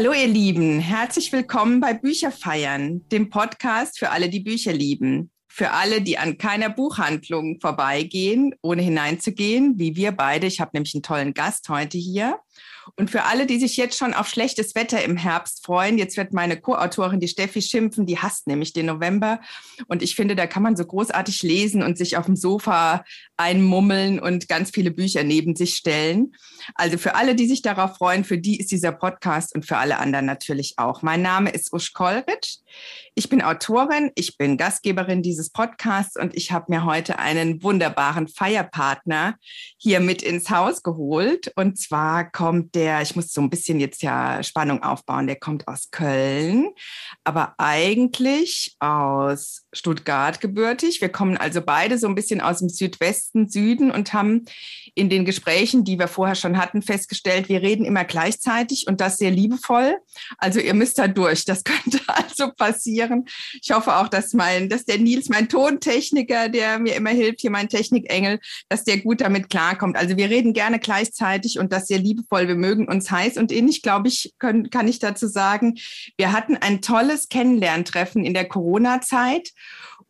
Hallo ihr Lieben, herzlich willkommen bei Bücherfeiern, dem Podcast für alle, die Bücher lieben. Für alle, die an keiner Buchhandlung vorbeigehen, ohne hineinzugehen, wie wir beide. Ich habe nämlich einen tollen Gast heute hier. Und für alle, die sich jetzt schon auf schlechtes Wetter im Herbst freuen, jetzt wird meine Co-Autorin, die Steffi, schimpfen, die hasst nämlich den November. Und ich finde, da kann man so großartig lesen und sich auf dem Sofa einmummeln und ganz viele Bücher neben sich stellen. Also für alle, die sich darauf freuen, für die ist dieser Podcast und für alle anderen natürlich auch. Mein Name ist Usch Kolritsch. Ich bin Autorin, ich bin Gastgeberin dieses Podcasts und ich habe mir heute einen wunderbaren Feierpartner hier mit ins Haus geholt. Und zwar kommt der, ich muss so ein bisschen jetzt ja Spannung aufbauen, der kommt aus Köln, aber eigentlich aus Stuttgart gebürtig. Wir kommen also beide so ein bisschen aus dem Südwesten, Süden und haben in den Gesprächen, die wir vorher schon hatten, festgestellt, wir reden immer gleichzeitig und das sehr liebevoll. Also ihr müsst da durch. Das könnte also passieren. Ich hoffe auch, dass mein, dass der Nils, mein Tontechniker, der mir immer hilft, hier mein Technikengel, dass der gut damit klarkommt. Also wir reden gerne gleichzeitig und das sehr liebevoll. Wir mögen uns heiß und ähnlich, glaube ich, können, kann ich dazu sagen. Wir hatten ein tolles Kennenlerntreffen in der Corona-Zeit.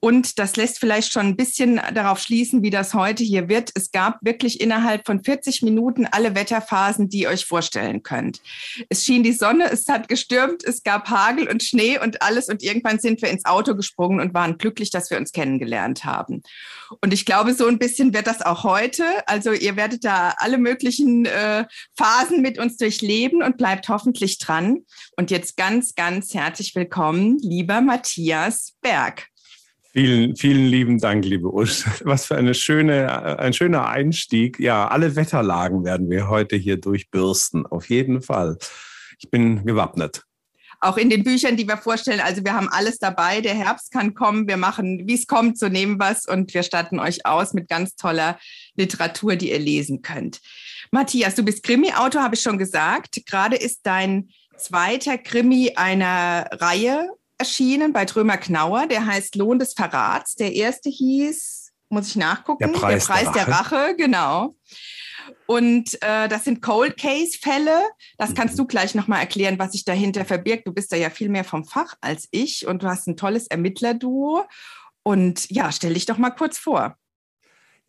Und das lässt vielleicht schon ein bisschen darauf schließen, wie das heute hier wird. Es gab wirklich innerhalb von 40 Minuten alle Wetterphasen, die ihr euch vorstellen könnt. Es schien die Sonne, es hat gestürmt, es gab Hagel und Schnee und alles. Und irgendwann sind wir ins Auto gesprungen und waren glücklich, dass wir uns kennengelernt haben. Und ich glaube, so ein bisschen wird das auch heute. Also ihr werdet da alle möglichen äh, Phasen mit uns durchleben und bleibt hoffentlich dran. Und jetzt ganz, ganz herzlich willkommen, lieber Matthias Berg. Vielen, vielen lieben Dank, liebe Usch. Was für eine schöne, ein schöner Einstieg. Ja, alle Wetterlagen werden wir heute hier durchbürsten. Auf jeden Fall. Ich bin gewappnet. Auch in den Büchern, die wir vorstellen, also wir haben alles dabei. Der Herbst kann kommen. Wir machen, wie es kommt, so nehmen was und wir statten euch aus mit ganz toller Literatur, die ihr lesen könnt. Matthias, du bist Krimi-Autor, habe ich schon gesagt. Gerade ist dein zweiter Krimi einer Reihe erschienen bei Drömer Knauer, der heißt Lohn des Verrats. Der erste hieß, muss ich nachgucken, der Preis, der, Preis der, Rache. der, Rache. genau. Und äh, das sind Cold Case-Fälle. Das kannst mhm. du gleich nochmal erklären, was sich dahinter verbirgt. Du bist da ja viel mehr vom Fach als ich und du hast ein tolles Ermittlerduo. Und ja, stell dich doch mal kurz vor.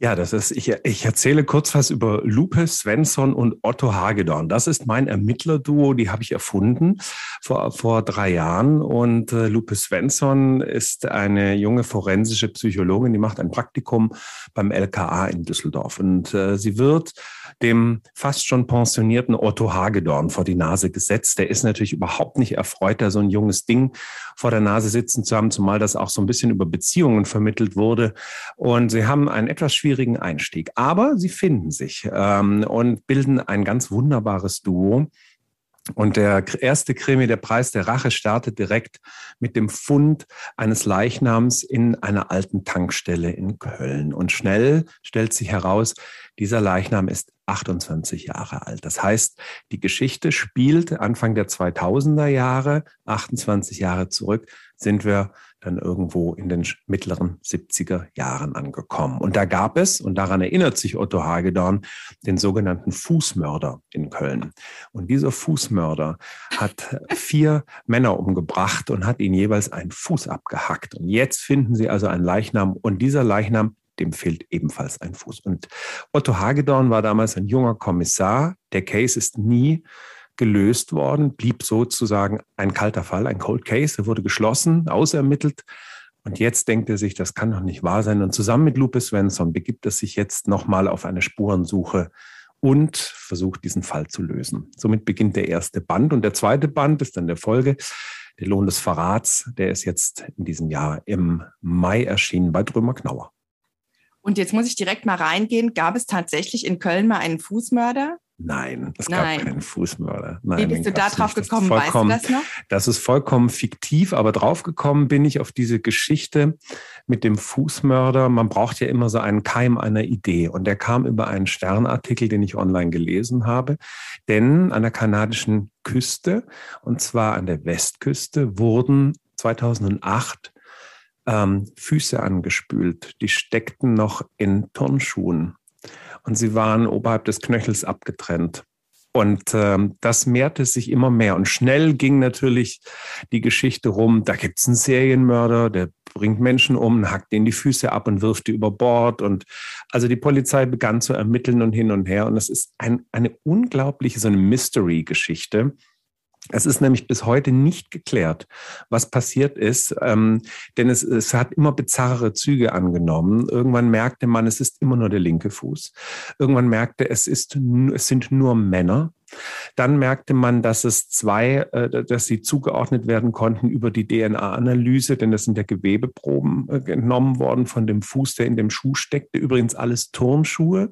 Ja, das ist, ich, ich erzähle kurz was über Lupe Svensson und Otto Hagedorn. Das ist mein Ermittlerduo, die habe ich erfunden vor, vor drei Jahren. Und äh, Lupe Svensson ist eine junge forensische Psychologin, die macht ein Praktikum beim LKA in Düsseldorf. Und äh, sie wird dem fast schon pensionierten Otto Hagedorn vor die Nase gesetzt. Der ist natürlich überhaupt nicht erfreut, da so ein junges Ding vor der Nase sitzen zu haben, zumal das auch so ein bisschen über Beziehungen vermittelt wurde. Und sie haben einen etwas schwierigen schwierigen Einstieg. Aber sie finden sich ähm, und bilden ein ganz wunderbares Duo. Und der erste Krimi, der Preis der Rache, startet direkt mit dem Fund eines Leichnams in einer alten Tankstelle in Köln. Und schnell stellt sich heraus, dieser Leichnam ist 28 Jahre alt. Das heißt, die Geschichte spielt Anfang der 2000er Jahre, 28 Jahre zurück, sind wir dann irgendwo in den mittleren 70er Jahren angekommen. Und da gab es, und daran erinnert sich Otto Hagedorn, den sogenannten Fußmörder in Köln. Und dieser Fußmörder hat vier Männer umgebracht und hat ihnen jeweils einen Fuß abgehackt. Und jetzt finden sie also einen Leichnam und dieser Leichnam dem fehlt ebenfalls ein Fuß. Und Otto Hagedorn war damals ein junger Kommissar. Der Case ist nie gelöst worden, blieb sozusagen ein kalter Fall, ein Cold Case. Er wurde geschlossen, ausermittelt. Und jetzt denkt er sich, das kann doch nicht wahr sein. Und zusammen mit Lupe Svensson begibt er sich jetzt nochmal auf eine Spurensuche und versucht, diesen Fall zu lösen. Somit beginnt der erste Band. Und der zweite Band ist dann der Folge. Der Lohn des Verrats, der ist jetzt in diesem Jahr im Mai erschienen bei Drömer Knauer. Und jetzt muss ich direkt mal reingehen. Gab es tatsächlich in Köln mal einen Fußmörder? Nein, es Nein. gab keinen Fußmörder. Nein, Wie bist du da drauf nicht. gekommen? Weißt du das noch? Das ist vollkommen fiktiv, aber drauf gekommen bin ich auf diese Geschichte mit dem Fußmörder. Man braucht ja immer so einen Keim einer Idee. Und der kam über einen Sternartikel, den ich online gelesen habe. Denn an der kanadischen Küste, und zwar an der Westküste, wurden 2008 ähm, Füße angespült. Die steckten noch in Turnschuhen und sie waren oberhalb des Knöchels abgetrennt. Und ähm, das mehrte sich immer mehr. Und schnell ging natürlich die Geschichte rum, da gibt es einen Serienmörder, der bringt Menschen um, hackt ihnen die Füße ab und wirft die über Bord. Und also die Polizei begann zu ermitteln und hin und her. Und es ist ein, eine unglaubliche, so eine Mystery-Geschichte. Es ist nämlich bis heute nicht geklärt, was passiert ist, ähm, denn es, es hat immer bizarre Züge angenommen. Irgendwann merkte man, es ist immer nur der linke Fuß. Irgendwann merkte es ist, es sind nur Männer. Dann merkte man, dass es zwei, äh, dass sie zugeordnet werden konnten über die DNA-Analyse, denn das sind ja Gewebeproben äh, genommen worden von dem Fuß, der in dem Schuh steckte. Übrigens alles Turnschuhe,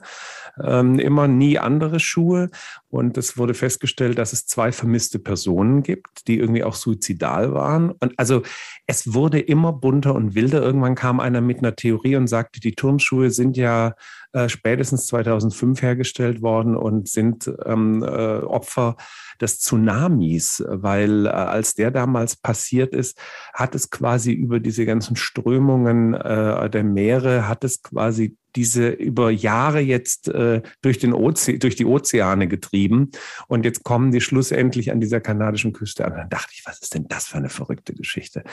ähm, immer nie andere Schuhe. Und es wurde festgestellt, dass es zwei vermisste Personen gibt, die irgendwie auch suizidal waren. Und also es wurde immer bunter und wilder. Irgendwann kam einer mit einer Theorie und sagte, die Turnschuhe sind ja äh, spätestens 2005 hergestellt worden und sind ähm, äh, Opfer des Tsunamis, weil äh, als der damals passiert ist, hat es quasi über diese ganzen Strömungen äh, der Meere, hat es quasi diese über Jahre jetzt äh, durch, den Oze durch die Ozeane getrieben. Und jetzt kommen die schlussendlich an dieser kanadischen Küste an. Dann dachte ich, was ist denn das für eine verrückte Geschichte?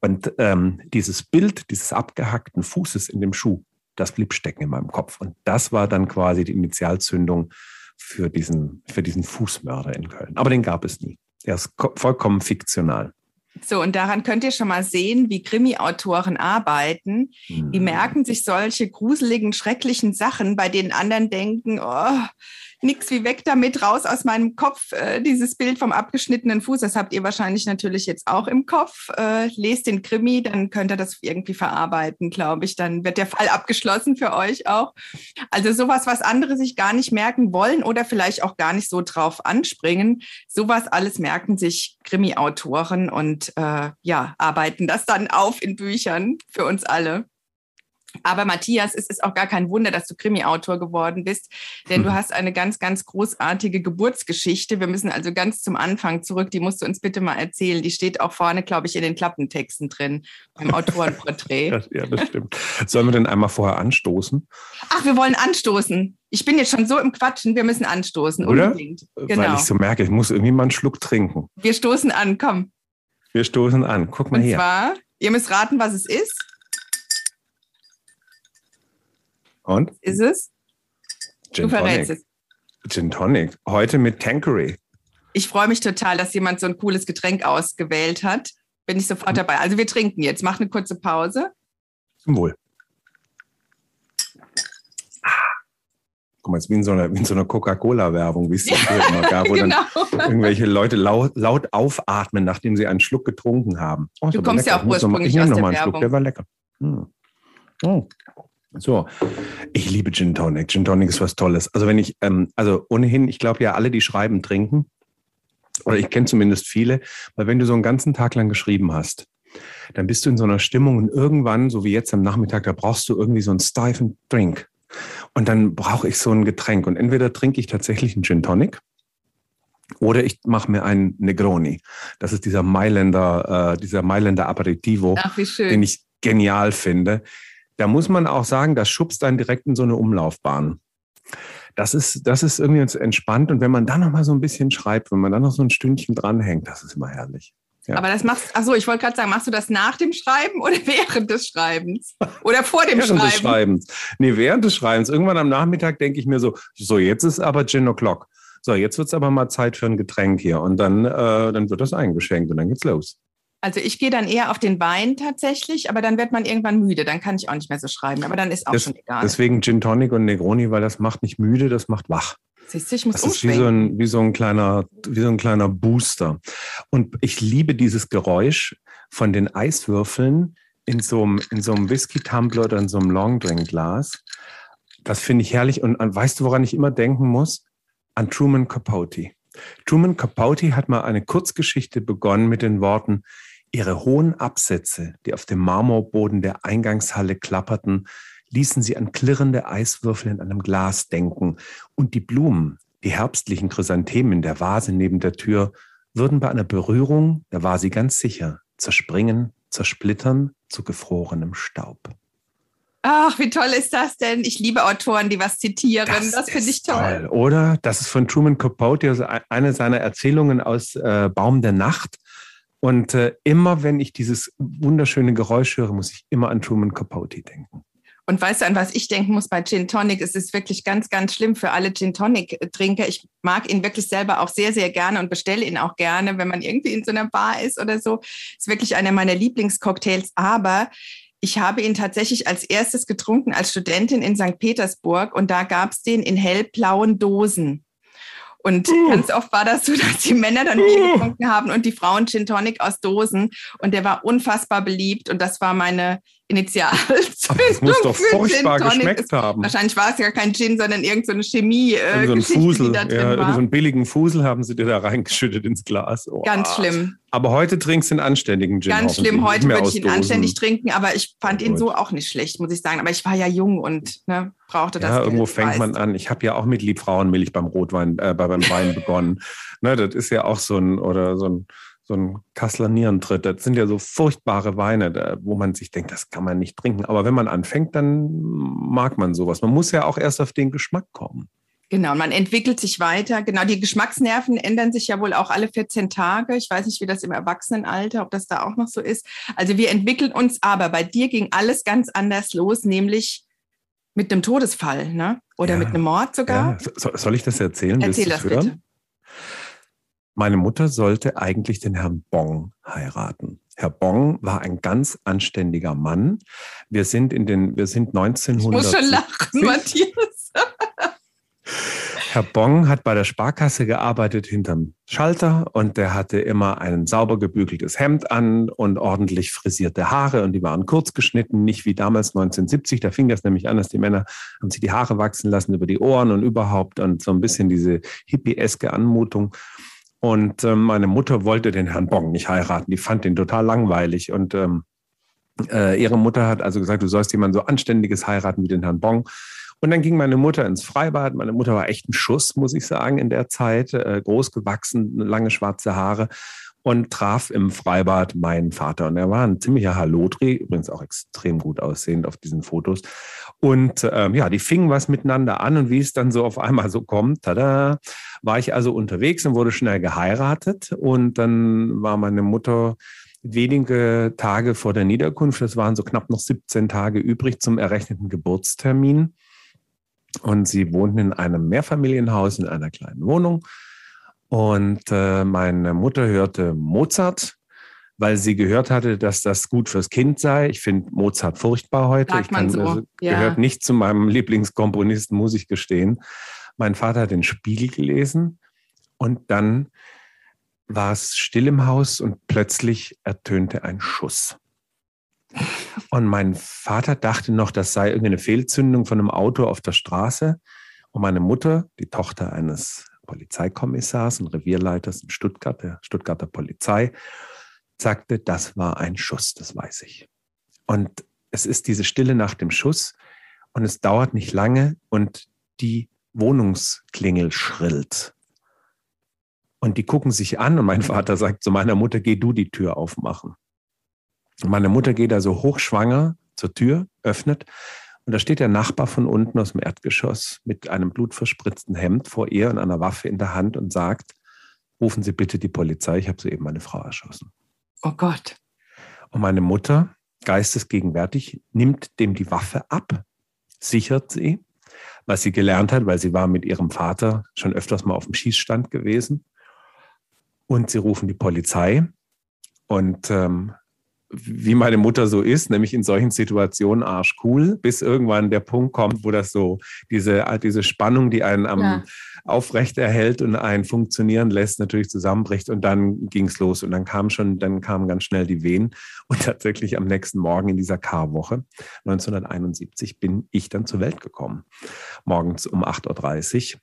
Und ähm, dieses Bild dieses abgehackten Fußes in dem Schuh, das blieb stecken in meinem Kopf. Und das war dann quasi die Initialzündung für diesen, für diesen Fußmörder in Köln. Aber den gab es nie. Er ist vollkommen fiktional. So, und daran könnt ihr schon mal sehen, wie Krimi-Autoren arbeiten. Die mhm. merken sich solche gruseligen, schrecklichen Sachen, bei denen anderen denken, oh, nix wie weg damit, raus aus meinem Kopf, äh, dieses Bild vom abgeschnittenen Fuß. Das habt ihr wahrscheinlich natürlich jetzt auch im Kopf. Äh, lest den Krimi, dann könnt ihr das irgendwie verarbeiten, glaube ich. Dann wird der Fall abgeschlossen für euch auch. Also sowas, was andere sich gar nicht merken wollen oder vielleicht auch gar nicht so drauf anspringen. Sowas alles merken sich Krimi-Autoren und äh, ja, arbeiten das dann auf in Büchern für uns alle. Aber Matthias, es ist auch gar kein Wunder, dass du Krimi-Autor geworden bist, denn du hast eine ganz, ganz großartige Geburtsgeschichte. Wir müssen also ganz zum Anfang zurück. Die musst du uns bitte mal erzählen. Die steht auch vorne, glaube ich, in den Klappentexten drin, beim Autorenporträt. ja, das stimmt. Sollen wir denn einmal vorher anstoßen? Ach, wir wollen anstoßen. Ich bin jetzt schon so im Quatschen, wir müssen anstoßen. Oder? Unbedingt. Genau. Weil ich so merke, ich muss irgendwie mal einen Schluck trinken. Wir stoßen an, komm. Wir stoßen an. Guck mal Und hier. Und zwar, ihr müsst raten, was es ist. Und? Ist es? Gin du verrätst es. Gin Tonic. Heute mit Tankery. Ich freue mich total, dass jemand so ein cooles Getränk ausgewählt hat. Bin ich sofort dabei. Also wir trinken jetzt. Mach eine kurze Pause. Zum Wohl. Guck mal, es ist wie in so einer, so einer Coca-Cola-Werbung, wie es ja, immer gab, wo genau. dann irgendwelche Leute laut, laut aufatmen, nachdem sie einen Schluck getrunken haben. Oh, du kommst ja auch ursprünglich noch, ich aus der noch mal einen Werbung. Schluck, der war lecker. Hm. Oh. So, ich liebe Gin Tonic. Gin Tonic ist was Tolles. Also wenn ich, ähm, also ohnehin, ich glaube ja, alle, die schreiben, trinken. Oder ich kenne zumindest viele, weil wenn du so einen ganzen Tag lang geschrieben hast, dann bist du in so einer Stimmung und irgendwann, so wie jetzt am Nachmittag, da brauchst du irgendwie so einen steifen Drink. Und dann brauche ich so ein Getränk. Und entweder trinke ich tatsächlich einen Gin Tonic oder ich mache mir einen Negroni. Das ist dieser Mailänder, äh, dieser Mailänder Aperitivo, Ach, den ich genial finde da muss man auch sagen, das schubst dann direkt in so eine Umlaufbahn. Das ist, das ist irgendwie entspannt. Und wenn man dann noch mal so ein bisschen schreibt, wenn man dann noch so ein Stündchen dranhängt, das ist immer herrlich. Ja. Aber das machst, achso, ich wollte gerade sagen, machst du das nach dem Schreiben oder während des Schreibens? Oder vor dem während Schreiben? Des Schreibens. Nee, während des Schreibens. Irgendwann am Nachmittag denke ich mir so, so, jetzt ist aber Gin O'Clock. So, jetzt wird es aber mal Zeit für ein Getränk hier. Und dann, äh, dann wird das eingeschenkt und dann geht's los. Also ich gehe dann eher auf den Wein tatsächlich, aber dann wird man irgendwann müde. Dann kann ich auch nicht mehr so schreiben. Aber dann ist auch das, schon egal. Deswegen Gin Tonic und Negroni, weil das macht nicht müde, das macht wach. Siehst du, ich muss das ist wie so, ein, wie, so ein kleiner, wie so ein kleiner Booster. Und ich liebe dieses Geräusch von den Eiswürfeln in so einem, in so einem Whisky-Tumbler oder in so einem Longdrink-Glas. Das finde ich herrlich. Und weißt du, woran ich immer denken muss? An Truman Capote. Truman Capote hat mal eine Kurzgeschichte begonnen mit den Worten, Ihre hohen Absätze, die auf dem Marmorboden der Eingangshalle klapperten, ließen sie an klirrende Eiswürfel in einem Glas denken, und die Blumen, die herbstlichen Chrysanthemen in der Vase neben der Tür, würden bei einer Berührung, da war sie ganz sicher, zerspringen, zersplittern zu gefrorenem Staub. Ach, wie toll ist das denn? Ich liebe Autoren, die was zitieren. Das, das finde ich toll. toll. Oder? Das ist von Truman Capote, also eine seiner Erzählungen aus äh, Baum der Nacht. Und äh, immer, wenn ich dieses wunderschöne Geräusch höre, muss ich immer an Truman Capote denken. Und weißt du, an was ich denken muss bei Gin Tonic? Es ist wirklich ganz, ganz schlimm für alle Gin Tonic-Trinker. Ich mag ihn wirklich selber auch sehr, sehr gerne und bestelle ihn auch gerne, wenn man irgendwie in so einer Bar ist oder so. Ist wirklich einer meiner Lieblingscocktails. Aber ich habe ihn tatsächlich als erstes getrunken als Studentin in St. Petersburg und da gab es den in hellblauen Dosen. Und uh. ganz oft war das so, dass die Männer dann Bier uh. getrunken haben und die Frauen Gin Tonic aus Dosen. Und der war unfassbar beliebt. Und das war meine Initialzündung. Das muss doch furchtbar geschmeckt haben. Wahrscheinlich war es ja kein Gin, sondern irgendeine so Chemie. Äh, so ein Fusel. Ja, so einen billigen Fusel haben sie dir da reingeschüttet ins Glas. Oh. Ganz schlimm. Aber heute trinkst du einen anständigen Gin. Ganz schlimm. Heute würde ich ihn anständig trinken, aber ich fand oh, ihn so auch nicht schlecht, muss ich sagen. Aber ich war ja jung und ne, brauchte das. Ja, irgendwo fängt man an. Ich habe ja auch mit Liebfrauenmilch beim Rotwein, äh, beim Wein begonnen. Ne, das ist ja auch so ein oder so ein so ein Kasseler Nierentritt. Das sind ja so furchtbare Weine, da, wo man sich denkt, das kann man nicht trinken. Aber wenn man anfängt, dann mag man sowas. Man muss ja auch erst auf den Geschmack kommen. Genau, man entwickelt sich weiter. Genau, die Geschmacksnerven ändern sich ja wohl auch alle 14 Tage. Ich weiß nicht, wie das im Erwachsenenalter, ob das da auch noch so ist. Also wir entwickeln uns, aber bei dir ging alles ganz anders los, nämlich mit einem Todesfall, ne? Oder ja, mit einem Mord sogar. Ja. Soll ich das erzählen? Erzähl das hören? Meine Mutter sollte eigentlich den Herrn Bong heiraten. Herr Bong war ein ganz anständiger Mann. Wir sind in den, wir sind 1900. Ich muss schon lachen, Matthias. Herr Bong hat bei der Sparkasse gearbeitet hinterm Schalter und der hatte immer ein sauber gebügeltes Hemd an und ordentlich frisierte Haare und die waren kurz geschnitten, nicht wie damals 1970. Da fing das nämlich an, dass die Männer haben sich die Haare wachsen lassen über die Ohren und überhaupt und so ein bisschen diese hippieske Anmutung. Und äh, meine Mutter wollte den Herrn Bong nicht heiraten. Die fand den total langweilig. Und ähm, äh, ihre Mutter hat also gesagt, du sollst jemand so Anständiges heiraten wie den Herrn Bong. Und dann ging meine Mutter ins Freibad. Meine Mutter war echt ein Schuss, muss ich sagen, in der Zeit. Äh, groß gewachsen, lange schwarze Haare und traf im Freibad meinen Vater. Und er war ein ziemlicher Halotri, übrigens auch extrem gut aussehend auf diesen Fotos. Und ähm, ja, die fingen was miteinander an und wie es dann so auf einmal so kommt, tada, war ich also unterwegs und wurde schnell geheiratet. Und dann war meine Mutter wenige Tage vor der Niederkunft, das waren so knapp noch 17 Tage übrig zum errechneten Geburtstermin. Und sie wohnten in einem Mehrfamilienhaus in einer kleinen Wohnung. Und äh, meine Mutter hörte Mozart, weil sie gehört hatte, dass das gut fürs Kind sei. Ich finde Mozart furchtbar heute. Sagt ich kann, so. also, ja. gehört nicht zu meinem Lieblingskomponisten, muss ich gestehen. Mein Vater hat den Spiegel gelesen und dann war es still im Haus und plötzlich ertönte ein Schuss. Und mein Vater dachte noch, das sei irgendeine Fehlzündung von einem Auto auf der Straße. Und meine Mutter, die Tochter eines Polizeikommissars und Revierleiters in Stuttgart, der Stuttgarter Polizei, sagte, das war ein Schuss, das weiß ich. Und es ist diese Stille nach dem Schuss und es dauert nicht lange und die Wohnungsklingel schrillt. Und die gucken sich an und mein Vater sagt zu meiner Mutter, geh du die Tür aufmachen. Und meine Mutter geht also hochschwanger zur Tür, öffnet und da steht der Nachbar von unten aus dem Erdgeschoss mit einem blutverspritzten Hemd vor ihr und einer Waffe in der Hand und sagt, rufen Sie bitte die Polizei, ich habe soeben meine Frau erschossen. Oh Gott. Und meine Mutter, geistesgegenwärtig, nimmt dem die Waffe ab, sichert sie, was sie gelernt hat, weil sie war mit ihrem Vater schon öfters mal auf dem Schießstand gewesen. Und sie rufen die Polizei. Und ähm, wie meine Mutter so ist, nämlich in solchen Situationen arschcool, bis irgendwann der Punkt kommt, wo das so, diese, diese Spannung, die einen am ja. aufrecht erhält und einen funktionieren lässt, natürlich zusammenbricht und dann ging es los und dann kam schon, dann kamen ganz schnell die Wehen und tatsächlich am nächsten Morgen in dieser Karwoche 1971 bin ich dann zur Welt gekommen. Morgens um 8.30 Uhr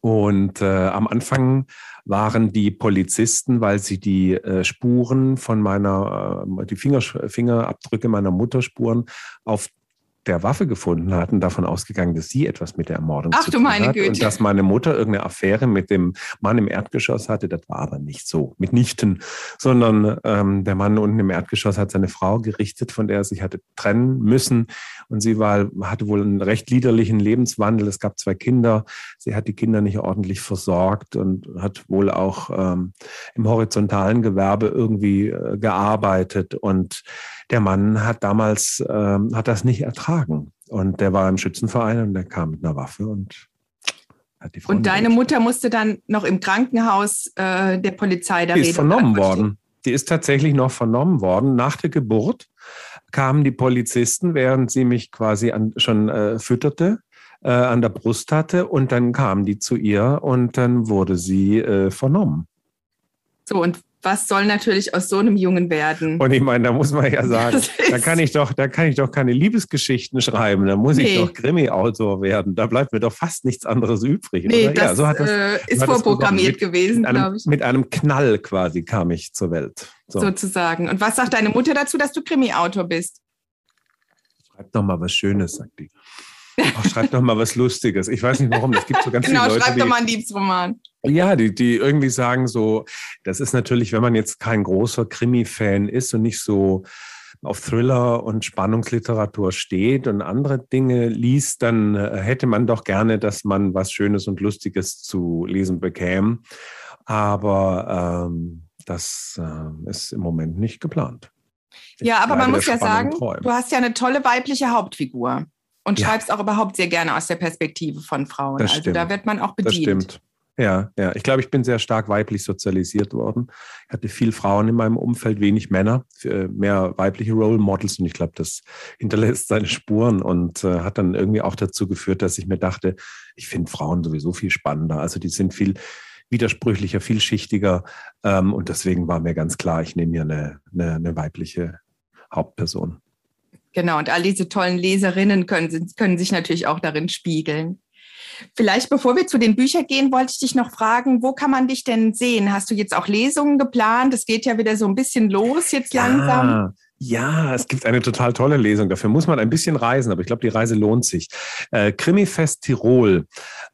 und äh, am Anfang waren die Polizisten, weil sie die äh, Spuren von meiner, äh, die Finger, Fingerabdrücke meiner Mutterspuren auf der Waffe gefunden hatten, davon ausgegangen, dass sie etwas mit der Ermordung Ach, zu du tun meine hat Güte. und dass meine Mutter irgendeine Affäre mit dem Mann im Erdgeschoss hatte. Das war aber nicht so, mitnichten, sondern ähm, der Mann unten im Erdgeschoss hat seine Frau gerichtet, von der er sich hatte trennen müssen und sie war, hatte wohl einen recht liederlichen Lebenswandel. Es gab zwei Kinder. Sie hat die Kinder nicht ordentlich versorgt und hat wohl auch ähm, im horizontalen Gewerbe irgendwie äh, gearbeitet und der Mann hat damals ähm, hat das nicht ertragen und der war im Schützenverein und der kam mit einer Waffe und hat die Frau Und deine umgebracht. Mutter musste dann noch im Krankenhaus äh, der Polizei da Die ist vernommen worden. Die ist tatsächlich noch vernommen worden. Nach der Geburt kamen die Polizisten, während sie mich quasi an, schon äh, fütterte, äh, an der Brust hatte. Und dann kamen die zu ihr und dann wurde sie äh, vernommen. So, und was soll natürlich aus so einem Jungen werden? Und ich meine, da muss man ja sagen, da kann ich doch, da kann ich doch keine Liebesgeschichten schreiben. Da muss ich Nee. doch Krimi-Autor werden. Da bleibt mir doch fast nichts anderes übrig. nee, das, ja, so hat das äh, ist das vorprogrammiert gewesen, mit, einem, glaube ich, mit einem Knall quasi kam ich zur Welt. So. sozusagen. Und was sagt deine Mutter dazu, dass du Krimi-Autor bist? Schreib doch mal was Schönes, sagt die. Ach, schreib doch mal was Lustiges. Ich weiß nicht warum. Es gibt so ganz Genau, viele Leute, schreib die, doch mal einen Liebesroman. Ja, die, die irgendwie sagen so, das ist natürlich, wenn man jetzt kein großer Krimi-Fan ist und nicht so auf Thriller und Spannungsliteratur steht und andere Dinge liest, dann äh, hätte man doch gerne, dass man was Schönes und Lustiges zu lesen bekäme. Aber ähm, das äh, ist im Moment nicht geplant. Ich Ja, aber man muss ja sagen, treu. du hast ja eine tolle weibliche Hauptfigur und Ja. schreibst auch überhaupt sehr gerne aus der Perspektive von Frauen. Das also stimmt. da wird man auch Das bedient. stimmt. Ja, ja. Ich glaube, ich bin sehr stark weiblich sozialisiert worden. Ich hatte viel Frauen in meinem Umfeld, wenig Männer, äh, mehr weibliche Role Models und ich glaube, das hinterlässt seine Spuren und äh, hat dann irgendwie auch dazu geführt, dass ich mir dachte, ich finde Frauen sowieso viel spannender. Also die sind viel widersprüchlicher, vielschichtiger ähm, und deswegen war mir ganz klar, ich nehme hier eine, eine, eine weibliche Hauptperson. Genau, und all diese tollen Leserinnen können, können sich natürlich auch darin spiegeln. Vielleicht, bevor wir zu den Büchern gehen, wollte ich dich noch fragen, wo kann man dich denn sehen? Hast du jetzt auch Lesungen geplant? Es geht ja wieder so ein bisschen los jetzt langsam. Ja, ja, es gibt eine total tolle Lesung. Dafür muss man ein bisschen reisen, aber ich glaube, die Reise lohnt sich. Äh, Krimifest Tirol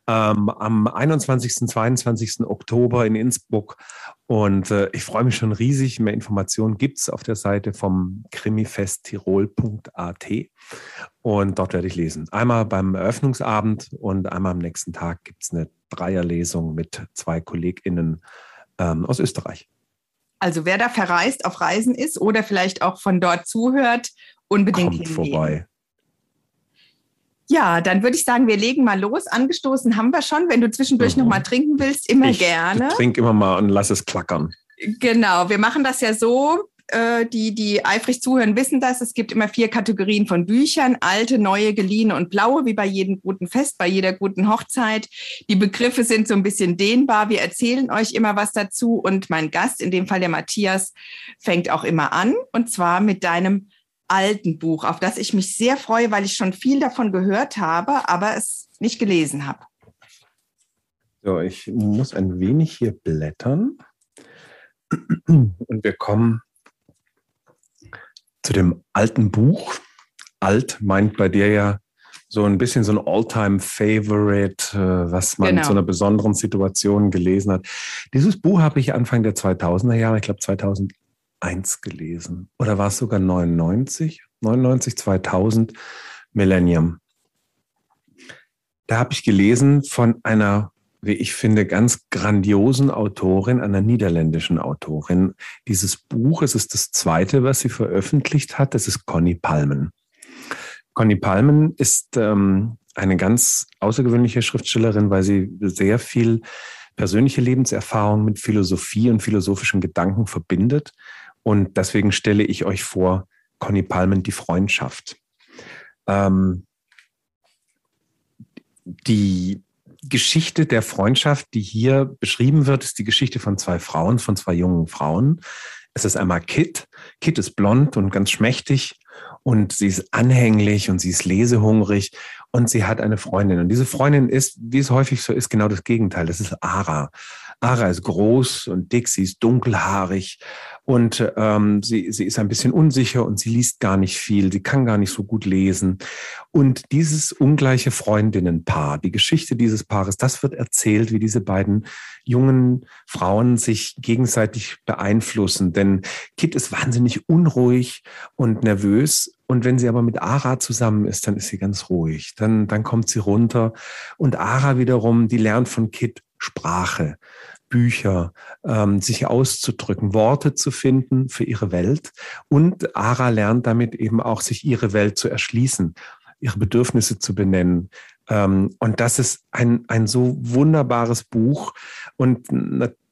ähm, am 21. 22. Oktober in Innsbruck. Und äh, ich freue mich schon riesig. Mehr Informationen gibt es auf der Seite vom krimifesttirol.at. Und dort werde ich lesen. Einmal beim Eröffnungsabend und einmal am nächsten Tag gibt es eine Dreierlesung mit zwei KollegInnen ähm, aus Österreich. Also wer da verreist, auf Reisen ist oder vielleicht auch von dort zuhört, unbedingt Kommt hingehen. vorbei. Ja, dann würde ich sagen, wir legen mal los. Angestoßen haben wir schon. Wenn du zwischendurch Mhm. noch mal trinken willst, immer ich gerne. trink immer mal und lass es klackern. Genau, wir machen das ja so. Äh, Die, die eifrig zuhören, wissen das. Es gibt immer vier Kategorien von Büchern. Alte, neue, geliehene und blaue, wie bei jedem guten Fest, bei jeder guten Hochzeit. Die Begriffe sind so ein bisschen dehnbar. Wir erzählen euch immer was dazu. Und mein Gast, in dem Fall der Matthias, fängt auch immer an. Und zwar mit deinem alten Buch, auf das ich mich sehr freue, weil ich schon viel davon gehört habe, aber es nicht gelesen habe. So, ich muss ein wenig hier blättern. Und wir kommen zu dem alten Buch. Alt meint bei dir ja so ein bisschen so ein All-Time-Favorite, äh, was man Genau. so einer besonderen Situation gelesen hat. Dieses Buch habe ich Anfang der 2000er Jahre, ich glaube 2001 gelesen. Oder war es sogar 99? 99, 2000, Millennium. Da habe ich gelesen von einer, wie ich finde, ganz grandiosen Autorin, einer niederländischen Autorin. Dieses Buch, es ist das zweite, was sie veröffentlicht hat, das ist Conny Palmen. Conny Palmen ist ähm, eine ganz außergewöhnliche Schriftstellerin, weil sie sehr viel persönliche Lebenserfahrung mit Philosophie und philosophischen Gedanken verbindet. Und deswegen stelle ich euch vor, Conny Palmen, die Freundschaft. Ähm, die Geschichte der Freundschaft, die hier beschrieben wird, ist die Geschichte von zwei Frauen, von zwei jungen Frauen. Es ist einmal Kit. Kit ist blond und ganz schmächtig und sie ist anhänglich und sie ist lesehungrig und sie hat eine Freundin. Und diese Freundin ist, wie es häufig so ist, genau das Gegenteil. Das ist Ara. Ara ist groß und dick, sie ist dunkelhaarig und ähm, sie, sie ist ein bisschen unsicher und sie liest gar nicht viel, sie kann gar nicht so gut lesen. Und dieses ungleiche Freundinnenpaar, die Geschichte dieses Paares, das wird erzählt, wie diese beiden jungen Frauen sich gegenseitig beeinflussen. Denn Kit ist wahnsinnig unruhig und nervös und wenn sie aber mit Ara zusammen ist, dann ist sie ganz ruhig. Dann, dann kommt sie runter. Und Ara wiederum, die lernt von Kit Sprache. Bücher, ähm, sich auszudrücken, Worte zu finden für ihre Welt. Und Ara lernt damit eben auch, sich ihre Welt zu erschließen, ihre Bedürfnisse zu benennen. Ähm, und das ist ein, ein so wunderbares Buch. Und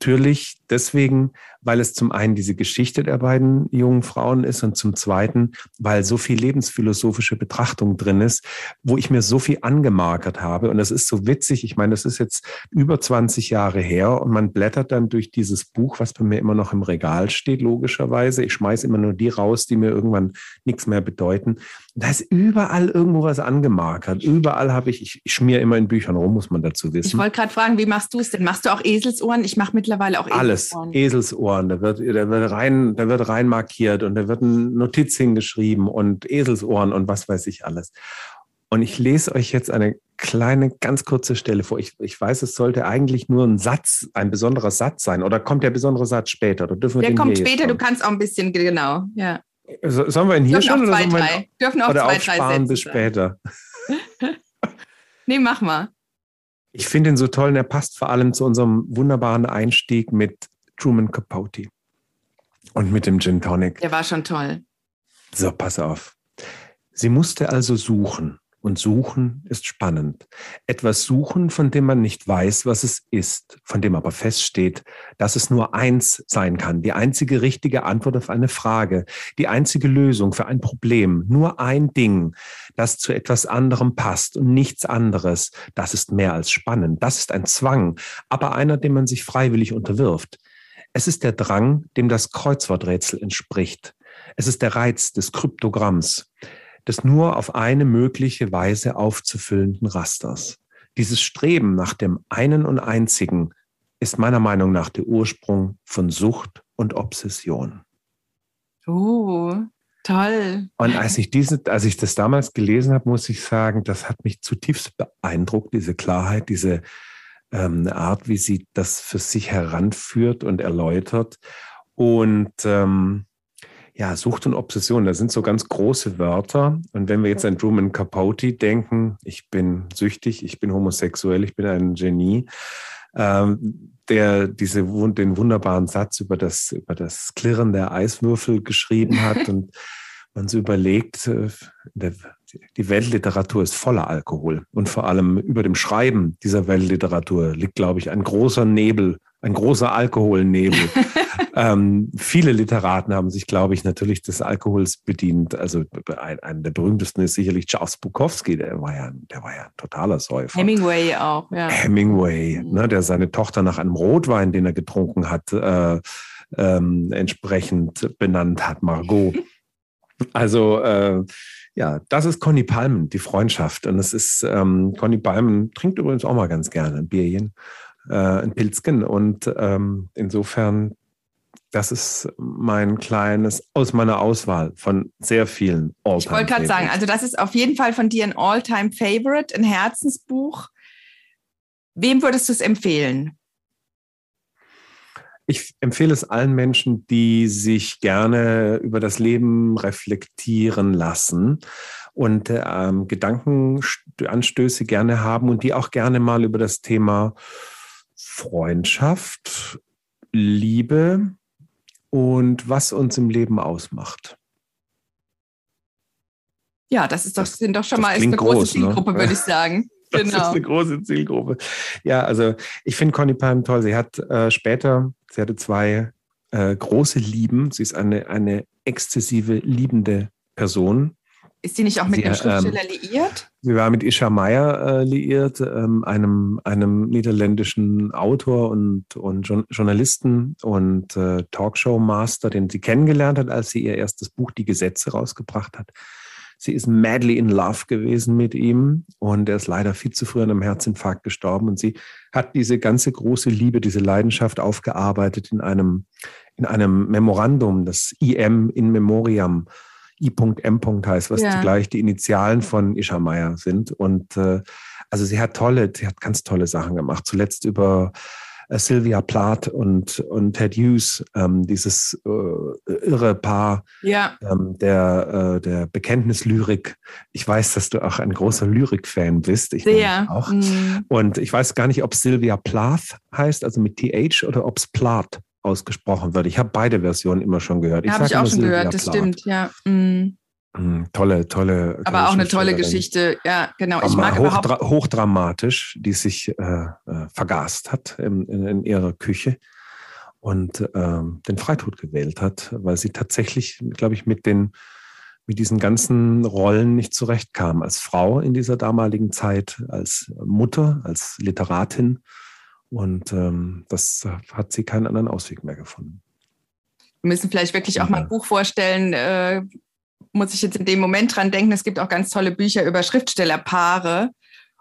natürlich deswegen, weil es zum einen diese Geschichte der beiden jungen Frauen ist und zum zweiten, weil so viel lebensphilosophische Betrachtung drin ist, wo ich mir so viel angemarkert habe. Und das ist so witzig. Ich meine, das ist jetzt über 20 Jahre her und man blättert dann durch dieses Buch, was bei mir immer noch im Regal steht, logischerweise. Ich schmeiße immer nur die raus, die mir irgendwann nichts mehr bedeuten. da ist überall irgendwo was angemarkert. Überall habe ich, ich, schmier immer in Büchern rum, muss man dazu wissen. Ich wollte gerade fragen, wie machst du es denn? Machst du auch Eselsohren? Ich mache mittlerweile auch Eselsohren. Alles, Eselsohren. Da wird, da wird rein, da wird rein markiert und da wird eine Notiz hingeschrieben und Eselsohren und was weiß ich alles. Und ich lese euch jetzt eine kleine, ganz kurze Stelle vor. Ich, ich weiß, es sollte eigentlich nur ein Satz, ein besonderer Satz sein. Oder kommt der besondere Satz später? Oder dürfen wir der kommt später, du kannst auch ein bisschen, genau, ja. sollen wir ihn hier dürfen schon? Zwei, oder drei. Wir, dürfen auch oder zwei, drei Sätze bis später? nee, mach mal. Ich finde ihn so toll und er passt vor allem zu unserem wunderbaren Einstieg mit Truman Capote und mit dem Gin Tonic. Der war schon toll. So, pass auf. Sie musste also suchen. Und suchen ist spannend. Etwas suchen, von dem man nicht weiß, was es ist, von dem aber feststeht, dass es nur eins sein kann, die einzige richtige Antwort auf eine Frage, die einzige Lösung für ein Problem, nur ein Ding, das zu etwas anderem passt und nichts anderes. Das ist mehr als spannend. Das ist ein Zwang, aber einer, dem man sich freiwillig unterwirft. Es ist der Drang, dem das Kreuzworträtsel entspricht. Es ist der Reiz des Kryptogramms des nur auf eine mögliche Weise aufzufüllenden Rasters. Dieses Streben nach dem einen und einzigen ist meiner Meinung nach der Ursprung von Sucht und Obsession. Oh, toll. Und als ich, diese, als ich das damals gelesen habe, muss ich sagen, das hat mich zutiefst beeindruckt, diese Klarheit, diese ähm, Art, wie sie das für sich heranführt und erläutert. Und ähm, ja, Sucht und Obsession, das sind so ganz große Wörter. Und wenn wir jetzt an Truman Capote denken, ich bin süchtig, ich bin homosexuell, ich bin ein Genie, ähm, der diese, den wunderbaren Satz über das, über das Klirren der Eiswürfel geschrieben hat und man so überlegt, äh, die Weltliteratur ist voller Alkohol und vor allem über dem Schreiben dieser Weltliteratur liegt, glaube ich, ein großer Nebel ein großer Alkoholnebel. ähm, viele Literaten haben sich, glaube ich, natürlich des Alkohols bedient. Also ein, einer der berühmtesten ist sicherlich Charles Bukowski, der war ja, der war ja ein totaler Säufer. Hemingway auch, ja. Hemingway, mhm. ne, der seine Tochter nach einem Rotwein, den er getrunken hat, äh, ähm, entsprechend benannt hat, Margot. Also äh, ja, das ist Conny Palmen, die Freundschaft. Und es ist, ähm, Conny Palmen trinkt übrigens auch mal ganz gerne ein Bierchen äh, ein Pilzken. Und ähm, insofern, das ist mein kleines aus meiner Auswahl von sehr vielen All-Time. Ich wollte gerade sagen, also das ist auf jeden Fall von dir ein All-Time-Favorite, ein Herzensbuch. Wem würdest du es empfehlen? Ich empfehle es allen Menschen, die sich gerne über das Leben reflektieren lassen und ähm, Gedankenanstöße gerne haben und die auch gerne mal über das Thema Freundschaft, Liebe und was uns im Leben ausmacht. Ja, das ist doch, das, sind doch schon mal eine groß, große ne? Zielgruppe, ne? würde ich sagen. Das genau. ist eine große Zielgruppe. Ja, also ich finde Conny Palm toll. Sie hat äh, später, sie hatte zwei äh, große Lieben. Sie ist eine, eine exzessive liebende Person. Ist sie nicht auch mit Sie, dem Schriftsteller ähm, liiert? Sie war mit Isha Meyer äh, liiert, ähm, einem, einem niederländischen Autor und, und Jour- Journalisten und äh, Talkshow-Master, den sie kennengelernt hat, als sie ihr erstes Buch Die Gesetze rausgebracht hat. Sie ist madly in love gewesen mit ihm und er ist leider viel zu früh an einem Herzinfarkt gestorben. Und sie hat diese ganze große Liebe, diese Leidenschaft aufgearbeitet in einem, in einem Memorandum, das IM in Memoriam I.M. heißt, was Ja. zugleich die Initialen von Isha Meyer sind. Und äh, also sie hat tolle, sie hat ganz tolle Sachen gemacht. Zuletzt über äh, Sylvia Plath und, und Ted Hughes, ähm, dieses äh, irre Paar Ja, ähm, der, äh, der Bekenntnislyrik. Ich weiß, dass du auch ein großer Lyrik-Fan bist. Ich sehr. auch. Mm. Und ich weiß gar nicht, ob Sylvia Plath heißt, also mit TH, oder ob es Plath ausgesprochen wird. Ich habe beide Versionen immer schon gehört. Habe ich auch schon Sylvia gehört, das Plath. stimmt, ja. Mm. Mm, Tolle, tolle. Aber auch eine tolle. Geschichte, ja, genau. Ich mag hochdra hochdramatisch, die sich äh, äh, vergast hat in, in, in ihrer Küche und ähm, den Freitod gewählt hat, weil sie tatsächlich, glaube ich, mit den mit diesen ganzen Rollen nicht zurechtkam. Als Frau in dieser damaligen Zeit, als Mutter, als Literatin. Und ähm, das hat sie keinen anderen Ausweg mehr gefunden. Wir müssen vielleicht wirklich auch mal ein Buch vorstellen. Äh, muss ich jetzt in dem Moment dran denken, es gibt auch ganz tolle Bücher über Schriftstellerpaare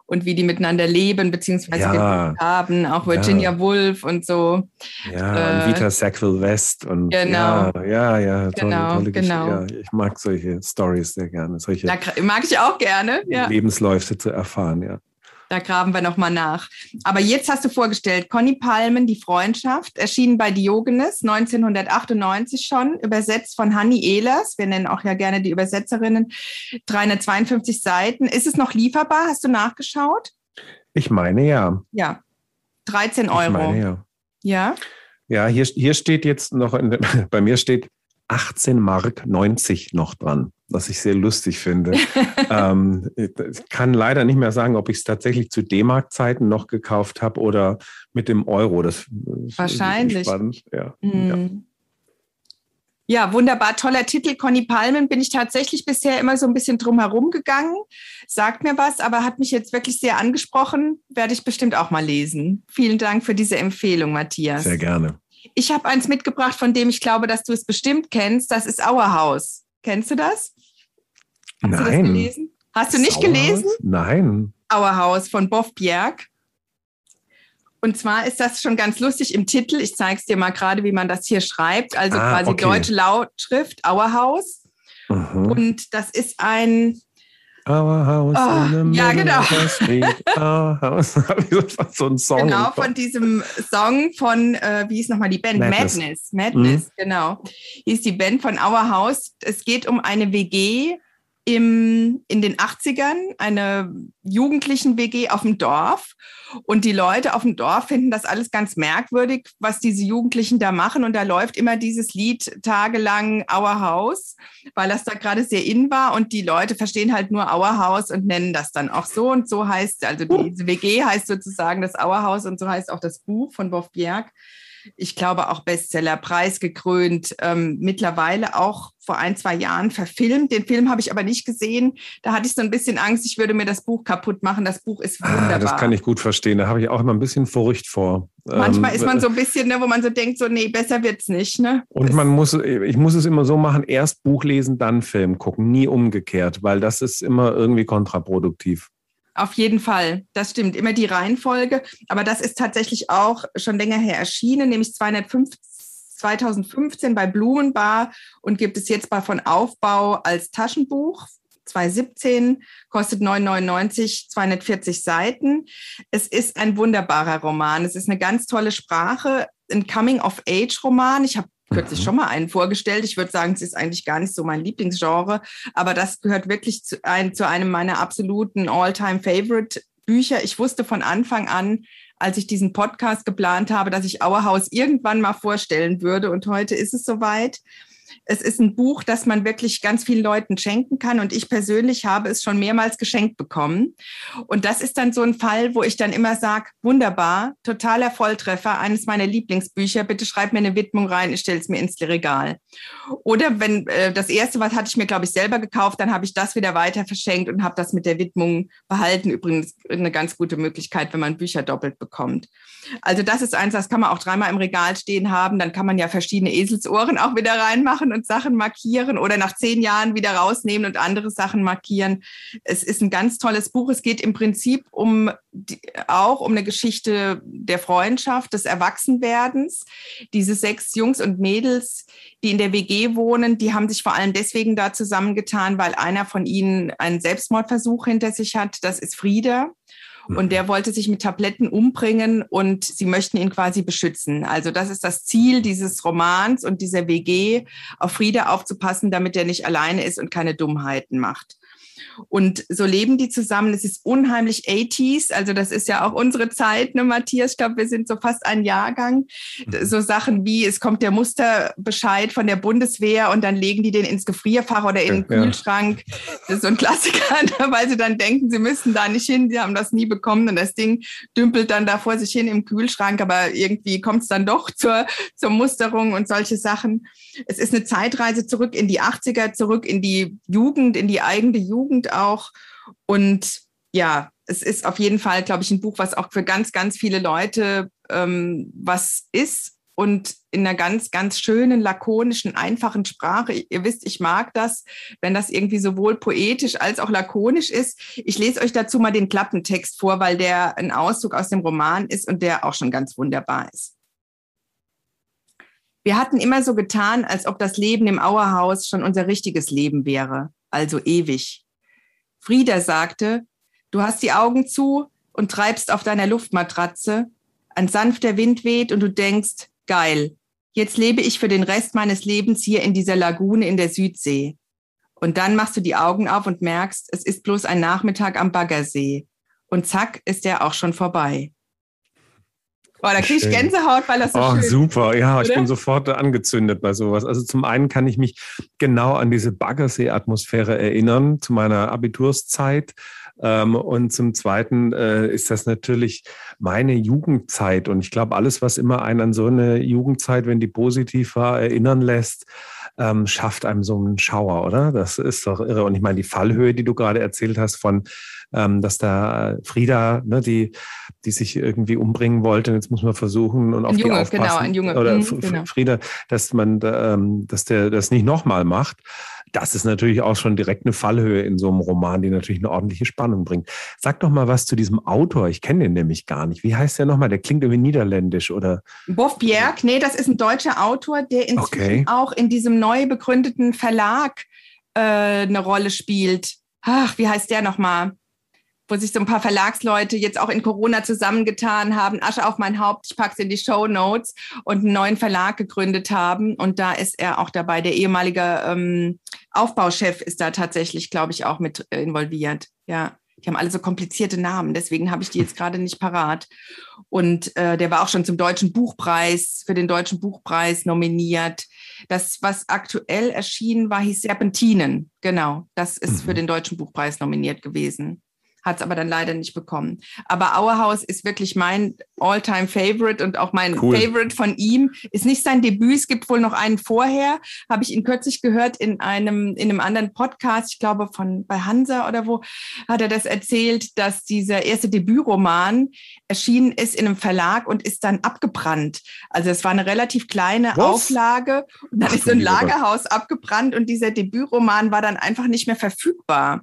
und wie die miteinander leben, beziehungsweise Ja. haben, auch Virginia Ja. Woolf und so. Ja, Äh, und Vita Sackville West und Genau. ja, ja, ja, tolle, Genau, tolle Geschichte. genau. Ja, ich mag solche Stories sehr gerne, solche mag ich auch gerne. Lebensläufe zu erfahren, ja. Da graben wir nochmal nach. Aber jetzt hast du vorgestellt, Conny Palmen, Die Freundschaft, erschienen bei Diogenes 1998 schon, übersetzt von Hanni Ehlers. Wir nennen auch ja gerne die Übersetzerinnen. 352 Seiten. Ist es noch lieferbar? Hast du nachgeschaut? Ich meine ja. Ja. 13 Ich Euro. meine ja. ja. Ja, hier, hier steht jetzt noch, in, bei mir steht 18 Mark 90 noch dran, was ich sehr lustig finde. ähm, ich kann leider nicht mehr sagen, ob ich es tatsächlich zu D-Mark-Zeiten noch gekauft habe oder mit dem Euro. Das ist Wahrscheinlich. Spannend. Ja. ja. Mm. Ja, wunderbar, toller Titel. Conny Palmen bin ich tatsächlich bisher immer so ein bisschen drum herum gegangen. Sagt mir was, aber hat mich jetzt wirklich sehr angesprochen. Werde ich bestimmt auch mal lesen. Vielen Dank für diese Empfehlung, Matthias. Sehr gerne. Ich habe eins mitgebracht, von dem ich glaube, dass du es bestimmt kennst. Das ist Auerhaus. Kennst du das? Hast du das Nein. gelesen? Hast du nicht Sauerhaus? gelesen? Nein. Auerhaus von Boff Bjerg. Und zwar ist das schon ganz lustig im Titel. Ich zeige es dir mal gerade, wie man das hier schreibt. Also Ah, quasi okay. deutsche Lautschrift, Auerhaus. Mhm. Und das ist ein, Our house Ah, ja, genau. ich so einen Song. genau, von diesem Song von, äh, wie hieß nochmal die Band? Madness. Madness. Madness, genau. Hieß die Band von Auerhaus. Es geht um eine WG im, in den 80ern, eine jugendlichen WG auf dem Dorf. Und die Leute auf dem Dorf finden das alles ganz merkwürdig, was diese Jugendlichen da machen. Und da läuft immer dieses Lied tagelang Our House, weil das da gerade sehr in war. Und die Leute verstehen halt nur Our House und nennen das dann auch so. Und so heißt, also diese WG heißt sozusagen das Our House und so heißt auch das Buch von Boff Bjerg. Ich glaube auch Bestseller, preisgekrönt, ähm, mittlerweile auch vor ein, zwei Jahren verfilmt. Den Film habe ich aber nicht gesehen. Da hatte ich so ein bisschen Angst, ich würde mir das Buch kaputt machen. Das Buch ist wunderbar. Ah, das kann ich gut verstehen. Da habe ich auch immer ein bisschen Furcht vor. Manchmal Ähm, ist man so ein bisschen, ne, wo man so denkt, so, nee, besser wird's nicht. Ne? Und man muss, ich muss es immer so machen, erst Buch lesen, dann Film gucken, nie umgekehrt, weil das ist immer irgendwie kontraproduktiv. Auf jeden Fall, das stimmt. Immer die Reihenfolge. Aber das ist tatsächlich auch schon länger her erschienen, nämlich 250, 2015 bei Blumenbar und gibt es jetzt bei von Aufbau als Taschenbuch. 2017 kostet 9,99, 240 Seiten. Es ist ein wunderbarer Roman. Es ist eine ganz tolle Sprache, ein Coming-of-Age-Roman. Ich habe kürzlich Mhm. schon mal einen vorgestellt. Ich würde sagen, es ist eigentlich gar nicht so mein Lieblingsgenre, aber das gehört wirklich zu, ein, zu einem meiner absoluten All-Time-Favorite-Bücher. Ich wusste von Anfang an, als ich diesen Podcast geplant habe, dass ich Auerhaus irgendwann mal vorstellen würde und heute ist es soweit. Es ist ein Buch, das man wirklich ganz vielen Leuten schenken kann. Und ich persönlich habe es schon mehrmals geschenkt bekommen. Und das ist dann so ein Fall, wo ich dann immer sage, wunderbar, totaler Volltreffer, eines meiner Lieblingsbücher. Bitte schreib mir eine Widmung rein, ich stelle es mir ins Regal. Oder wenn äh, das erste, was hatte ich mir, glaube ich, selber gekauft, dann habe ich das wieder weiter verschenkt und habe das mit der Widmung behalten. Übrigens eine ganz gute Möglichkeit, wenn man Bücher doppelt bekommt. Also das ist eins, das kann man auch dreimal im Regal stehen haben. Dann kann man ja verschiedene Eselsohren auch wieder reinmachen und Sachen markieren oder nach zehn Jahren wieder rausnehmen und andere Sachen markieren. Es ist ein ganz tolles Buch. Es geht im Prinzip um die, auch um eine Geschichte der Freundschaft, des Erwachsenwerdens. Diese sechs Jungs und Mädels, die in der WG wohnen, die haben sich vor allem deswegen da zusammengetan, weil einer von ihnen einen Selbstmordversuch hinter sich hat. Das ist Frieda. Und der wollte sich mit Tabletten umbringen und sie möchten ihn quasi beschützen. Also das ist das Ziel dieses Romans und dieser WG, auf Friede aufzupassen, damit er nicht alleine ist und keine Dummheiten macht. Und so leben die zusammen. Es ist unheimlich 80s. Also das ist ja auch unsere Zeit, ne, Matthias? Ich glaube, wir sind so fast ein Jahrgang. Mhm. So Sachen wie, es kommt der Musterbescheid von der Bundeswehr und dann legen die den ins Gefrierfach oder in den Kühlschrank. Das ist so ein Klassiker, weil sie dann denken, sie müssen da nicht hin. Sie haben das nie bekommen und das Ding dümpelt dann da vor sich hin im Kühlschrank. Aber irgendwie kommt es dann doch zur, zur Musterung und solche Sachen. Es ist eine Zeitreise zurück in die 80er, zurück in die Jugend, in die eigene Jugend auch. Und ja, es ist auf jeden Fall, glaube ich, ein Buch, was auch für ganz, ganz viele Leute ähm, was ist und in einer ganz, ganz schönen, lakonischen, einfachen Sprache. Ihr wisst, ich mag das, wenn das irgendwie sowohl poetisch als auch lakonisch ist. Ich lese euch dazu mal den Klappentext vor, weil der ein Auszug aus dem Roman ist und der auch schon ganz wunderbar ist. Wir hatten immer so getan, als ob das Leben im Auerhaus schon unser richtiges Leben wäre, also ewig. Frieda sagte, du hast die Augen zu und treibst auf deiner Luftmatratze, ein sanfter Wind weht und du denkst, geil, jetzt lebe ich für den Rest meines Lebens hier in dieser Lagune in der Südsee. Und dann machst du die Augen auf und merkst, es ist bloß ein Nachmittag am Baggersee. Und zack, ist er auch schon vorbei. Boah, da kriege ich Gänsehaut, weil das so oh, schön super, ja, oder? ich bin sofort angezündet bei sowas. Also zum einen kann ich mich genau an diese Baggersee-Atmosphäre erinnern, zu meiner Abiturszeit. Ähm, und zum Zweiten äh, ist das natürlich meine Jugendzeit. Und ich glaube, alles, was immer einen an so eine Jugendzeit, wenn die positiv war, erinnern lässt, ähm, schafft einem so einen Schauer, oder? Das ist doch irre. Und ich meine, die Fallhöhe, die du gerade erzählt hast, von ähm, dass da Frieda, ne, die, die sich irgendwie umbringen wollte, jetzt muss man versuchen und auf ein Junge, die aufpassen. Genau, ein Junge. Oder mhm, genau. Frieda, dass man, ähm, dass der das nicht nochmal macht. Das ist natürlich auch schon direkt eine Fallhöhe in so einem Roman, die natürlich eine ordentliche Spannung bringt. Sag doch mal was zu diesem Autor. Ich kenne den nämlich gar nicht. Wie heißt der nochmal? Der klingt irgendwie niederländisch oder? Boff Bjerg, nee, das ist ein deutscher Autor, der inzwischen okay. auch in diesem neu begründeten Verlag äh, eine Rolle spielt. Ach, wie heißt der nochmal? Wo sich so ein paar Verlagsleute jetzt auch in Corona zusammengetan haben, Asche auf mein Haupt, ich packe es in die Show Notes und einen neuen Verlag gegründet haben. Und da ist er auch dabei. Der ehemalige ähm, Aufbauchef ist da tatsächlich, glaube ich, auch mit äh, involviert. Ja. Die haben alle so komplizierte Namen, deswegen habe ich die jetzt gerade nicht parat. Und äh, der war auch schon zum Deutschen Buchpreis, für den Deutschen Buchpreis nominiert. Das, was aktuell erschienen war, hieß Serpentinen. Genau, das ist mhm. für den Deutschen Buchpreis nominiert gewesen hat es aber dann leider nicht bekommen. Aber Auerhaus ist wirklich mein All-Time-Favorite und auch mein cool. Favorite von ihm. Ist nicht sein Debüt, es gibt wohl noch einen vorher. Habe ich ihn kürzlich gehört in einem, in einem anderen Podcast, ich glaube von bei Hansa oder wo, hat er das erzählt, dass dieser erste Debütroman erschienen ist in einem Verlag und ist dann abgebrannt. Also es war eine relativ kleine Was? Auflage und dann Ach, ist so ein Lagerhaus abgebrannt und dieser Debütroman war dann einfach nicht mehr verfügbar.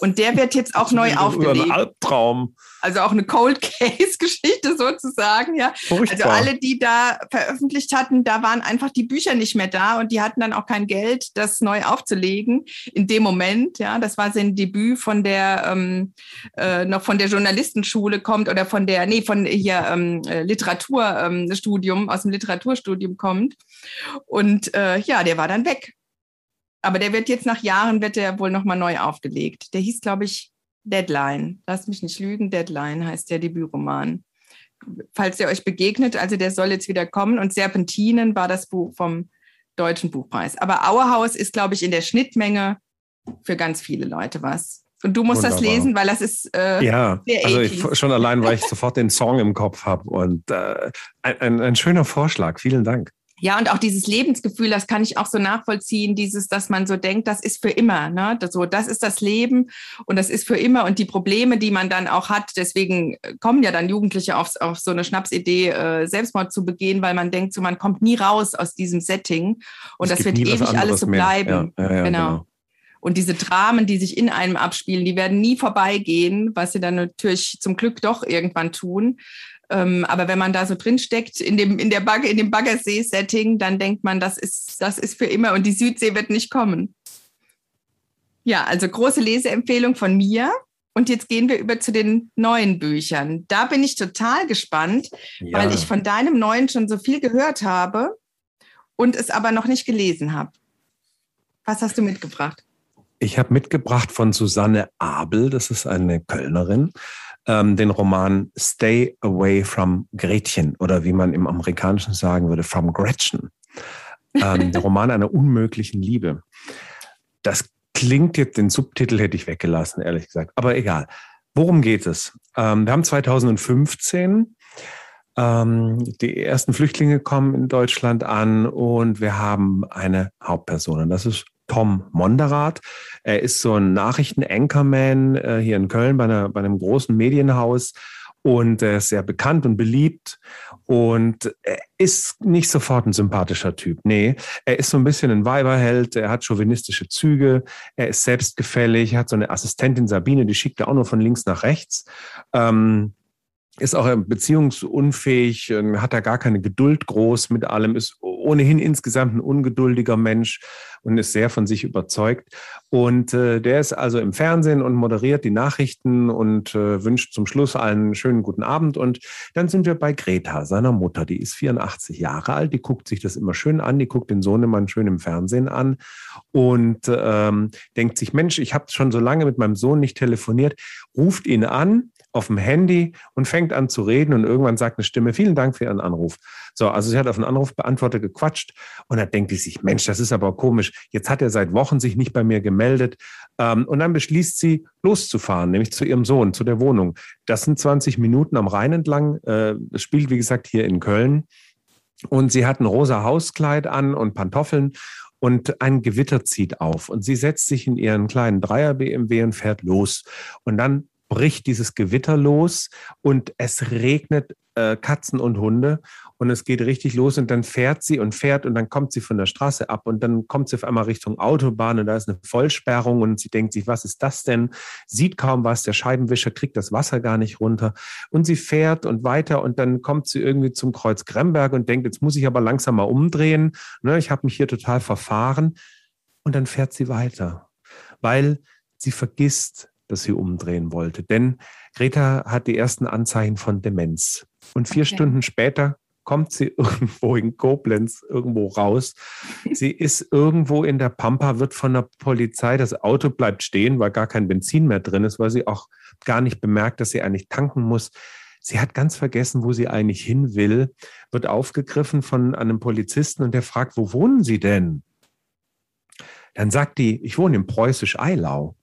Und der wird jetzt auch neu aufgelegt ein Albtraum. Also auch eine Cold Case-Geschichte sozusagen, ja. Furchtbar. Also alle, die da veröffentlicht hatten, da waren einfach die Bücher nicht mehr da und die hatten dann auch kein Geld, das neu aufzulegen. In dem Moment, ja, das war sein Debüt von der ähm, äh, noch von der Journalistenschule kommt oder von der, nee, von hier ähm, äh, Literaturstudium, ähm, aus dem Literaturstudium kommt. Und äh, ja, der war dann weg. Aber der wird jetzt nach Jahren, wird der wohl nochmal neu aufgelegt. Der hieß, glaube ich, Deadline. Lass mich nicht lügen, Deadline heißt der Debütroman. Falls der euch begegnet, also der soll jetzt wieder kommen. Und Serpentinen war das Buch vom Deutschen Buchpreis. Aber Auerhaus ist, glaube ich, in der Schnittmenge für ganz viele Leute was. Und du musst Wunderbar. das lesen, weil das ist äh, ja, also ich, schon allein, weil ich sofort den Song im Kopf habe und äh, ein, ein schöner Vorschlag. Vielen Dank. Ja, und auch dieses Lebensgefühl, das kann ich auch so nachvollziehen, dieses, dass man so denkt, das ist für immer, ne? Das, so, das ist das Leben und das ist für immer und die Probleme, die man dann auch hat, deswegen kommen ja dann Jugendliche auf, auf so eine Schnapsidee, äh, Selbstmord zu begehen, weil man denkt, so man kommt nie raus aus diesem Setting und es das wird ewig alles so bleiben. Ja, ja, ja, genau. genau. Und diese Dramen, die sich in einem abspielen, die werden nie vorbeigehen, was sie dann natürlich zum Glück doch irgendwann tun. Ähm, aber wenn man da so drin steckt in dem, in der Bagger, in dem Baggersee-Setting, dann denkt man, das ist, das ist für immer und die Südsee wird nicht kommen. Ja, also große Leseempfehlung von mir. Und jetzt gehen wir über zu den neuen Büchern. Da bin ich total gespannt, ja. weil ich von deinem neuen schon so viel gehört habe und es aber noch nicht gelesen habe. Was hast du mitgebracht? Ich habe mitgebracht von Susanne Abel, das ist eine Kölnerin, ähm, den Roman Stay Away from Gretchen oder wie man im Amerikanischen sagen würde, From Gretchen. Ähm, der Roman einer unmöglichen Liebe. Das klingt jetzt, den Subtitel hätte ich weggelassen, ehrlich gesagt. Aber egal. Worum geht es? Ähm, wir haben 2015 ähm, die ersten Flüchtlinge kommen in Deutschland an und wir haben eine Hauptperson. Und das ist Tom Monderath. Er ist so ein Nachrichten-Anchorman äh, hier in Köln bei, einer, bei einem großen Medienhaus. Und er ist sehr bekannt und beliebt. Und er ist nicht sofort ein sympathischer Typ. Nee, er ist so ein bisschen ein Weiberheld, er hat chauvinistische Züge, er ist selbstgefällig, hat so eine Assistentin Sabine, die schickt er auch nur von links nach rechts. Ähm, ist auch beziehungsunfähig, hat da gar keine Geduld groß mit allem, ist ohnehin insgesamt ein ungeduldiger Mensch und ist sehr von sich überzeugt. Und äh, der ist also im Fernsehen und moderiert die Nachrichten und äh, wünscht zum Schluss einen schönen guten Abend. Und dann sind wir bei Greta, seiner Mutter. Die ist 84 Jahre alt, die guckt sich das immer schön an, die guckt den Sohn immer schön im Fernsehen an und ähm, denkt sich, Mensch, ich habe schon so lange mit meinem Sohn nicht telefoniert, ruft ihn an auf dem Handy und fängt an zu reden und irgendwann sagt eine Stimme, vielen Dank für Ihren Anruf. So, also sie hat auf einen Anrufbeantworter gequatscht und da denkt sie sich, Mensch, das ist aber komisch. Jetzt hat er seit Wochen sich nicht bei mir gemeldet. Ähm, und dann beschließt sie, loszufahren, nämlich zu ihrem Sohn, zu der Wohnung. Das sind 20 Minuten am Rhein entlang. Äh, es spielt, wie gesagt, hier in Köln. Und sie hat ein rosa Hauskleid an und Pantoffeln und ein Gewitter zieht auf und sie setzt sich in ihren kleinen Dreier BMW und fährt los. Und dann bricht dieses Gewitter los und es regnet äh, Katzen und Hunde und es geht richtig los und dann fährt sie und fährt und dann kommt sie von der Straße ab und dann kommt sie auf einmal Richtung Autobahn und da ist eine Vollsperrung und sie denkt sich, was ist das denn? Sieht kaum was, der Scheibenwischer kriegt das Wasser gar nicht runter und sie fährt und weiter und dann kommt sie irgendwie zum Kreuz Gremberg und denkt, jetzt muss ich aber langsam mal umdrehen, ne, ich habe mich hier total verfahren und dann fährt sie weiter, weil sie vergisst, dass sie umdrehen wollte. Denn Greta hat die ersten Anzeichen von Demenz. Und vier okay. Stunden später kommt sie irgendwo in Koblenz irgendwo raus. Sie ist irgendwo in der Pampa, wird von der Polizei, das Auto bleibt stehen, weil gar kein Benzin mehr drin ist, weil sie auch gar nicht bemerkt, dass sie eigentlich tanken muss. Sie hat ganz vergessen, wo sie eigentlich hin will, wird aufgegriffen von einem Polizisten und der fragt, wo wohnen Sie denn? Dann sagt die, ich wohne in Preußisch-Eilau.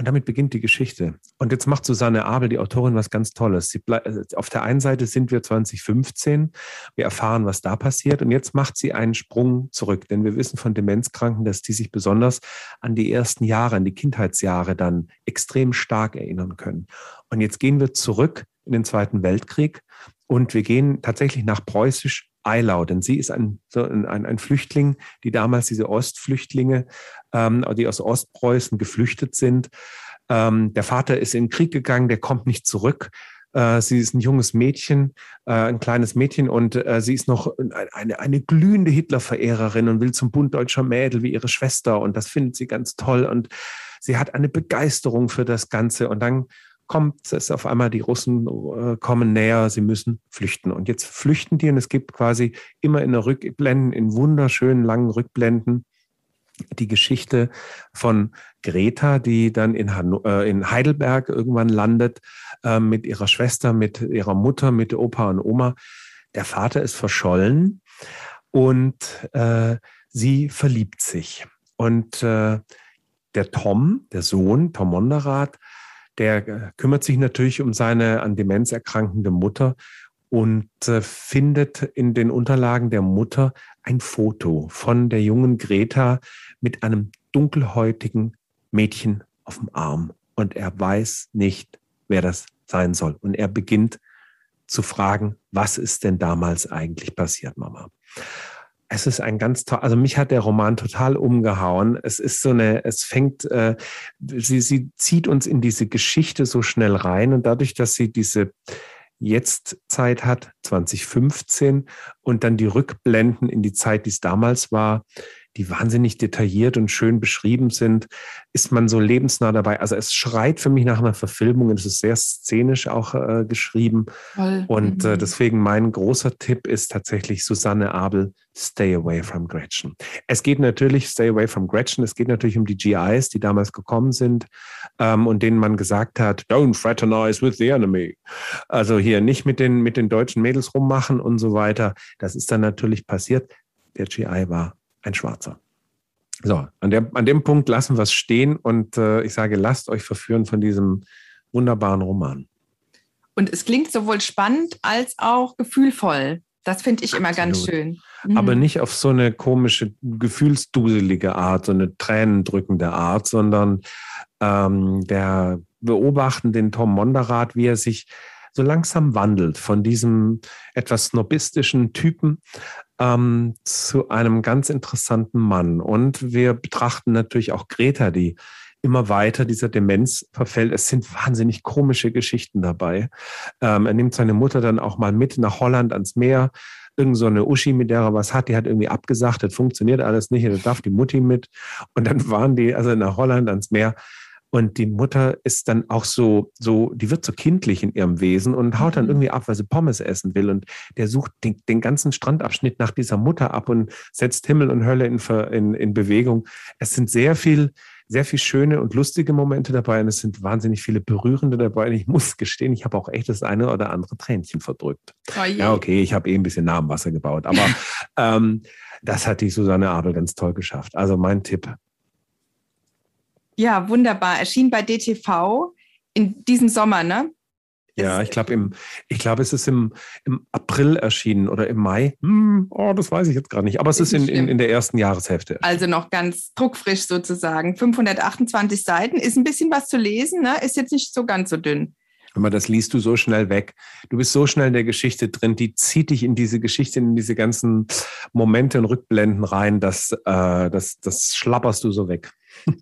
Und damit beginnt die Geschichte. Und jetzt macht Susanne Abel, die Autorin, was ganz Tolles. Äh, auf der einen Seite sind wir 2015, wir erfahren, was da passiert. Und jetzt macht sie einen Sprung zurück. Denn wir wissen von Demenzkranken, dass die sich besonders an die ersten Jahre, an die Kindheitsjahre dann extrem stark erinnern können. Und jetzt gehen wir zurück in den Zweiten Weltkrieg und wir gehen tatsächlich nach Preußisch Eilau, denn sie ist ein, so ein, ein Flüchtling, die damals diese Ostflüchtlinge, ähm, die aus Ostpreußen geflüchtet sind. Ähm, der Vater ist in den Krieg gegangen, der kommt nicht zurück. Äh, sie ist ein junges Mädchen, äh, ein kleines Mädchen und äh, sie ist noch eine, eine glühende Hitlerverehrerin und will zum Bund deutscher Mädel wie ihre Schwester und das findet sie ganz toll und sie hat eine Begeisterung für das Ganze und dann kommt es auf einmal, die Russen äh, kommen näher, sie müssen flüchten. Und jetzt flüchten die und es gibt quasi immer in der Rückblenden, in wunderschönen langen Rückblenden, die Geschichte von Greta, die dann in, Hanno äh, in Heidelberg irgendwann landet, äh, mit ihrer Schwester, mit ihrer Mutter, mit Opa und Oma. Der Vater ist verschollen und äh, sie verliebt sich. Und der Tom, der Sohn, Tom Monderath, der äh, kümmert sich natürlich um seine an Demenz erkrankende Mutter und äh, findet in den Unterlagen der Mutter ein Foto von der jungen Greta mit einem dunkelhäutigen Mädchen auf dem Arm. Und er weiß nicht, wer das sein soll. Und er beginnt zu fragen, was ist denn damals eigentlich passiert, Mama? Es ist ein ganz toll, also mich hat der Roman total umgehauen. Es ist so eine, es fängt, äh, sie, sie zieht uns in diese Geschichte so schnell rein und dadurch, dass sie diese Jetzt-Zeit hat, 2015, und dann die Rückblenden in die Zeit, die es damals war, die wahnsinnig detailliert und schön beschrieben sind, ist man so lebensnah dabei. Also es schreit für mich nach einer Verfilmung. Es ist sehr szenisch auch äh, geschrieben. Voll. Und äh, mhm. äh, deswegen mein großer Tipp ist tatsächlich Susanne Abel, Stay Away from Gretchen. Es geht natürlich, Stay Away from Gretchen, es geht natürlich um die GIs, die damals gekommen sind ähm, und denen man gesagt hat, don't fraternize with the enemy. Also hier nicht mit den, mit den deutschen Mädels rummachen und so weiter. Das ist dann natürlich passiert. Der GI war ein Schwarzer. So, an, der, an dem Punkt lassen wir es stehen und äh, ich sage, lasst euch verführen von diesem wunderbaren Roman. Und es klingt sowohl spannend als auch gefühlvoll. Das finde ich Absolut. immer ganz schön. Mhm. Aber nicht auf so eine komische, gefühlsduselige Art, so eine tränendrückende Art, sondern ähm, der beobachten den Tom Monderath, wie er sich so langsam wandelt von diesem etwas snobistischen Typen ähm, zu einem ganz interessanten Mann. Und wir betrachten natürlich auch Greta, die immer weiter dieser Demenz verfällt. Es sind wahnsinnig komische Geschichten dabei. Ähm, er nimmt seine Mutter dann auch mal mit nach Holland ans Meer. Irgend so eine Uschi, mit der er was hat, die hat irgendwie abgesagt, das funktioniert alles nicht, da darf die Mutti mit. Und dann waren die also nach Holland ans Meer. Und die Mutter ist dann auch so, so, die wird so kindlich in ihrem Wesen und haut dann mhm. irgendwie ab, weil sie Pommes essen will. Und der sucht den, den ganzen Strandabschnitt nach dieser Mutter ab und setzt Himmel und Hölle in, in, in Bewegung. Es sind sehr viel, sehr viel schöne und lustige Momente dabei und es sind wahnsinnig viele berührende dabei. Und ich muss gestehen, ich habe auch echt das eine oder andere Tränchen verdrückt. Oh ja, okay, ich habe eh ein bisschen nah am Wasser gebaut, aber ähm, das hat die Susanne Abel ganz toll geschafft. Also mein Tipp, ja, wunderbar. Erschien bei DTV in diesem Sommer, ne? Ja, ich glaube, im, ich glaube, es ist im, im April erschienen oder im Mai. Hm, oh, das weiß ich jetzt gerade nicht. Aber es ist, ist in, in, in, der ersten Jahreshälfte. Also noch ganz druckfrisch sozusagen. 528 Seiten, ist ein bisschen was zu lesen, ne? Ist jetzt nicht so ganz so dünn. Aber das liest du so schnell weg. Du bist so schnell in der Geschichte drin, die zieht dich in diese Geschichte, in diese ganzen Momente und Rückblenden rein, das, äh, das, das schlapperst du so weg.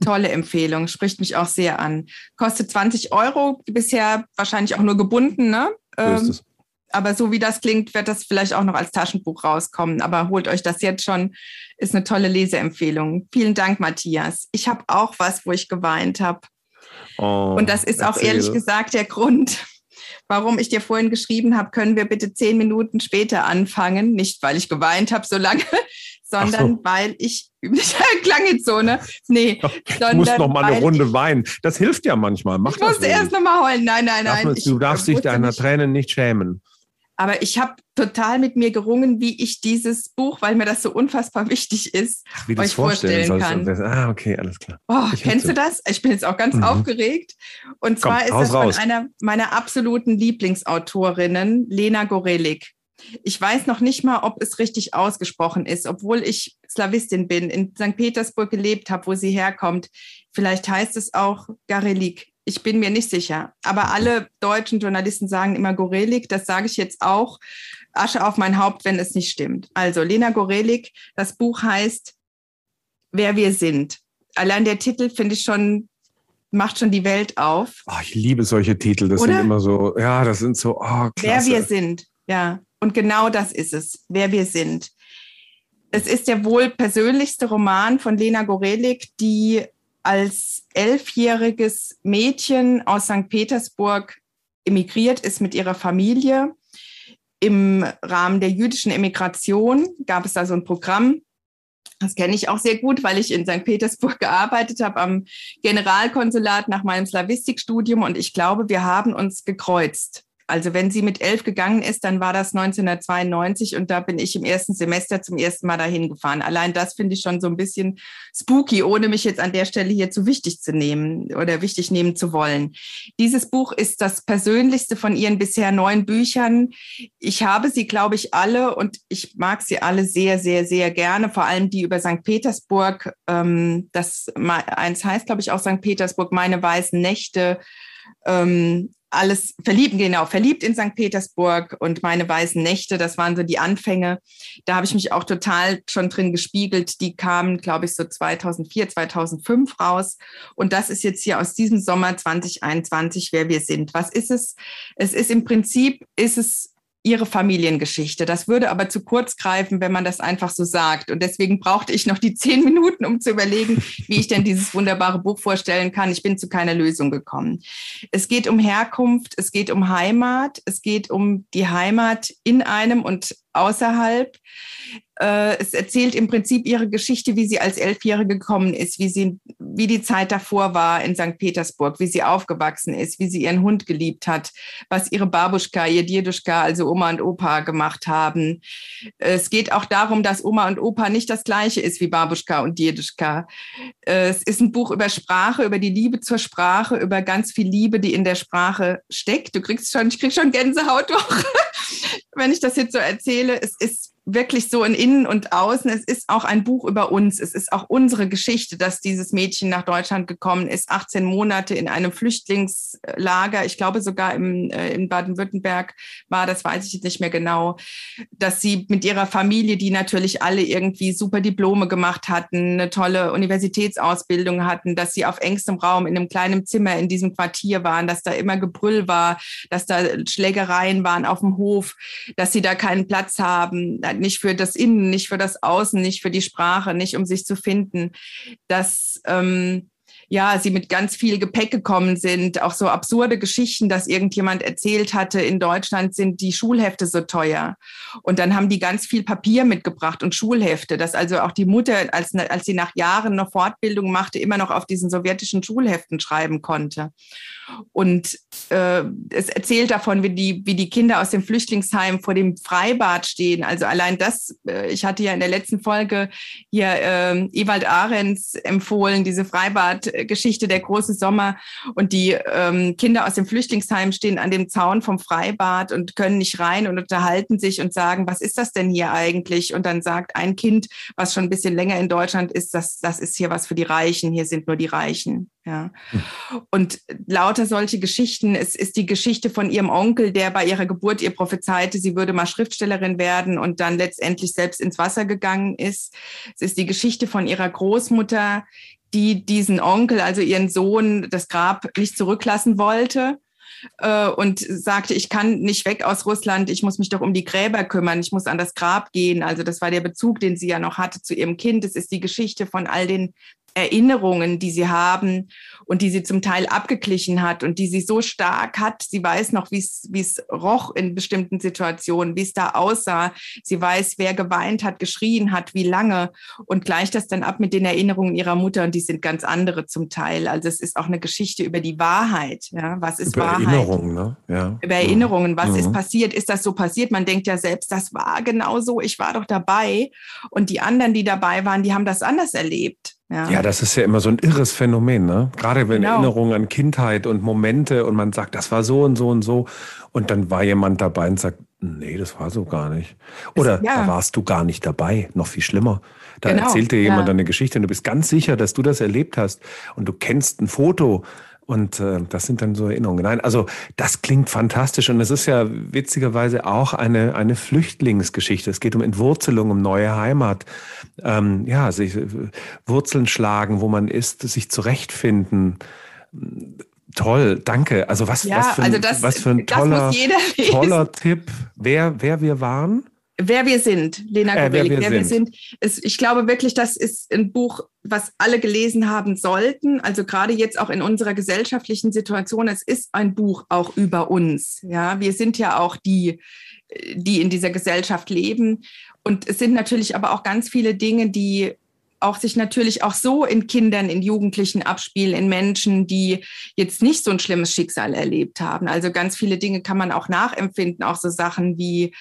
Tolle Empfehlung, spricht mich auch sehr an. Kostet 20 Euro, bisher wahrscheinlich auch nur gebunden, ne? So ähm, aber so wie das klingt, wird das vielleicht auch noch als Taschenbuch rauskommen. Aber holt euch das jetzt schon, ist eine tolle Leseempfehlung. Vielen Dank, Matthias. Ich habe auch was, wo ich geweint habe. Oh, Und das ist auch ehrlich gesagt der Grund, warum ich dir vorhin geschrieben habe, können wir bitte zehn Minuten später anfangen. Nicht, weil ich geweint habe so lange, sondern so. weil ich klang jetzt so, ne? Nee, sondern. Du musst noch mal eine Runde weinen. Das hilft ja manchmal. Mach ich musste erst noch mal heulen. Nein, nein, nein. du ich, darfst dich deiner nicht. Tränen nicht schämen. Aber ich habe total mit mir gerungen, wie ich dieses Buch, weil mir das so unfassbar wichtig ist, Ach, wie euch vorstellen, vorstellen kann. Ah, okay, alles klar. Oh, kennst du das? Ich bin jetzt auch ganz mhm. aufgeregt. Und zwar Komm, ist das von einer meiner absoluten Lieblingsautorinnen, Lena Gorelik. Ich weiß noch nicht mal, ob es richtig ausgesprochen ist, obwohl ich Slawistin bin, in St. Petersburg gelebt habe, wo sie herkommt. Vielleicht heißt es auch Garelik. Ich bin mir nicht sicher. Aber alle deutschen Journalisten sagen immer Gorelik. Das sage ich jetzt auch. Asche auf mein Haupt, wenn es nicht stimmt. Also Lena Gorelik, das Buch heißt Wer wir sind. Allein der Titel finde ich schon macht schon die Welt auf. Oh, ich liebe solche Titel. Das Oder? sind immer so, ja, das sind so, oh, klasse. Wer wir sind, ja. Und genau das ist es, wer wir sind. Es ist der wohl persönlichste Roman von Lena Gorelik, die als elfjähriges Mädchen aus St. Petersburg emigriert ist mit ihrer Familie. Im Rahmen der jüdischen Emigration gab es da so ein Programm. Das kenne ich auch sehr gut, weil ich in St. Petersburg gearbeitet habe am Generalkonsulat nach meinem Slavistikstudium und ich glaube, wir haben uns gekreuzt Also wenn sie mit elf gegangen ist, dann war das 1992 und da bin ich im ersten Semester zum ersten Mal dahin gefahren. Allein das finde ich schon so ein bisschen spooky, ohne mich jetzt an der Stelle hier zu wichtig zu nehmen oder wichtig nehmen zu wollen. Dieses Buch ist das persönlichste von ihren bisher neun Büchern. Ich habe sie, glaube ich, alle und ich mag sie alle sehr, sehr, sehr gerne. Vor allem die über St. Petersburg. Ähm, das eins heißt, glaube ich, auch St. Petersburg, meine weißen Nächte. Ähm, alles verliebt, genau, verliebt in St. Petersburg und meine weißen Nächte, das waren so die Anfänge. Da habe ich mich auch total schon drin gespiegelt. Die kamen, glaube ich, so 2004, 2005 raus. Und das ist jetzt hier aus diesem Sommer 2021, wer wir sind. Was ist es? Es ist im Prinzip, ist es ihre Familiengeschichte. Das würde aber zu kurz greifen, wenn man das einfach so sagt. Und deswegen brauchte ich noch die zehn Minuten, um zu überlegen, wie ich denn dieses wunderbare Buch vorstellen kann. Ich bin zu keiner Lösung gekommen. Es geht um Herkunft, es geht um Heimat, es geht um die Heimat in einem und außerhalb. Äh, es erzählt im Prinzip ihre Geschichte, wie sie als Elfjährige gekommen ist, wie sie, wie die Zeit davor war in St. Petersburg, wie sie aufgewachsen ist, wie sie ihren Hund geliebt hat, was ihre Babuschka, ihr Dieduschka, also Oma und Opa gemacht haben. Es geht auch darum, dass Oma und Opa nicht das gleiche ist wie Babuschka und Dieduschka. Äh, es ist ein Buch über Sprache, über die Liebe zur Sprache, über ganz viel Liebe, die in der Sprache steckt. Du kriegst schon, ich krieg schon Gänsehaut, wenn ich das jetzt so erzähle. Es ist wirklich so in Innen und Außen. Es ist auch ein Buch über uns. Es ist auch unsere Geschichte, dass dieses Mädchen nach Deutschland gekommen ist, 18 Monate in einem Flüchtlingslager. Ich glaube sogar im, äh, in Baden-Württemberg war, das weiß ich jetzt nicht mehr genau, dass sie mit ihrer Familie, die natürlich alle irgendwie super Diplome gemacht hatten, eine tolle Universitätsausbildung hatten, dass sie auf engstem Raum in einem kleinen Zimmer in diesem Quartier waren, dass da immer Gebrüll war, dass da Schlägereien waren auf dem Hof, dass sie da keinen Platz haben nicht für das Innen, nicht für das Außen, nicht für die Sprache, nicht um sich zu finden, dass ähm, ja, sie mit ganz viel Gepäck gekommen sind, auch so absurde Geschichten, dass irgendjemand erzählt hatte, in Deutschland sind die Schulhefte so teuer. Und dann haben die ganz viel Papier mitgebracht und Schulhefte, dass also auch die Mutter, als, als sie nach Jahren noch Fortbildung machte, immer noch auf diesen sowjetischen Schulheften schreiben konnte. Und äh, es erzählt davon, wie die, wie die Kinder aus dem Flüchtlingsheim vor dem Freibad stehen. Also allein das, äh, ich hatte ja in der letzten Folge hier äh, Ewald Ahrens empfohlen, diese Freibad Geschichte der große Sommer und die ähm, Kinder aus dem Flüchtlingsheim stehen an dem Zaun vom Freibad und können nicht rein und unterhalten sich und sagen, was ist das denn hier eigentlich? Und dann sagt ein Kind, was schon ein bisschen länger in Deutschland ist, das, das ist hier was für die Reichen, hier sind nur die Reichen. Ja. Hm. Und lauter solche Geschichten. Es ist die Geschichte von ihrem Onkel, der bei ihrer Geburt ihr prophezeite, sie würde mal Schriftstellerin werden und dann letztendlich selbst ins Wasser gegangen ist. Es ist die Geschichte von ihrer Großmutter, die diesen Onkel, also ihren Sohn, das Grab nicht zurücklassen wollte äh, und sagte, ich kann nicht weg aus Russland, ich muss mich doch um die Gräber kümmern, ich muss an das Grab gehen. Also das war der Bezug, den sie ja noch hatte zu ihrem Kind. Es ist die Geschichte von all den Erinnerungen, die sie haben und die sie zum Teil abgeglichen hat und die sie so stark hat. Sie weiß noch, wie es roch in bestimmten Situationen, wie es da aussah. Sie weiß, wer geweint hat, geschrien hat, wie lange und gleicht das dann ab mit den Erinnerungen ihrer Mutter und die sind ganz andere zum Teil. Also es ist auch eine Geschichte über die Wahrheit. Ja? Was ist über Wahrheit? Erinnerungen, ne? Ja. Über Erinnerungen. Was mhm. ist passiert? Ist das so passiert? Man denkt ja selbst, das war genau so. Ich war doch dabei. Und die anderen, die dabei waren, die haben das anders erlebt. Ja. ja, das ist ja immer so ein irres Phänomen, ne? Gerade wenn genau. Erinnerungen an Kindheit und Momente und man sagt, das war so und so und so. Und dann war jemand dabei und sagt, nee, das war so gar nicht. Oder ja. da warst du gar nicht dabei, noch viel schlimmer. Da genau. erzählt dir jemand ja. eine Geschichte und du bist ganz sicher, dass du das erlebt hast und du kennst ein Foto und äh, das sind dann so Erinnerungen. Nein, also das klingt fantastisch und es ist ja witzigerweise auch eine, eine Flüchtlingsgeschichte. Es geht um Entwurzelung, um neue Heimat. Ähm, ja, sich äh, Wurzeln schlagen, wo man ist, sich zurechtfinden. Toll, danke. Also was, ja, was, für, ein, also das, was für ein toller, toller Tipp, wer, wer wir waren. Wer wir sind, Lena äh, wer, wir, wer wir sind. Ist, ich glaube wirklich, das ist ein Buch, was alle gelesen haben sollten. Also gerade jetzt auch in unserer gesellschaftlichen Situation. Es ist ein Buch auch über uns. Ja, wir sind ja auch die, die in dieser Gesellschaft leben. Und es sind natürlich aber auch ganz viele Dinge, die auch sich natürlich auch so in Kindern, in Jugendlichen abspielen, in Menschen, die jetzt nicht so ein schlimmes Schicksal erlebt haben. Also ganz viele Dinge kann man auch nachempfinden, auch so Sachen wie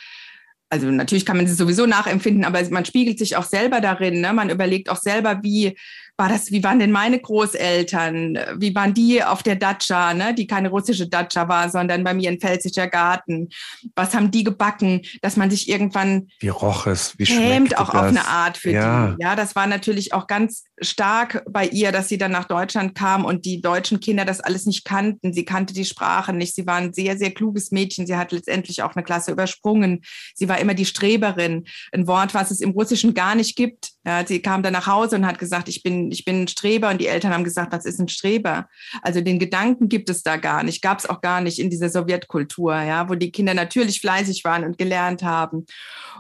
also natürlich kann man sie sowieso nachempfinden, aber man spiegelt sich auch selber darin. Ne? Man überlegt auch selber, wie war das, wie waren denn meine Großeltern? Wie waren die auf der Datscha, ne? die keine russische Datscha war, sondern bei mir ein pfälzischer Garten? Was haben die gebacken, dass man sich irgendwann wie roch es, wie schämt auch das? auf eine Art für ja. die. Ja, das war natürlich auch ganz stark bei ihr, dass sie dann nach Deutschland kam und die deutschen Kinder das alles nicht kannten. Sie kannte die Sprache nicht. Sie war ein sehr, sehr kluges Mädchen. Sie hat letztendlich auch eine Klasse übersprungen. Sie war immer die Streberin. Ein Wort, was es im Russischen gar nicht gibt. Ja, sie kam dann nach Hause und hat gesagt, ich bin ich bin ein Streber und die Eltern haben gesagt, was ist ein Streber? Also den Gedanken gibt es da gar nicht, gab es auch gar nicht in dieser Sowjetkultur, ja, wo die Kinder natürlich fleißig waren und gelernt haben.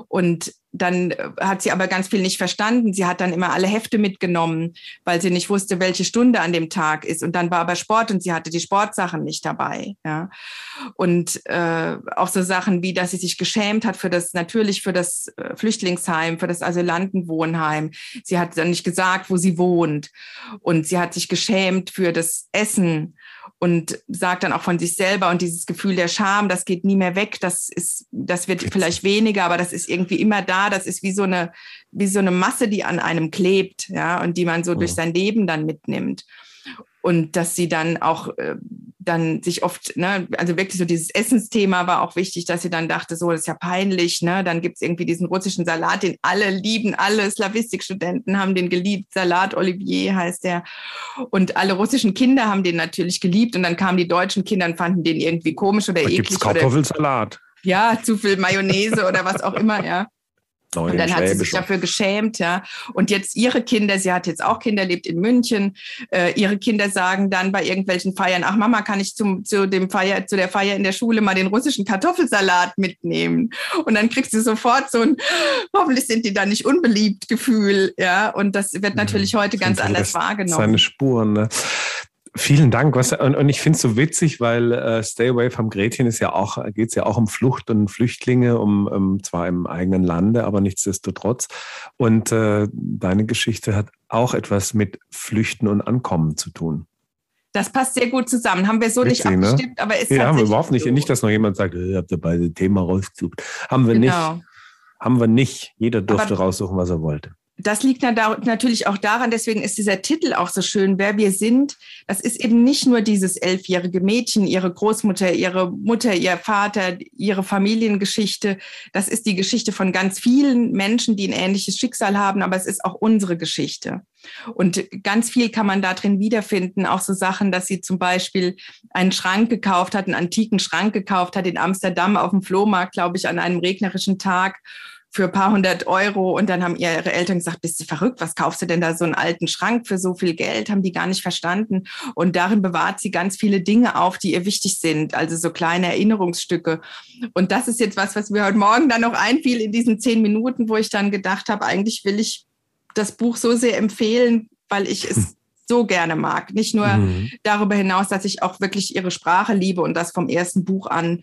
Und dann äh, hat sie aber ganz viel nicht verstanden. Sie hat dann immer alle Hefte mitgenommen, weil sie nicht wusste, welche Stunde an dem Tag ist. Und dann war aber Sport und sie hatte die Sportsachen nicht dabei. Ja. Und äh, auch so Sachen wie, dass sie sich geschämt hat für das, natürlich für das äh, Flüchtlingsheim, für das Asylantenwohnheim. Sie hat dann nicht gesagt, wo sie wohnt. Und sie hat sich geschämt für das Essen und sagt dann auch von sich selber und dieses Gefühl der Scham, das geht nie mehr weg, das ist, das wird vielleicht weniger, aber das ist irgendwie immer da, das ist wie so eine, wie so eine Masse, die an einem klebt, ja, und die man so durch sein Leben dann mitnimmt und dass sie dann auch äh, dann sich oft, ne, also wirklich so dieses Essensthema war auch wichtig, dass sie dann dachte, so, das ist ja peinlich, ne, dann gibt es irgendwie diesen russischen Salat, den alle lieben, alle Slavistikstudenten haben den geliebt, Salat Olivier heißt der und alle russischen Kinder haben den natürlich geliebt und dann kamen die deutschen Kinder und fanden den irgendwie komisch oder da eklig. Gibt's Kartoffelsalat. Oder, ja, zu viel Mayonnaise oder was auch immer, ja. Neuen und dann hat sie sich dafür geschämt, ja. Und jetzt ihre Kinder, sie hat jetzt auch Kinder, lebt in München. Äh, ihre Kinder sagen dann bei irgendwelchen Feiern, ach Mama, kann ich zum, zu dem Feier, zu der Feier in der Schule mal den russischen Kartoffelsalat mitnehmen? Und dann kriegst du sofort so ein, hoffentlich sind die da nicht unbeliebt Gefühl, ja. Und das wird natürlich heute ganz anders wahrgenommen. Seine Spuren, ne? Vielen Dank. Was, und, und ich finde es so witzig, weil äh, Stay Away vom Gretchen ist ja auch, geht es ja auch um Flucht und Flüchtlinge, um, um zwar im eigenen Lande, aber nichtsdestotrotz. Und äh, deine Geschichte hat auch etwas mit Flüchten und Ankommen zu tun. Das passt sehr gut zusammen. Haben wir so Witzig, nicht ne? abgestimmt, ne? aber ist Ja, haben wir überhaupt nicht. So. Nicht, dass noch jemand sagt, ihr habt ihr beide Thema rausgesucht. Haben wir genau. nicht. Haben wir nicht. Jeder durfte aber raussuchen, was er wollte das liegt natürlich auch daran, deswegen ist dieser Titel auch so schön, wer wir sind. Das ist eben nicht nur dieses elfjährige Mädchen, ihre Großmutter, ihre Mutter, ihr Vater, ihre Familiengeschichte. Das ist die Geschichte von ganz vielen Menschen, die ein ähnliches Schicksal haben, aber es ist auch unsere Geschichte. Und ganz viel kann man da drin wiederfinden. Auch so Sachen, dass sie zum Beispiel einen Schrank gekauft hat, einen antiken Schrank gekauft hat in Amsterdam auf dem Flohmarkt, glaube ich, an einem regnerischen Tag für ein paar hundert Euro. Und dann haben ihre Eltern gesagt, bist du verrückt? Was kaufst du denn da so einen alten Schrank für so viel Geld? Haben die gar nicht verstanden. Und darin bewahrt sie ganz viele Dinge auf, die ihr wichtig sind. Also so kleine Erinnerungsstücke. Und das ist jetzt was, was mir heute Morgen dann noch einfiel in diesen zehn Minuten, wo ich dann gedacht habe, eigentlich will ich das Buch so sehr empfehlen, weil ich es so gerne mag. Nicht nur mhm. darüber hinaus, dass ich auch wirklich ihre Sprache liebe und das vom ersten Buch an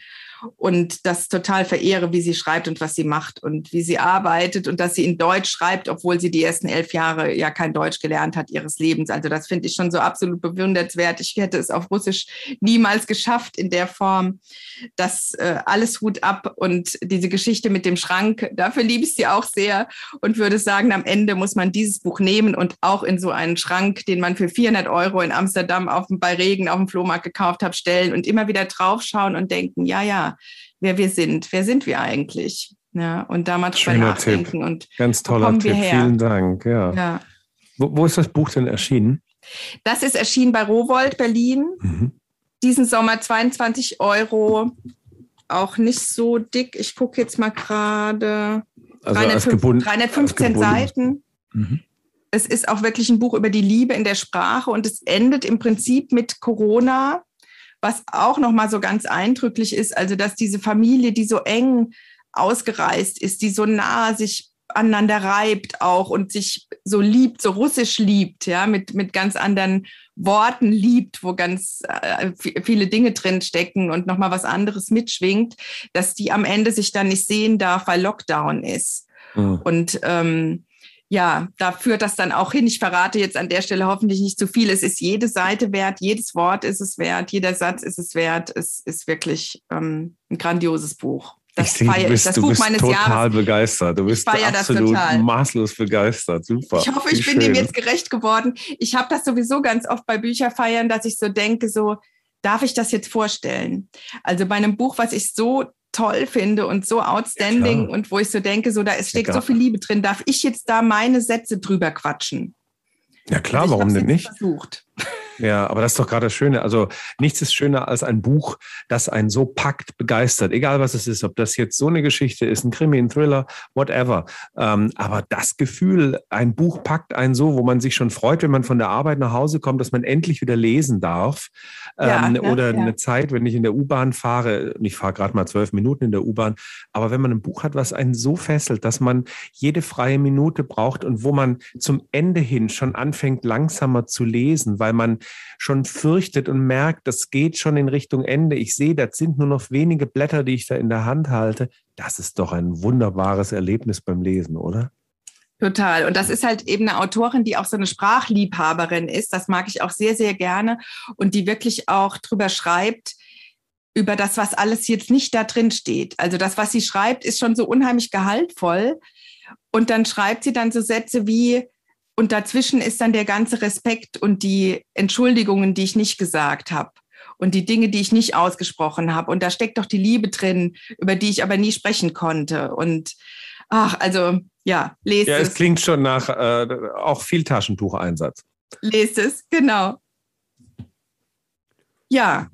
und das total verehre, wie sie schreibt und was sie macht und wie sie arbeitet und dass sie in Deutsch schreibt, obwohl sie die ersten elf Jahre ja kein Deutsch gelernt hat ihres Lebens. Also das finde ich schon so absolut bewundernswert. Ich hätte es auf Russisch niemals geschafft in der Form. Das äh, alles Hut ab und diese Geschichte mit dem Schrank, dafür liebe ich sie auch sehr und würde sagen, am Ende muss man dieses Buch nehmen und auch in so einen Schrank, den man für 400 Euro in Amsterdam auf, bei Regen auf dem Flohmarkt gekauft hat, stellen und immer wieder draufschauen und denken, ja, ja, wer wir sind. Wer sind wir eigentlich? Ja, und da mal drüber nachdenken. Tipp. Und Ganz toller Tipp. Vielen Dank. Ja. ja. Wo, wo, ist das Buch denn erschienen? Das ist erschienen bei Rowold Berlin. Mhm. Diesen Sommer 22 Euro. Auch nicht so dick. Ich gucke jetzt mal gerade. Also 305, 315 Seiten. Mhm. Es ist auch wirklich ein Buch über die Liebe in der Sprache und es endet im Prinzip mit Corona was auch noch mal so ganz eindrücklich ist, also dass diese Familie, die so eng ausgereist ist, die so nah sich aneinander reibt auch und sich so liebt, so russisch liebt, ja, mit, mit ganz anderen Worten liebt, wo ganz äh, viele Dinge drin stecken und nochmal was anderes mitschwingt, dass die am Ende sich dann nicht sehen darf, weil Lockdown ist. Mhm. Und ähm, ja, da führt das dann auch hin. Ich verrate jetzt an der Stelle hoffentlich nicht zu viel. Es ist jede Seite wert, jedes Wort ist es wert, jeder Satz ist es wert. Es ist wirklich ähm, ein grandioses Buch. Das, ich sehe, du bist, das du Buch bist meines total Jahres. begeistert. Du bist absolut maßlos begeistert. Super. Ich hoffe, ich bin dem jetzt gerecht geworden. Ich habe das sowieso ganz oft bei Bücherfeiern, dass ich so denke, so darf ich das jetzt vorstellen? Also bei einem Buch, was ich so toll finde und so outstanding ja, und wo ich so denke, so da steckt ja, so viel Liebe drin, darf ich jetzt da meine Sätze drüber quatschen? Ja klar, warum denn nicht? Versucht. Ja, aber das ist doch gerade das Schöne. Also nichts ist schöner als ein Buch, das einen so packt, begeistert, egal was es ist, ob das jetzt so eine Geschichte ist, ein Krimi, ein Thriller, whatever. Ähm, aber das Gefühl, ein Buch packt einen so, wo man sich schon freut, wenn man von der Arbeit nach Hause kommt, dass man endlich wieder lesen darf. Ähm, ja, oder ja. eine Zeit, wenn ich in der U-Bahn fahre, ich fahre gerade mal zwölf Minuten in der U-Bahn, aber wenn man ein Buch hat, was einen so fesselt, dass man jede freie Minute braucht und wo man zum Ende hin schon anfängt, langsamer zu lesen, weil man schon fürchtet und merkt, das geht schon in Richtung Ende. Ich sehe, das sind nur noch wenige Blätter, die ich da in der Hand halte. Das ist doch ein wunderbares Erlebnis beim Lesen, oder? Total. Und das ist halt eben eine Autorin, die auch so eine Sprachliebhaberin ist. Das mag ich auch sehr, sehr gerne. Und die wirklich auch drüber schreibt, über das, was alles jetzt nicht da drin steht. Also das, was sie schreibt, ist schon so unheimlich gehaltvoll. Und dann schreibt sie dann so Sätze wie, und dazwischen ist dann der ganze Respekt und die Entschuldigungen, die ich nicht gesagt habe und die Dinge, die ich nicht ausgesprochen habe. Und da steckt doch die Liebe drin, über die ich aber nie sprechen konnte. Und ach, also ja, lest ja, es. Ja, es klingt schon nach äh, auch viel Taschentucheinsatz. Lest es, genau. Ja,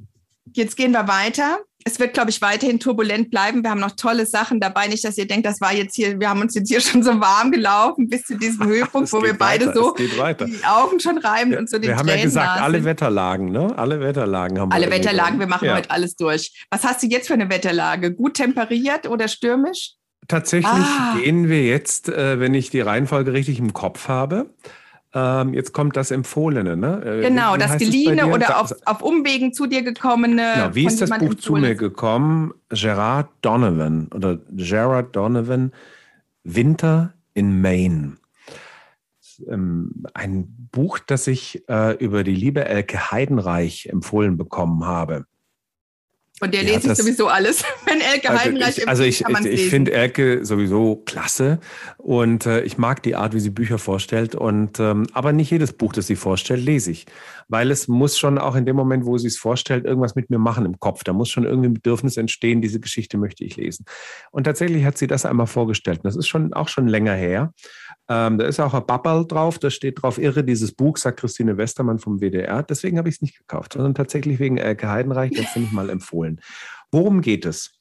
jetzt gehen wir weiter es wird, glaube ich, weiterhin turbulent bleiben. Wir haben noch tolle Sachen dabei. Nicht, dass ihr denkt, das war jetzt hier, wir haben uns jetzt hier schon so warm gelaufen bis zu diesem Höhepunkt, wo wir beide weiter, so die Augen schon reiben und so die Wir haben ja gesagt, alle Wetterlagen, ne? Alle Wetterlagen haben alle wir. Alle Wetterlagen, wir machen ja. heute alles durch. Was hast du jetzt für eine Wetterlage? Gut temperiert oder stürmisch? Tatsächlich ah. gehen wir jetzt, äh, wenn ich die Reihenfolge richtig im Kopf habe, ähm, jetzt kommt das Empfohlene, ne? Äh, genau, das Geliehene oder auf, auf Umwegen zu dir gekommene. Genau, wie ist das Buch zu mir gekommen? Gerard Donovan oder Gerard Donovan, Winter in Maine. Ähm, ein Buch, das ich äh, über die liebe Elke Heidenreich empfohlen bekommen habe. Und der lese ich sowieso alles, wenn Elke also Heidenreich ich, Also ich, ich, ich finde Elke sowieso klasse und äh, ich mag die Art, wie sie Bücher vorstellt. Und ähm, aber nicht jedes Buch, das sie vorstellt, lese ich. Weil es muss schon auch in dem Moment, wo sie es vorstellt, irgendwas mit mir machen im Kopf. Da muss schon irgendwie ein Bedürfnis entstehen, diese Geschichte möchte ich lesen. Und tatsächlich hat sie das einmal vorgestellt. das ist schon auch schon länger her. Ähm, da ist auch ein Babbel drauf, da steht drauf, irre, dieses Buch, sagt Christine Westermann vom WDR. Deswegen habe ich es nicht gekauft, sondern tatsächlich wegen Elke Heidenreich, das finde ich mal empfohlen. Worum geht es?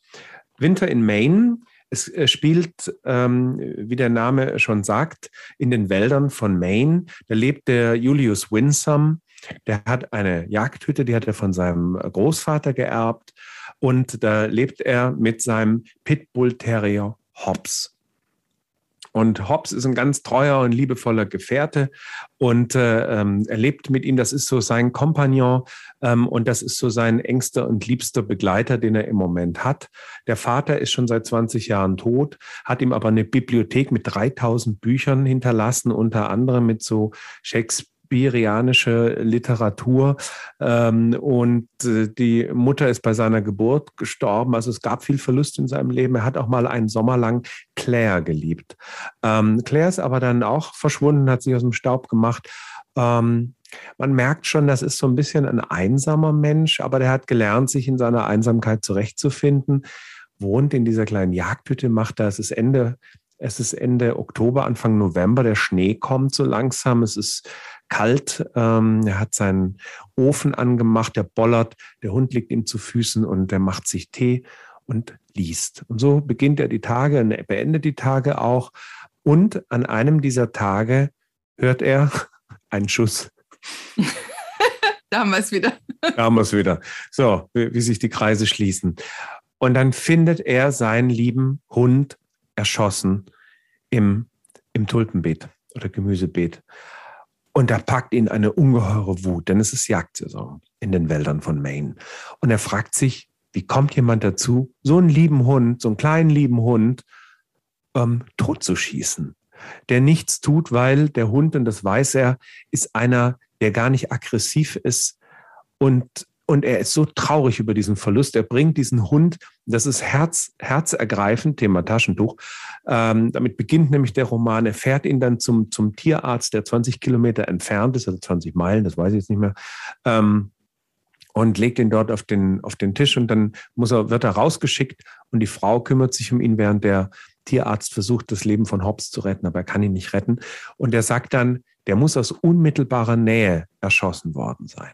Winter in Maine. Es äh, spielt, ähm, wie der Name schon sagt, in den Wäldern von Maine. Da lebt der Julius Winsome. Der hat eine Jagdhütte, die hat er von seinem Großvater geerbt. Und da lebt er mit seinem Pitbull Terrier Hobbs. Und Hobbs ist ein ganz treuer und liebevoller Gefährte und äh, ähm, er lebt mit ihm, das ist so sein Kompagnon ähm, und das ist so sein engster und liebster Begleiter, den er im Moment hat. Der Vater ist schon seit 20 Jahren tot, hat ihm aber eine Bibliothek mit 3000 Büchern hinterlassen, unter anderem mit so Shakespeare shakespearianische Literatur. Ähm, und äh, die Mutter ist bei seiner Geburt gestorben. Also es gab viel Verlust in seinem Leben. Er hat auch mal einen Sommer lang Claire geliebt. Ähm, Claire ist aber dann auch verschwunden, hat sich aus dem Staub gemacht. Ähm, man merkt schon, das ist so ein bisschen ein einsamer Mensch, aber der hat gelernt, sich in seiner Einsamkeit zurechtzufinden, wohnt in dieser kleinen Jagdhütte, macht da, es ist Ende, es ist Ende Oktober, Anfang November, der Schnee kommt so langsam, es ist kalt. Ähm, er hat seinen Ofen angemacht, der bollert, der Hund liegt ihm zu Füßen und er macht sich Tee und liest. Und so beginnt er die Tage und er beendet die Tage auch. Und an einem dieser Tage hört er einen Schuss. da haben wir es wieder. da haben wir es wieder. So, wie, wie sich die Kreise schließen. Und dann findet er seinen lieben Hund erschossen im, im Tulpenbeet oder Gemüsebeet. Und da packt ihn eine ungeheure Wut, denn es ist Jagdsaison in den Wäldern von Maine. Und er fragt sich, wie kommt jemand dazu, so einen lieben Hund, so einen kleinen lieben Hund, ähm, totzuschießen? der nichts tut, weil der Hund, und das weiß er, ist einer, der gar nicht aggressiv ist und und er ist so traurig über diesen Verlust. Er bringt diesen Hund, das ist herz, herzergreifend, Thema Taschentuch. Ähm, damit beginnt nämlich der Roman. Er fährt ihn dann zum, zum Tierarzt, der 20 Kilometer entfernt ist, also 20 Meilen, das weiß ich jetzt nicht mehr. Ähm, und legt ihn dort auf den, auf den Tisch und dann muss er, wird er rausgeschickt und die Frau kümmert sich um ihn, während der Tierarzt versucht, das Leben von Hobbs zu retten, aber er kann ihn nicht retten. Und er sagt dann, der muss aus unmittelbarer Nähe erschossen worden sein.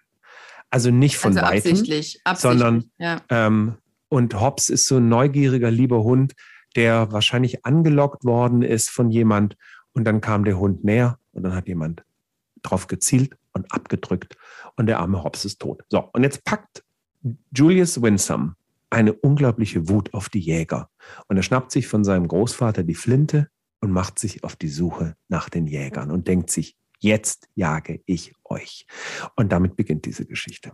Also nicht von also weitem, absichtlich, absichtlich, sondern ja. ähm, und Hobbs ist so ein neugieriger, lieber Hund, der wahrscheinlich angelockt worden ist von jemand und dann kam der Hund näher und dann hat jemand drauf gezielt und abgedrückt und der arme Hobbs ist tot. So, und jetzt packt Julius Winsome eine unglaubliche Wut auf die Jäger und er schnappt sich von seinem Großvater die Flinte und macht sich auf die Suche nach den Jägern und denkt sich, Jetzt jage ich euch. Und damit beginnt diese Geschichte.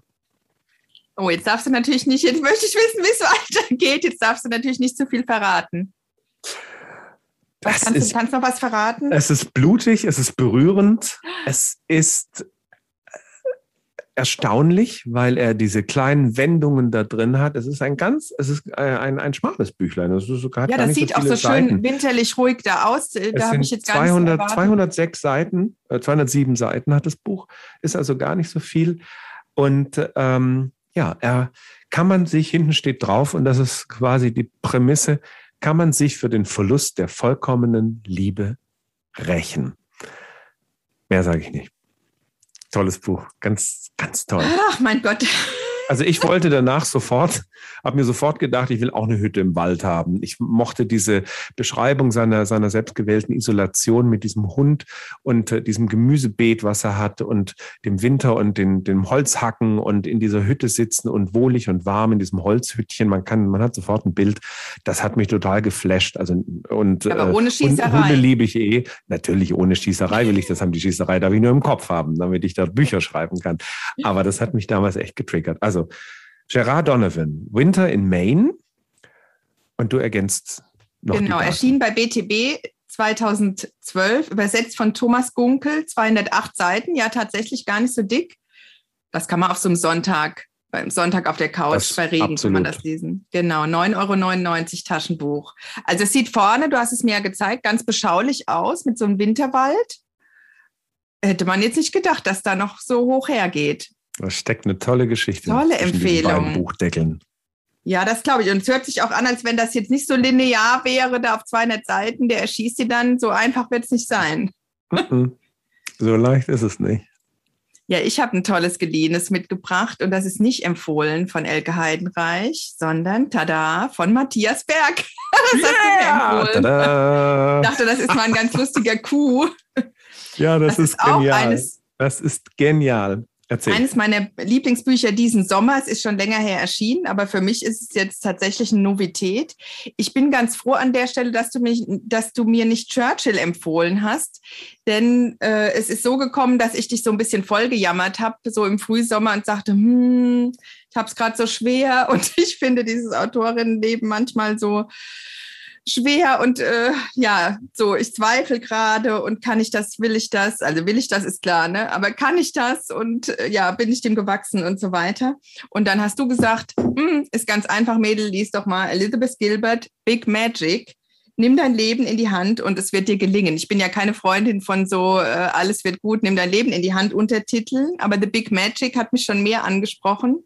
Oh, jetzt darfst du natürlich nicht, jetzt möchte ich wissen, wie es weitergeht. Jetzt darfst du natürlich nicht zu viel verraten. Was, kannst, ist, du, kannst du noch was verraten? Es ist blutig, es ist berührend, es ist erstaunlich, weil er diese kleinen Wendungen da drin hat. Es ist ein ganz, es ist äh, ein, ein schmales Büchlein. Das ist sogar ja, das sieht so auch so Seiten. schön winterlich ruhig da aus. Da habe ich jetzt gar 200, nicht 206 Seiten, äh, 207 Seiten hat das Buch, ist also gar nicht so viel. Und ähm, ja, er kann man sich, hinten steht drauf, und das ist quasi die Prämisse, kann man sich für den Verlust der vollkommenen Liebe rächen. Mehr sage ich nicht. Tolles Buch, ganz, ganz toll. Ach mein Gott. Also ich wollte danach sofort, habe mir sofort gedacht, ich will auch eine Hütte im Wald haben. Ich mochte diese Beschreibung seiner, seiner selbstgewählten Isolation mit diesem Hund und äh, diesem Gemüsebeet, was er hat und dem Winter und den, dem Holzhacken und in dieser Hütte sitzen und wohlig und warm in diesem Holzhüttchen. Man kann, man hat sofort ein Bild. Das hat mich total geflasht. Also und, Aber ohne Schießerei. Und Hunde liebe ich eh. Natürlich ohne Schießerei will ich das haben. Die Schießerei darf ich nur im Kopf haben, damit ich dort Bücher schreiben kann. Aber das hat mich damals echt getriggert. Also also, Gerard Donovan, Winter in Maine. Und du ergänzt noch. Genau, erschien bei BTB 2012, übersetzt von Thomas Gunkel, 208 Seiten, ja tatsächlich gar nicht so dick. Das kann man auf so einem Sonntag, beim Sonntag auf der Couch das bei Regen absolut. kann man das lesen. Genau, 9,99 Euro Taschenbuch. Also es sieht vorne, du hast es mir ja gezeigt, ganz beschaulich aus mit so einem Winterwald. Hätte man jetzt nicht gedacht, dass da noch so hoch hergeht. Da steckt eine tolle Geschichte. Tolle Empfehlung. Buchdeckeln. Ja, das glaube ich. Und es hört sich auch an, als wenn das jetzt nicht so linear wäre, da auf 200 Seiten, der erschießt sie dann. So einfach wird es nicht sein. so leicht ist es nicht. Ja, ich habe ein tolles geliehenes mitgebracht und das ist nicht empfohlen von Elke Heidenreich, sondern tada von Matthias Berg. Das yeah, mir empfohlen. Ich dachte, das ist mal ein ganz lustiger Coup. Ja, das, das ist, ist genial. Eines, das ist genial. Erzähl. Eines meiner Lieblingsbücher diesen Sommer, es ist schon länger her erschienen, aber für mich ist es jetzt tatsächlich eine Novität. Ich bin ganz froh an der Stelle, dass du, mich, dass du mir nicht Churchill empfohlen hast, denn äh, es ist so gekommen, dass ich dich so ein bisschen vollgejammert habe, so im Frühsommer und sagte, hm, ich habe es gerade so schwer und ich finde dieses Autorinnenleben manchmal so schwer und äh, ja, so, ich zweifle gerade und kann ich das, will ich das? Also will ich das, ist klar, ne? Aber kann ich das? Und äh, ja, bin ich dem gewachsen und so weiter. Und dann hast du gesagt, hm, ist ganz einfach, Mädel, lies doch mal Elizabeth Gilbert, Big Magic nimm dein Leben in die Hand und es wird dir gelingen. Ich bin ja keine Freundin von so, äh, alles wird gut, nimm dein Leben in die Hand Untertiteln, aber The Big Magic hat mich schon mehr angesprochen.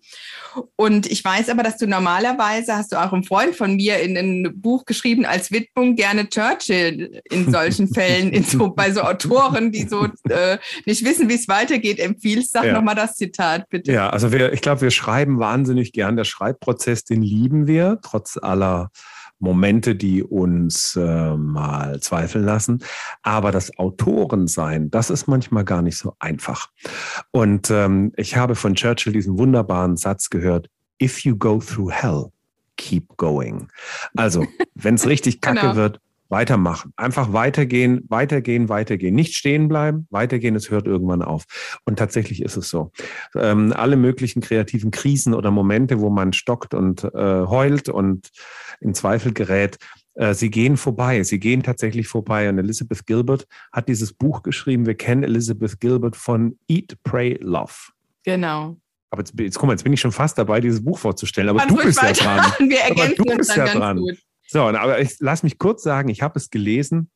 Und ich weiß aber, dass du normalerweise, hast du auch einen Freund von mir in ein Buch geschrieben als Widmung, gerne Churchill in solchen Fällen, in so, bei so Autoren, die so äh, nicht wissen, wie es weitergeht, empfiehlst. Sag ja. nochmal das Zitat, bitte. Ja, also wir, ich glaube, wir schreiben wahnsinnig gern. Der Schreibprozess, den lieben wir, trotz aller Momente, die uns äh, mal zweifeln lassen. Aber das Autorensein, das ist manchmal gar nicht so einfach. Und ähm, ich habe von Churchill diesen wunderbaren Satz gehört, If you go through hell, keep going. Also, wenn es richtig kacke genau. wird, weitermachen. Einfach weitergehen, weitergehen, weitergehen. Nicht stehen bleiben, weitergehen, es hört irgendwann auf. Und tatsächlich ist es so. Ähm, alle möglichen kreativen Krisen oder Momente, wo man stockt und äh, heult und in Zweifel gerät, Äh, sie gehen vorbei, sie gehen tatsächlich vorbei. Und Elizabeth Gilbert hat dieses Buch geschrieben. Wir kennen Elizabeth Gilbert von Eat, Pray, Love. Genau. Aber jetzt, jetzt guck mal, jetzt bin ich schon fast dabei, dieses Buch vorzustellen. Aber du bist ja dran. Wir ergänzen aber du bist ja dran. Gut. So, aber ich lass mich kurz sagen, ich habe es gelesen,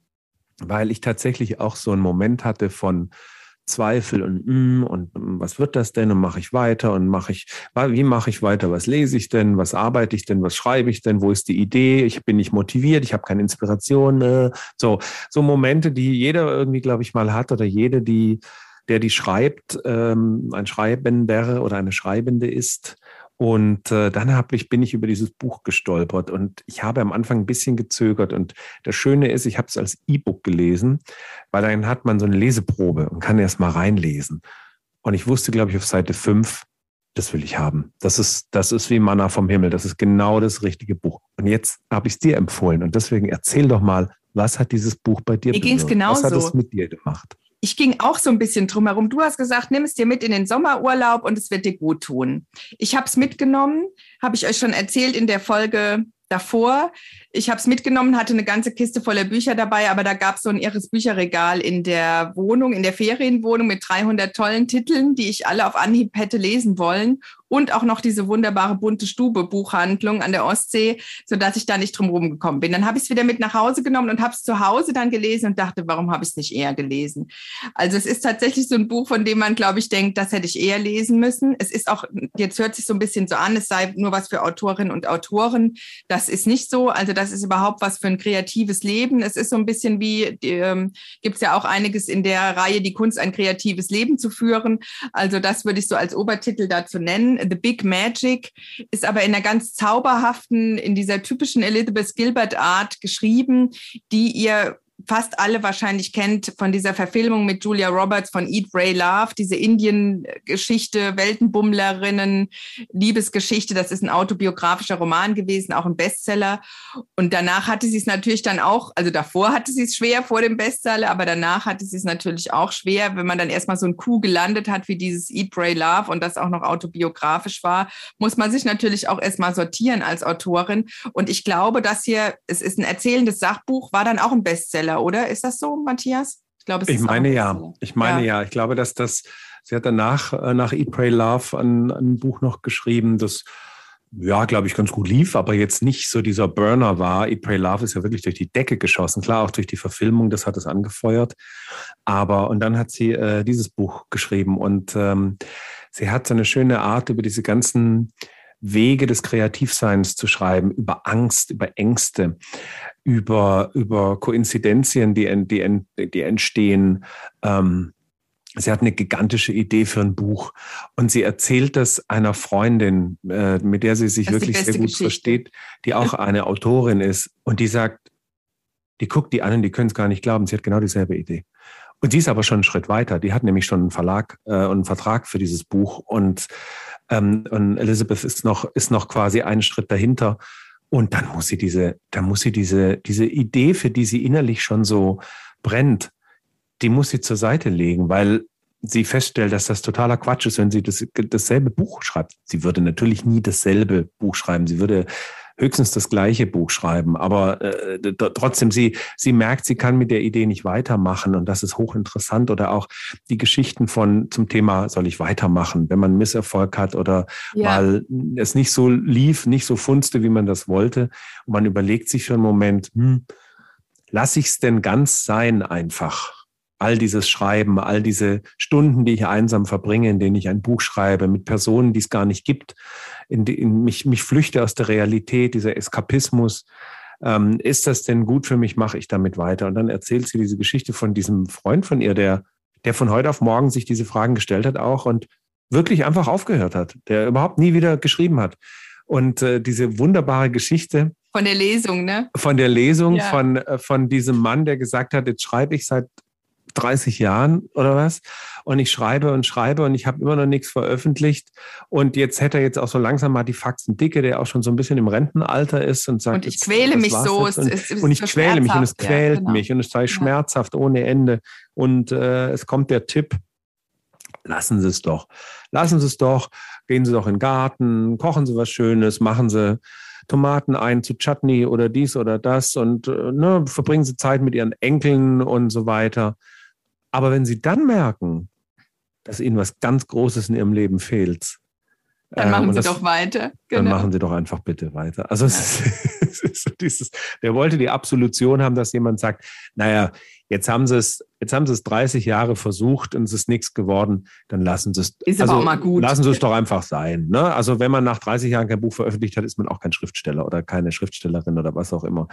weil ich tatsächlich auch so einen Moment hatte von Zweifel und mm, und mm, was wird das denn? Und mache ich weiter und mache ich wie mache ich weiter? Was lese ich denn? Was arbeite ich denn? Was schreibe ich denn? Wo ist die Idee? Ich bin nicht motiviert ich habe keine Inspiration äh, so so Momente die jeder irgendwie glaube ich mal hat oder jede die der die schreibt ähm, ein Schreibender oder eine Schreibende ist und äh, dann hab ich, bin ich über dieses Buch gestolpert und ich habe am Anfang ein bisschen gezögert. Und das Schöne ist, ich habe es als E-Book gelesen, weil dann hat man so eine Leseprobe und kann erst mal reinlesen. Und ich wusste, glaube ich, auf Seite 5, das will ich haben. Das ist, das ist wie Manna vom Himmel. Das ist genau das richtige Buch. Und jetzt habe ich es dir empfohlen. Und deswegen erzähl doch mal, was hat dieses Buch bei dir Mir ging es genauso. Was hat es mit dir gemacht? Ich ging auch so ein bisschen drumherum. Du hast gesagt, nimm es dir mit in den Sommerurlaub und es wird dir gut tun. Ich habe es mitgenommen, habe ich euch schon erzählt in der Folge davor. Ich habe es mitgenommen, hatte eine ganze Kiste voller Bücher dabei, aber da gab es so ein irres Bücherregal in der Wohnung, in der Ferienwohnung mit 300 tollen Titeln, die ich alle auf Anhieb hätte lesen wollen und auch noch diese wunderbare bunte Stube Buchhandlung an der Ostsee, so dass ich da nicht drum rumgekommen bin. Dann habe ich es wieder mit nach Hause genommen und habe es zu Hause dann gelesen und dachte, warum habe ich es nicht eher gelesen? Also es ist tatsächlich so ein Buch, von dem man, glaube ich, denkt, das hätte ich eher lesen müssen. Es ist auch, jetzt hört sich so ein bisschen so an, es sei nur was für Autorinnen und Autoren. Das ist nicht so. Also das ist überhaupt was für ein kreatives Leben. Es ist so ein bisschen wie, ähm, gibt es ja auch einiges in der Reihe, die Kunst, ein kreatives Leben zu führen. Also das würde ich so als Obertitel dazu nennen. The Big Magic, ist aber in einer ganz zauberhaften, in dieser typischen Elizabeth Gilbert Art geschrieben, die ihr fast alle wahrscheinlich kennt von dieser Verfilmung mit Julia Roberts von Eat, Ray, Love, diese Indien-Geschichte, Weltenbummlerinnen, Liebesgeschichte. Das ist ein autobiografischer Roman gewesen, auch ein Bestseller. Und danach hatte sie es natürlich dann auch, also davor hatte sie es schwer vor dem Bestseller, aber danach hatte sie es natürlich auch schwer, wenn man dann erstmal so ein Coup gelandet hat wie dieses Eat, Ray, Love und das auch noch autobiografisch war, muss man sich natürlich auch erstmal sortieren als Autorin. Und ich glaube, dass hier, es ist ein erzählendes Sachbuch, war dann auch ein Bestseller. Oder? Ist das so, Matthias? Ich glaube, es ich ist meine ja. Ich meine ja. ja. Ich glaube, dass das, sie hat danach äh, nach Eat, Pray, Love ein, ein Buch noch geschrieben, das ja, glaube ich, ganz gut lief, aber jetzt nicht so dieser Burner war. Eat, Pray, Love ist ja wirklich durch die Decke geschossen. Klar, auch durch die Verfilmung, das hat es angefeuert. Aber, und dann hat sie äh, dieses Buch geschrieben und ähm, sie hat so eine schöne Art über diese ganzen Wege des Kreativseins zu schreiben, über Angst, über Ängste, über, über Koinzidenzien, die, die, die entstehen. Ähm, sie hat eine gigantische Idee für ein Buch und sie erzählt das einer Freundin, äh, mit der sie sich wirklich sehr gut Geschichte. versteht, die auch eine Autorin ist und die sagt, die guckt die an und die können es gar nicht glauben, sie hat genau dieselbe Idee. Und sie ist aber schon einen Schritt weiter. Die hat nämlich schon einen Verlag äh, und einen Vertrag für dieses Buch und ähm, und Elizabeth ist noch, ist noch quasi einen Schritt dahinter. Und dann muss sie diese, dann muss sie diese, diese Idee, für die sie innerlich schon so brennt, die muss sie zur Seite legen, weil sie feststellt, dass das totaler Quatsch ist, wenn sie das, dasselbe Buch schreibt. Sie würde natürlich nie dasselbe Buch schreiben. Sie würde höchstens das gleiche Buch schreiben. Aber äh, trotzdem, sie, sie merkt, sie kann mit der Idee nicht weitermachen und das ist hochinteressant. Oder auch die Geschichten von zum Thema, soll ich weitermachen, wenn man Misserfolg hat oder ja. weil es nicht so lief, nicht so funzte, wie man das wollte. Und man überlegt sich für einen Moment, hm, lass ich es denn ganz sein einfach? All dieses Schreiben, all diese Stunden, die ich einsam verbringe, in denen ich ein Buch schreibe, mit Personen, die es gar nicht gibt, in, die, in mich, mich flüchte aus der Realität, dieser Eskapismus. Ähm, ist das denn gut für mich? Mache ich damit weiter? Und dann erzählt sie diese Geschichte von diesem Freund von ihr, der, der von heute auf morgen sich diese Fragen gestellt hat auch und wirklich einfach aufgehört hat, der überhaupt nie wieder geschrieben hat. Und äh, diese wunderbare Geschichte. Von der Lesung, ne? Von der Lesung, ja. von, äh, von diesem Mann, der gesagt hat, jetzt schreibe ich seit 30 Jahren oder was. Und ich schreibe und schreibe und ich habe immer noch nichts veröffentlicht. Und jetzt hätte er jetzt auch so langsam mal die Faxen dicke, der auch schon so ein bisschen im Rentenalter ist und sagt, und ich quäle mich so. Und, es, es und, ich quäle mich und es quält ja, genau. mich und es sei ja. schmerzhaft ohne Ende. Und äh, es kommt der Tipp, lassen Sie es doch. Lassen Sie es doch. Gehen Sie doch in den Garten, kochen Sie was Schönes, machen Sie Tomaten ein zu Chutney oder dies oder das und äh, ne, verbringen sie Zeit mit ihren Enkeln und so weiter. Aber wenn sie dann merken, dass ihnen was ganz Großes in ihrem Leben fehlt, dann machen ähm, Sie das, doch weiter. Genau. Dann machen Sie doch einfach bitte weiter. Also es, ist, es ist so dieses, der wollte die Absolution haben, dass jemand sagt, naja, jetzt haben Sie es, jetzt haben Sie es 30 Jahre versucht und es ist nichts geworden, dann lassen Sie es. Ist also, aber auch mal gut. Lassen Sie es doch einfach sein. Ne? Also wenn man nach 30 Jahren kein Buch veröffentlicht hat, ist man auch kein Schriftsteller oder keine Schriftstellerin oder was auch immer.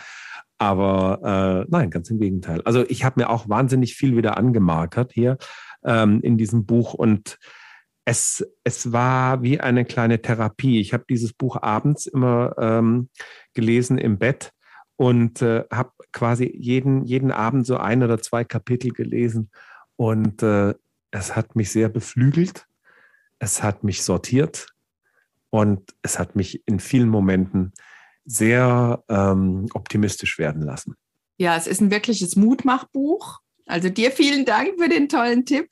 Aber äh, nein, ganz im Gegenteil. Also ich habe mir auch wahnsinnig viel wieder angemarkert hier ähm, in diesem Buch und es, es war wie eine kleine Therapie. Ich habe dieses Buch abends immer ähm, gelesen im Bett und äh, habe quasi jeden, jeden Abend so ein oder zwei Kapitel gelesen. Und äh, es hat mich sehr beflügelt, es hat mich sortiert und es hat mich in vielen Momenten sehr ähm, optimistisch werden lassen. Ja, es ist ein wirkliches Mutmachbuch. Also dir vielen Dank für den tollen Tipp.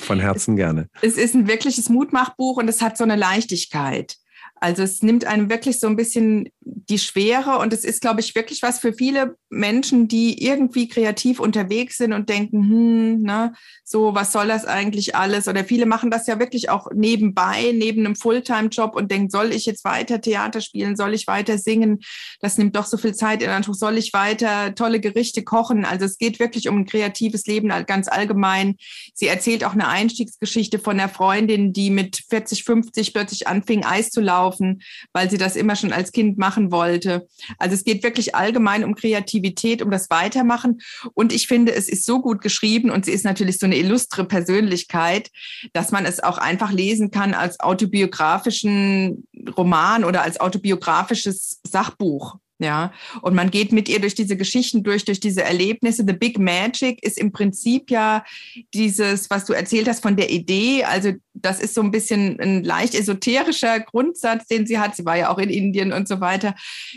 Von Herzen gerne. Es ist ein wirkliches Mutmachbuch und es hat so eine Leichtigkeit. Also es nimmt einem wirklich so ein bisschen die Schwere und es ist, glaube ich, wirklich was für viele Menschen, die irgendwie kreativ unterwegs sind und denken, hm, ne, so, was soll das eigentlich alles? Oder viele machen das ja wirklich auch nebenbei, neben einem Fulltime-Job und denken, soll ich jetzt weiter Theater spielen? Soll ich weiter singen? Das nimmt doch so viel Zeit in Anspruch. Soll ich weiter tolle Gerichte kochen? Also es geht wirklich um ein kreatives Leben ganz allgemein. Sie erzählt auch eine Einstiegsgeschichte von einer Freundin, die mit 40, 50 plötzlich anfing, Eis zu laufen, weil sie das immer schon als Kind machen wollte. Also es geht wirklich allgemein um Kreativität, um das Weitermachen. Und ich finde, es ist so gut geschrieben und sie ist natürlich so eine illustre Persönlichkeit, dass man es auch einfach lesen kann als autobiografischen Roman oder als autobiografisches Sachbuch. Ja, und man geht mit ihr durch diese Geschichten durch, durch diese Erlebnisse. The Big Magic ist im Prinzip ja dieses, was du erzählt hast von der Idee. Also, das ist so ein bisschen ein leicht esoterischer Grundsatz, den sie hat. Sie war ja auch in Indien und so weiter,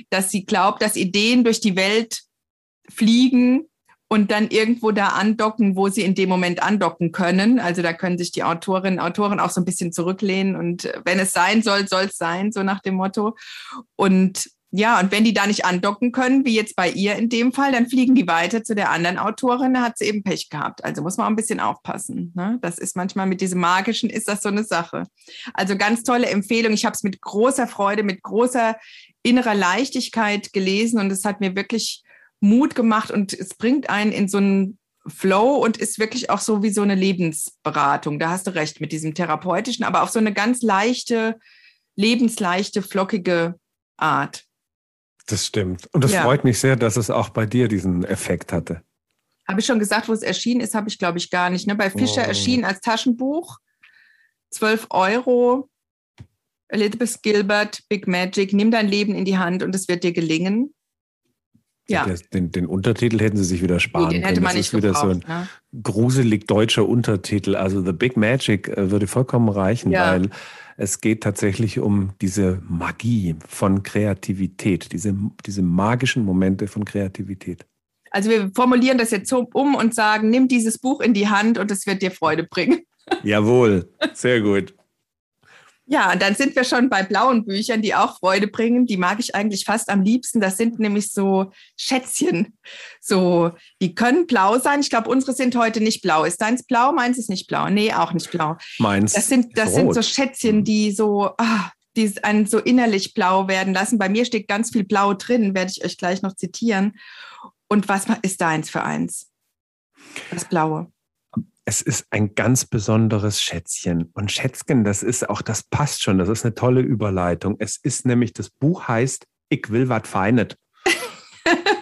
dass sie glaubt, dass Ideen durch die Welt fliegen und dann irgendwo da andocken, wo sie in dem Moment andocken können. Also da können sich die Autorinnen und Autoren auch so ein bisschen zurücklehnen und wenn es sein soll, soll es sein, so nach dem Motto. Und ja, und wenn die da nicht andocken können, wie jetzt bei ihr in dem Fall, dann fliegen die weiter zu der anderen Autorin, da hat sie eben Pech gehabt. Also muss man auch ein bisschen aufpassen. Ne? Das ist manchmal mit diesem Magischen, ist das so eine Sache. Also ganz tolle Empfehlung. Ich habe es mit großer Freude, mit großer innerer Leichtigkeit gelesen und es hat mir wirklich Mut gemacht und es bringt einen in so einen Flow und ist wirklich auch so wie so eine Lebensberatung. Da hast du recht mit diesem therapeutischen, aber auf so eine ganz leichte, lebensleichte, flockige Art. Das stimmt. Und das ja. freut mich sehr, dass es auch bei dir diesen Effekt hatte. Habe ich schon gesagt, wo es erschienen ist, habe ich, glaube ich, gar nicht. Ne? Bei Fischer oh. erschienen als Taschenbuch. 12 Euro. Elizabeth Gilbert, Big Magic, nimm dein Leben in die Hand und es wird dir gelingen. Ja. Den, den, Untertitel hätten sie sich wieder sparen den hätte können. Man das ist wieder so ein ne? gruselig deutscher Untertitel. Also The Big Magic äh, würde vollkommen reichen, ja. weil es geht tatsächlich um diese Magie von Kreativität, diese, diese magischen Momente von Kreativität. Also wir formulieren das jetzt so um und sagen, nimm dieses Buch in die Hand und es wird dir Freude bringen. Jawohl, sehr gut. Ja, und dann sind wir schon bei blauen Büchern, die auch Freude bringen. Die mag ich eigentlich fast am liebsten. Das sind nämlich so Schätzchen. So, die können blau sein. Ich glaube, unsere sind heute nicht blau. Ist deins blau? Meins ist nicht blau. Nee, auch nicht blau. Meins. Das sind, das sind so Schätzchen, die so, ah, die einen so innerlich blau werden lassen. Bei mir steht ganz viel Blau drin, werde ich euch gleich noch zitieren. Und was ist deins für eins? Das Blaue es ist ein ganz besonderes Schätzchen. Und Schätzchen, das ist auch, das passt schon, das ist eine tolle Überleitung. Es ist nämlich, das Buch heißt Ich will wat feinet.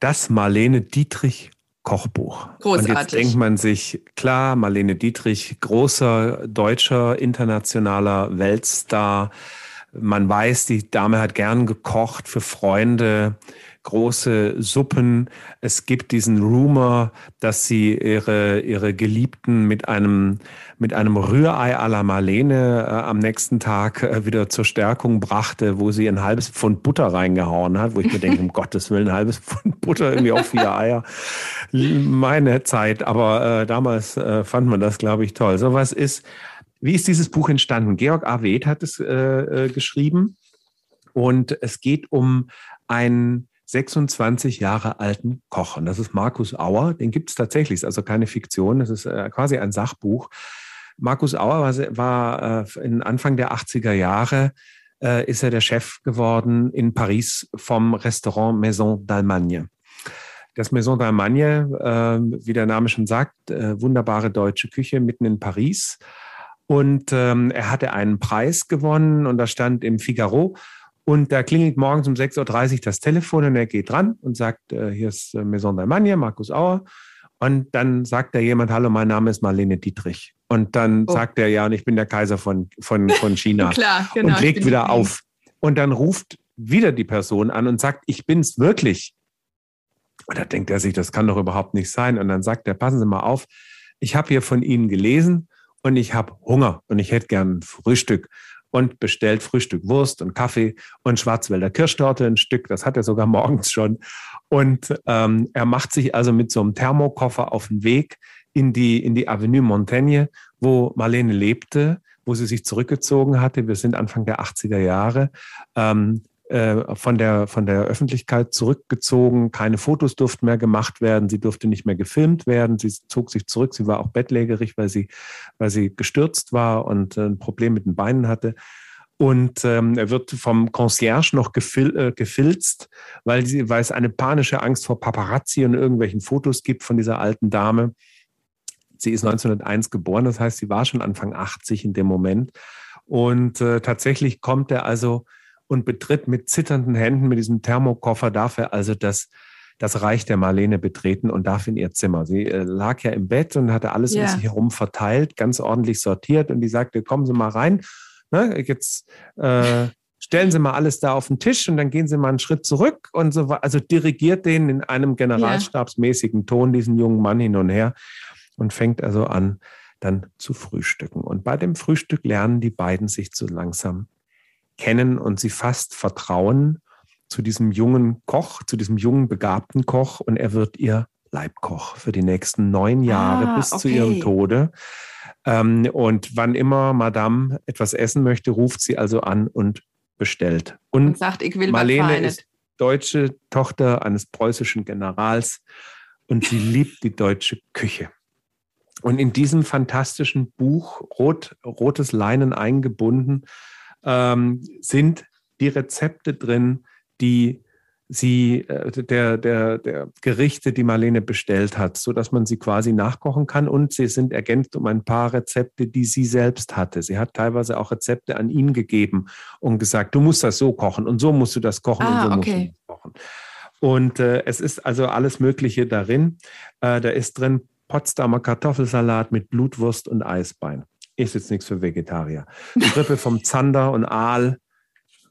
das Marlene Dietrich Kochbuch. Großartig. Und jetzt denkt man sich, klar, Marlene Dietrich, großer deutscher, internationaler Weltstar. Man weiß, die Dame hat gern gekocht für Freunde große Suppen. Es gibt diesen Rumor, dass sie ihre, ihre Geliebten mit einem, mit einem Rührei à la Marlene äh, am nächsten Tag äh, wieder zur Stärkung brachte, wo sie ein halbes Pfund Butter reingehauen hat, wo ich mir denke, um Gottes Willen, ein halbes Pfund Butter irgendwie auf vier Eier. Meine Zeit, aber äh, damals äh, fand man das, glaube ich, toll. So was ist, wie ist dieses Buch entstanden? Georg A. Avet hat es äh, äh, geschrieben. Und es geht um einen 26 Jahre alten Koch. Und das ist Markus Auer. Den gibt es tatsächlich, ist also keine Fiktion. Das ist äh, quasi ein Sachbuch. Markus Auer war, war äh, in Anfang der 80er Jahre äh, ist er der Chef geworden in Paris vom Restaurant Maison d'Allemagne. Das Maison d'Allemagne, äh, wie der Name schon sagt, äh, wunderbare deutsche Küche mitten in Paris. Und ähm, er hatte einen Preis gewonnen und da stand im Figaro. Und da klingelt morgens um 6.30 Uhr das Telefon und er geht dran und sagt, äh, hier ist äh, Maison d'Allemagne, Markus Auer. Und dann sagt da jemand, hallo, mein Name ist Marlene Dietrich. Und dann oh. sagt er, ja, und ich bin der Kaiser von, von, von China. Klar, genau. Und legt wieder auf. Und dann ruft wieder die Person an und sagt, ich bin's wirklich. Und da denkt er sich, das kann doch überhaupt nicht sein. Und dann sagt er, passen Sie mal auf, ich habe hier von Ihnen gelesen und ich habe Hunger und ich hätte gern Frühstück und bestellt Frühstück Wurst und Kaffee und Schwarzwälder Kirschtorte ein Stück. Das hat er sogar morgens schon. Und ähm, er macht sich also mit so einem Thermokoffer auf den Weg in die, in die Avenue Montaigne, wo Marlene lebte, wo sie sich zurückgezogen hatte. Wir sind Anfang der 80er Jahre. Ähm, äh, von der, von der Öffentlichkeit zurückgezogen. Keine Fotos durften mehr gemacht werden. Sie durfte nicht mehr gefilmt werden. Sie zog sich zurück. Sie war auch bettlägerig, weil sie, weil sie gestürzt war und äh, ein Problem mit den Beinen hatte. Und ähm, er wird vom Concierge noch gefil äh, gefilzt, weil, sie, weil es eine panische Angst vor Paparazzi und irgendwelchen Fotos gibt von dieser alten Dame. Sie ist 1901 geboren, das heißt, sie war schon Anfang 80 in dem Moment. Und äh, tatsächlich kommt er also und betritt mit zitternden Händen mit diesem Thermokoffer, darf er also das, das Reich der Marlene betreten und darf in ihr Zimmer. Sie äh, lag ja im Bett und hatte alles yeah. um sich herum verteilt, ganz ordentlich sortiert und die sagte, kommen Sie mal rein. Ne, jetzt äh, stellen Sie mal alles da auf den Tisch und dann gehen Sie mal einen Schritt zurück und so also dirigiert den in einem generalstabsmäßigen Ton diesen jungen Mann hin und her und fängt also an, dann zu frühstücken. Und bei dem Frühstück lernen die beiden sich so langsam kennen und sie fast vertrauen zu diesem jungen Koch, zu diesem jungen begabten Koch und er wird ihr Leibkoch für die nächsten neun Jahre ah, bis okay. zu ihrem Tode. Ähm, und wann immer Madame etwas essen möchte, ruft sie also an und bestellt. Und, und sagt, ich will Marlene ist deutsche Tochter eines preußischen Generals und sie liebt die deutsche Küche. Und in diesem fantastischen Buch, rot, rotes Leinen eingebunden, ähm, sind die Rezepte drin, die sie, äh, der, der, der Gerichte, die Marlene bestellt hat, so dass man sie quasi nachkochen kann. Und sie sind ergänzt um ein paar Rezepte, die sie selbst hatte. Sie hat teilweise auch Rezepte an ihn gegeben und gesagt, du musst das so kochen und so musst du das kochen ah, und so okay. musst du das kochen. Und äh, es ist also alles Mögliche darin. Äh, da ist drin Potsdamer Kartoffelsalat mit Blutwurst und Eisbein ist jetzt nichts für Vegetarier. Rippe vom Zander und Aal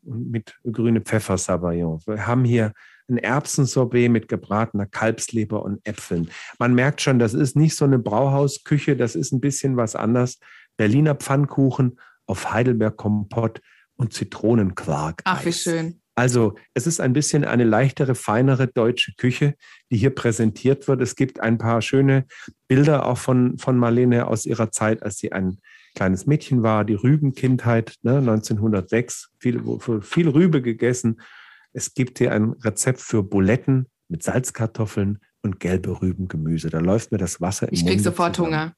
mit grüne Pfeffersabayon. Wir haben hier ein Erbsensorbet mit gebratener Kalbsleber und Äpfeln. Man merkt schon, das ist nicht so eine Brauhausküche, das ist ein bisschen was anders. Berliner Pfannkuchen auf Heidelberg Kompott und Zitronenquark. Ach, wie schön. Also es ist ein bisschen eine leichtere, feinere deutsche Küche, die hier präsentiert wird. Es gibt ein paar schöne Bilder auch von, von Marlene aus ihrer Zeit, als sie ein kleines Mädchen war, die Rübenkindheit, ne, 1906, viel, viel Rübe gegessen. Es gibt hier ein Rezept für Buletten mit Salzkartoffeln und gelbe Rübengemüse. Da läuft mir das Wasser im ich Mund. Ich krieg sofort zusammen. Hunger.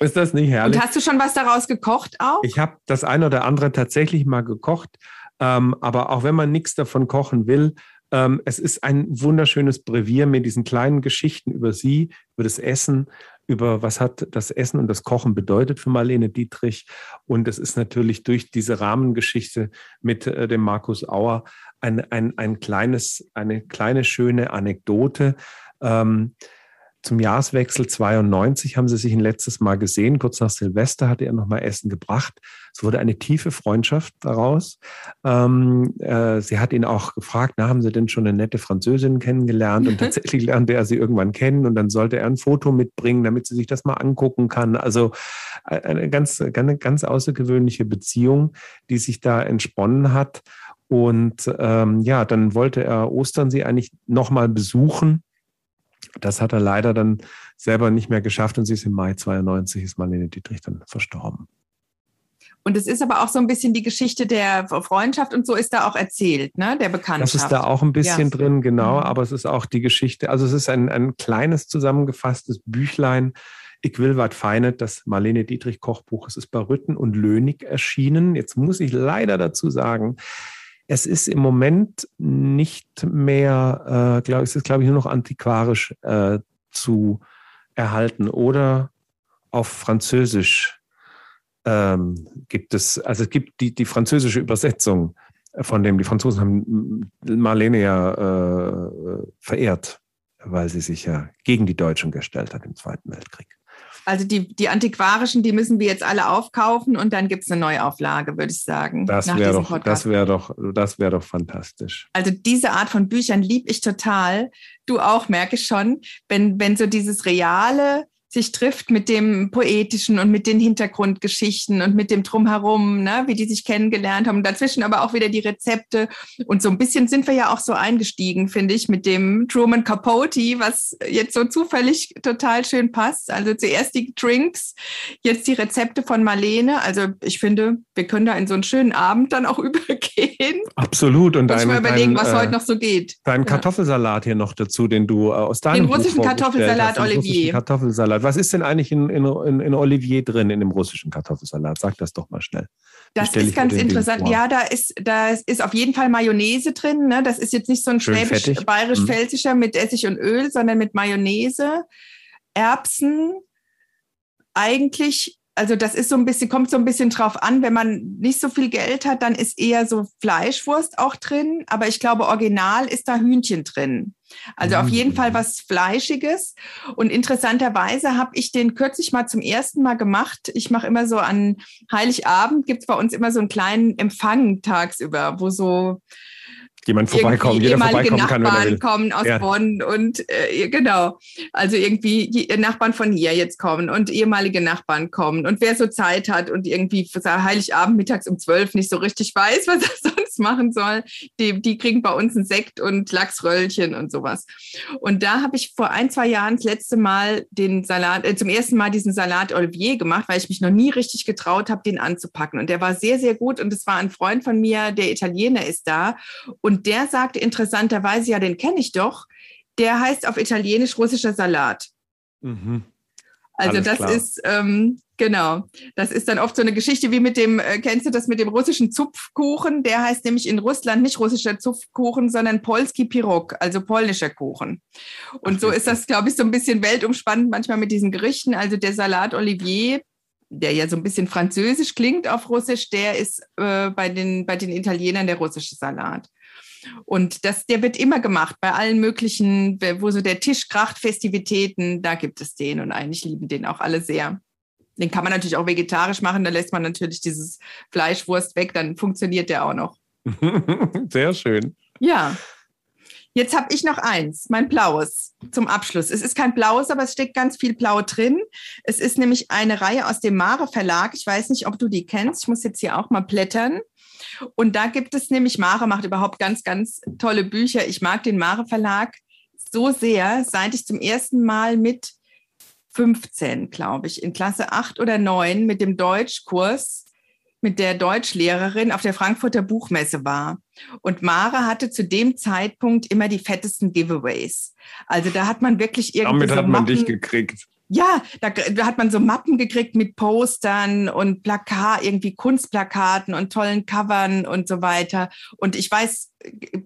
Ist das nicht herrlich? Und hast du schon was daraus gekocht auch? Ich habe das eine oder andere tatsächlich mal gekocht. Ähm, aber auch wenn man nichts davon kochen will, ähm, es ist ein wunderschönes Brevier mit diesen kleinen Geschichten über sie, über das Essen, über was hat das Essen und das Kochen bedeutet für Marlene Dietrich. Und es ist natürlich durch diese Rahmengeschichte mit äh, dem Markus Auer ein, ein, ein kleines, eine kleine schöne Anekdote. Ähm, zum Jahreswechsel 92 haben sie sich ein letztes Mal gesehen. Kurz nach Silvester hatte er nochmal Essen gebracht. Es wurde eine tiefe Freundschaft daraus. Ähm, äh, sie hat ihn auch gefragt, na, haben Sie denn schon eine nette Französin kennengelernt? Und tatsächlich lernte er sie irgendwann kennen und dann sollte er ein Foto mitbringen, damit sie sich das mal angucken kann. Also äh, eine ganz, eine ganz außergewöhnliche Beziehung, die sich da entsponnen hat. Und ähm, ja, dann wollte er Ostern sie eigentlich nochmal besuchen das hat er leider dann selber nicht mehr geschafft und sie ist im Mai 92, ist Marlene Dietrich dann verstorben. Und es ist aber auch so ein bisschen die Geschichte der Freundschaft und so ist da auch erzählt, ne? Der Bekanntschaft. Das ist da auch ein bisschen ja. drin, genau. Mhm. Aber es ist auch die Geschichte. Also es ist ein, ein kleines zusammengefasstes Büchlein. Ich will was Feinet, das Marlene Dietrich Kochbuch. Es ist bei Rütten und Lönig erschienen. Jetzt muss ich leider dazu sagen, es ist im Moment nicht mehr, äh, glaube es ist glaube ich nur noch antiquarisch äh, zu erhalten oder auf Französisch ähm, gibt es, also es gibt die, die französische Übersetzung von dem, die Franzosen haben Marlene ja äh, verehrt, weil sie sich ja gegen die Deutschen gestellt hat im Zweiten Weltkrieg. Also die, die antiquarischen, die müssen wir jetzt alle aufkaufen und dann gibt es eine Neuauflage, würde ich sagen. Das wäre doch, das wäre doch, das wäre doch fantastisch. Also diese Art von Büchern liebe ich total. Du auch, merke ich schon, wenn, wenn so dieses reale, sich trifft mit dem Poetischen und mit den Hintergrundgeschichten und mit dem Drumherum, ne, wie die sich kennengelernt haben. Dazwischen aber auch wieder die Rezepte. Und so ein bisschen sind wir ja auch so eingestiegen, finde ich, mit dem Truman Capote, was jetzt so zufällig total schön passt. Also zuerst die Drinks, jetzt die Rezepte von Marlene. Also ich finde, wir können da in so einen schönen Abend dann auch übergehen. Absolut. Und dein, mal überlegen, dein, was äh, heute noch so geht. Dein Kartoffelsalat hier noch dazu, den du äh, aus deinem Den russischen Kartoffelsalat, Olivier. Kartoffelsalat. Was ist denn eigentlich in, in, in Olivier drin, in dem russischen Kartoffelsalat? Sag das doch mal schnell. Das ist ganz interessant. Ja, da ist, da ist auf jeden Fall Mayonnaise drin. Ne? Das ist jetzt nicht so ein schwäbisch-bayerisch-pfälzischer mhm. mit Essig und Öl, sondern mit Mayonnaise, Erbsen, eigentlich also das ist so ein bisschen, kommt so ein bisschen drauf an, wenn man nicht so viel Geld hat, dann ist eher so Fleischwurst auch drin. Aber ich glaube, original ist da Hühnchen drin. Also auf jeden Fall was Fleischiges. Und interessanterweise habe ich den kürzlich mal zum ersten Mal gemacht. Ich mache immer so an Heiligabend, gibt es bei uns immer so einen kleinen Empfang tagsüber, wo so jemand vorbeikommen, jeder vorbeikommen kann, wenn er will. kommen aus ja. Bonn und äh, genau, also irgendwie Nachbarn von hier jetzt kommen und ehemalige Nachbarn kommen und wer so Zeit hat und irgendwie Heiligabend mittags um zwölf nicht so richtig weiß, was er sonst machen soll, die, die kriegen bei uns einen Sekt und Lachsröllchen und sowas. Und da habe ich vor ein, zwei Jahren das letzte Mal den Salat, äh, zum ersten Mal diesen Salat Olivier gemacht, weil ich mich noch nie richtig getraut habe, den anzupacken. Und der war sehr, sehr gut und es war ein Freund von mir, der Italiener ist da und und der sagte interessanterweise, ja, den kenne ich doch. Der heißt auf Italienisch russischer Salat. Mhm. Also Alles das klar. ist, ähm, genau, das ist dann oft so eine Geschichte wie mit dem, äh, kennst du das mit dem russischen Zupfkuchen? Der heißt nämlich in Russland nicht russischer Zupfkuchen, sondern Polski Pirog, also polnischer Kuchen. Und Ach, so ist das, glaube ich, so ein bisschen weltumspannend manchmal mit diesen Gerichten. Also der Salat Olivier, der ja so ein bisschen französisch klingt auf Russisch, der ist äh, bei, den, bei den Italienern der russische Salat. Und das, der wird immer gemacht bei allen möglichen, wo so der Tisch kracht, Festivitäten, da gibt es den und eigentlich lieben den auch alle sehr. Den kann man natürlich auch vegetarisch machen, da lässt man natürlich dieses Fleischwurst weg, dann funktioniert der auch noch. Sehr schön. Ja. Jetzt habe ich noch eins, mein blaues zum Abschluss. Es ist kein blaues, aber es steckt ganz viel blau drin. Es ist nämlich eine Reihe aus dem Mare Verlag. Ich weiß nicht, ob du die kennst. Ich muss jetzt hier auch mal blättern. Und da gibt es nämlich, Mare macht überhaupt ganz, ganz tolle Bücher. Ich mag den Mare Verlag so sehr, seit ich zum ersten Mal mit 15, glaube ich, in Klasse 8 oder 9 mit dem Deutschkurs mit der Deutschlehrerin auf der Frankfurter Buchmesse war. Und Mare hatte zu dem Zeitpunkt immer die fettesten Giveaways. Also da hat man wirklich irgendwie. Damit so hat man Mappen, dich gekriegt ja, da, da, hat man so Mappen gekriegt mit Postern und Plakat, irgendwie Kunstplakaten und tollen Covern und so weiter. Und ich weiß,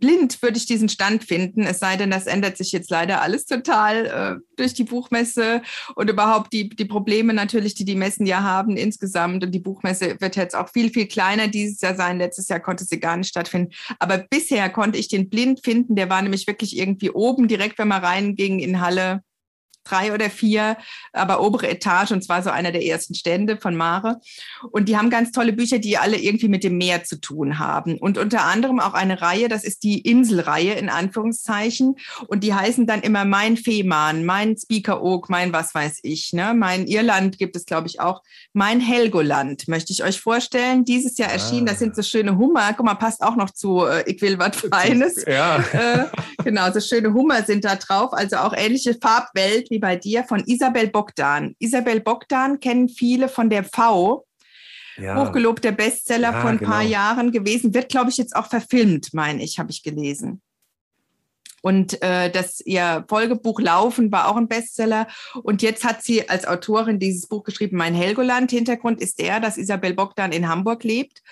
blind würde ich diesen Stand finden, es sei denn, das ändert sich jetzt leider alles total äh, durch die Buchmesse und überhaupt die, die Probleme natürlich, die die Messen ja haben insgesamt. Und die Buchmesse wird jetzt auch viel, viel kleiner dieses Jahr sein. Letztes Jahr konnte sie gar nicht stattfinden. Aber bisher konnte ich den blind finden. Der war nämlich wirklich irgendwie oben, direkt wenn man reinging in Halle drei oder vier, aber obere Etage und zwar so einer der ersten Stände von Mare. Und die haben ganz tolle Bücher, die alle irgendwie mit dem Meer zu tun haben. Und unter anderem auch eine Reihe, das ist die Inselreihe in Anführungszeichen. Und die heißen dann immer Mein Fehmarn, Mein Speaker Oak, Mein was weiß ich. Ne? Mein Irland gibt es, glaube ich, auch. Mein Helgoland möchte ich euch vorstellen. Dieses Jahr erschienen, ah. das sind so schöne Hummer. Guck mal, passt auch noch zu äh, Ich will was Feines. Ja. Äh, genau, so schöne Hummer sind da drauf. Also auch ähnliche Farbwelt wie bei dir von Isabel Bogdan. Isabel Bogdan kennen viele von der V. Ja. Hochgelobter Bestseller ja, vor ein genau. paar Jahren gewesen. Wird, glaube ich, jetzt auch verfilmt, meine ich, habe ich gelesen. Und äh, das ihr Folgebuch Laufen war auch ein Bestseller. Und jetzt hat sie als Autorin dieses Buch geschrieben, Mein Helgoland. Hintergrund ist der, dass Isabel Bogdan in Hamburg lebt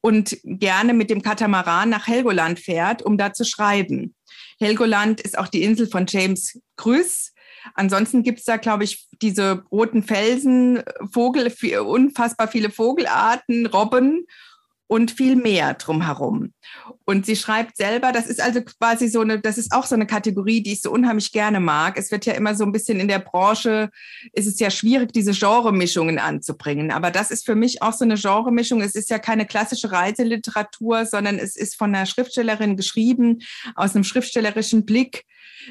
und gerne mit dem Katamaran nach Helgoland fährt, um da zu schreiben. Helgoland ist auch die Insel von James Krüss. Ansonsten gibt es da, glaube ich, diese roten Felsen, Vogel, unfassbar viele Vogelarten, Robben und viel mehr drumherum. Und sie schreibt selber, das ist also quasi so eine, das ist auch so eine Kategorie, die ich so unheimlich gerne mag. Es wird ja immer so ein bisschen in der Branche, ist es ja schwierig, diese Genremischungen anzubringen. Aber das ist für mich auch so eine Genremischung. Es ist ja keine klassische Reiseliteratur, sondern es ist von einer Schriftstellerin geschrieben, aus einem schriftstellerischen Blick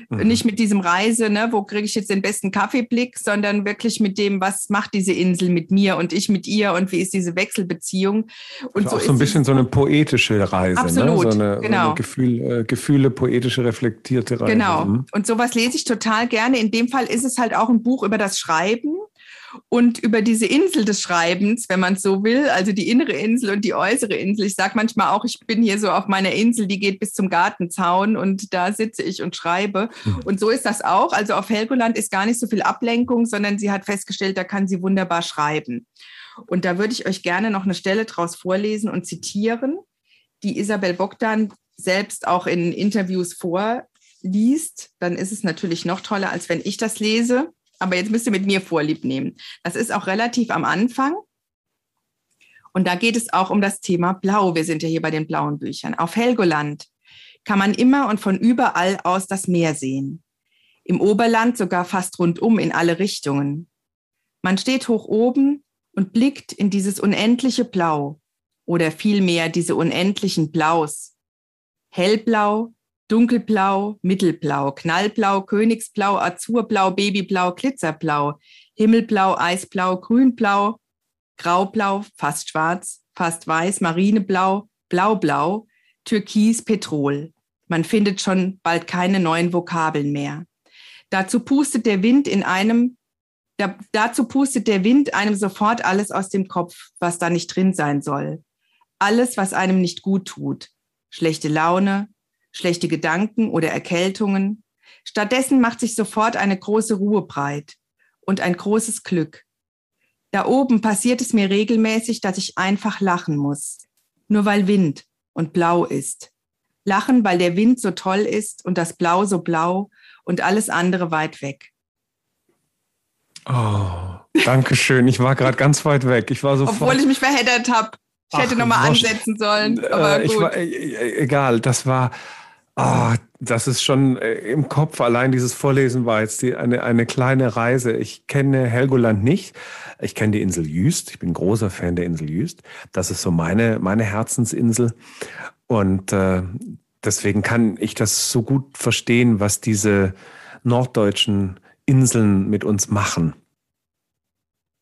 Mhm. Nicht mit diesem Reise, ne, wo kriege ich jetzt den besten Kaffeeblick, sondern wirklich mit dem, was macht diese Insel mit mir und ich mit ihr und wie ist diese Wechselbeziehung. Und also so auch so ein bisschen so eine poetische Reise. Ne? Absolut, ne? so eine, genau. So eine Gefühl, äh, Gefühle, poetische, reflektierte Reise. Genau. Mhm. Und sowas lese ich total gerne. In dem Fall ist es halt auch ein Buch über das Schreiben und über diese Insel des Schreibens, wenn man es so will, also die innere Insel und die äußere Insel. Ich sage manchmal auch, ich bin hier so auf meiner Insel, die geht bis zum Gartenzaun und da sitze ich und schreibe. Mhm. Und so ist das auch. Also auf Helgoland ist gar nicht so viel Ablenkung, sondern sie hat festgestellt, da kann sie wunderbar schreiben. Und da würde ich euch gerne noch eine Stelle draus vorlesen und zitieren, die Isabel Bogdan selbst auch in Interviews vorliest. Dann ist es natürlich noch toller, als wenn ich das lese. Aber jetzt müsst ihr mit mir Vorlieb nehmen. Das ist auch relativ am Anfang. Und da geht es auch um das Thema Blau. Wir sind ja hier bei den blauen Büchern. Auf Helgoland kann man immer und von überall aus das Meer sehen. Im Oberland sogar fast rundum in alle Richtungen. Man steht hoch oben und blickt in dieses unendliche Blau oder vielmehr diese unendlichen Blaus. Hellblau, dunkelblau, mittelblau, knallblau, königsblau, azurblau, babyblau, glitzerblau, himmelblau, eisblau, grünblau, graublau, fast schwarz, fast weiß, marineblau, blaublau, türkis, petrol. Man findet schon bald keine neuen Vokabeln mehr. Dazu pustet der Wind in einem da, dazu pustet der Wind einem sofort alles aus dem Kopf, was da nicht drin sein soll. Alles, was einem nicht gut tut. Schlechte Laune, schlechte Gedanken oder Erkältungen. Stattdessen macht sich sofort eine große Ruhe breit und ein großes Glück. Da oben passiert es mir regelmäßig, dass ich einfach lachen muss, nur weil Wind und blau ist. Lachen, weil der Wind so toll ist und das Blau so blau und alles andere weit weg. Oh, danke schön. Ich war gerade ganz weit weg. Ich war sofort. Obwohl ich mich verheddert habe. Ich Ach, hätte nochmal ansetzen sollen. Aber äh, gut. War, äh, egal, das war Ah, das ist schon äh, im Kopf. Allein dieses Vorlesen war jetzt die, eine, eine kleine Reise. Ich kenne Helgoland nicht. Ich kenne die Insel Jüst. Ich bin großer Fan der Insel Jüst. Das ist so meine, meine Herzensinsel. Und äh, deswegen kann ich das so gut verstehen, was diese norddeutschen Inseln mit uns machen.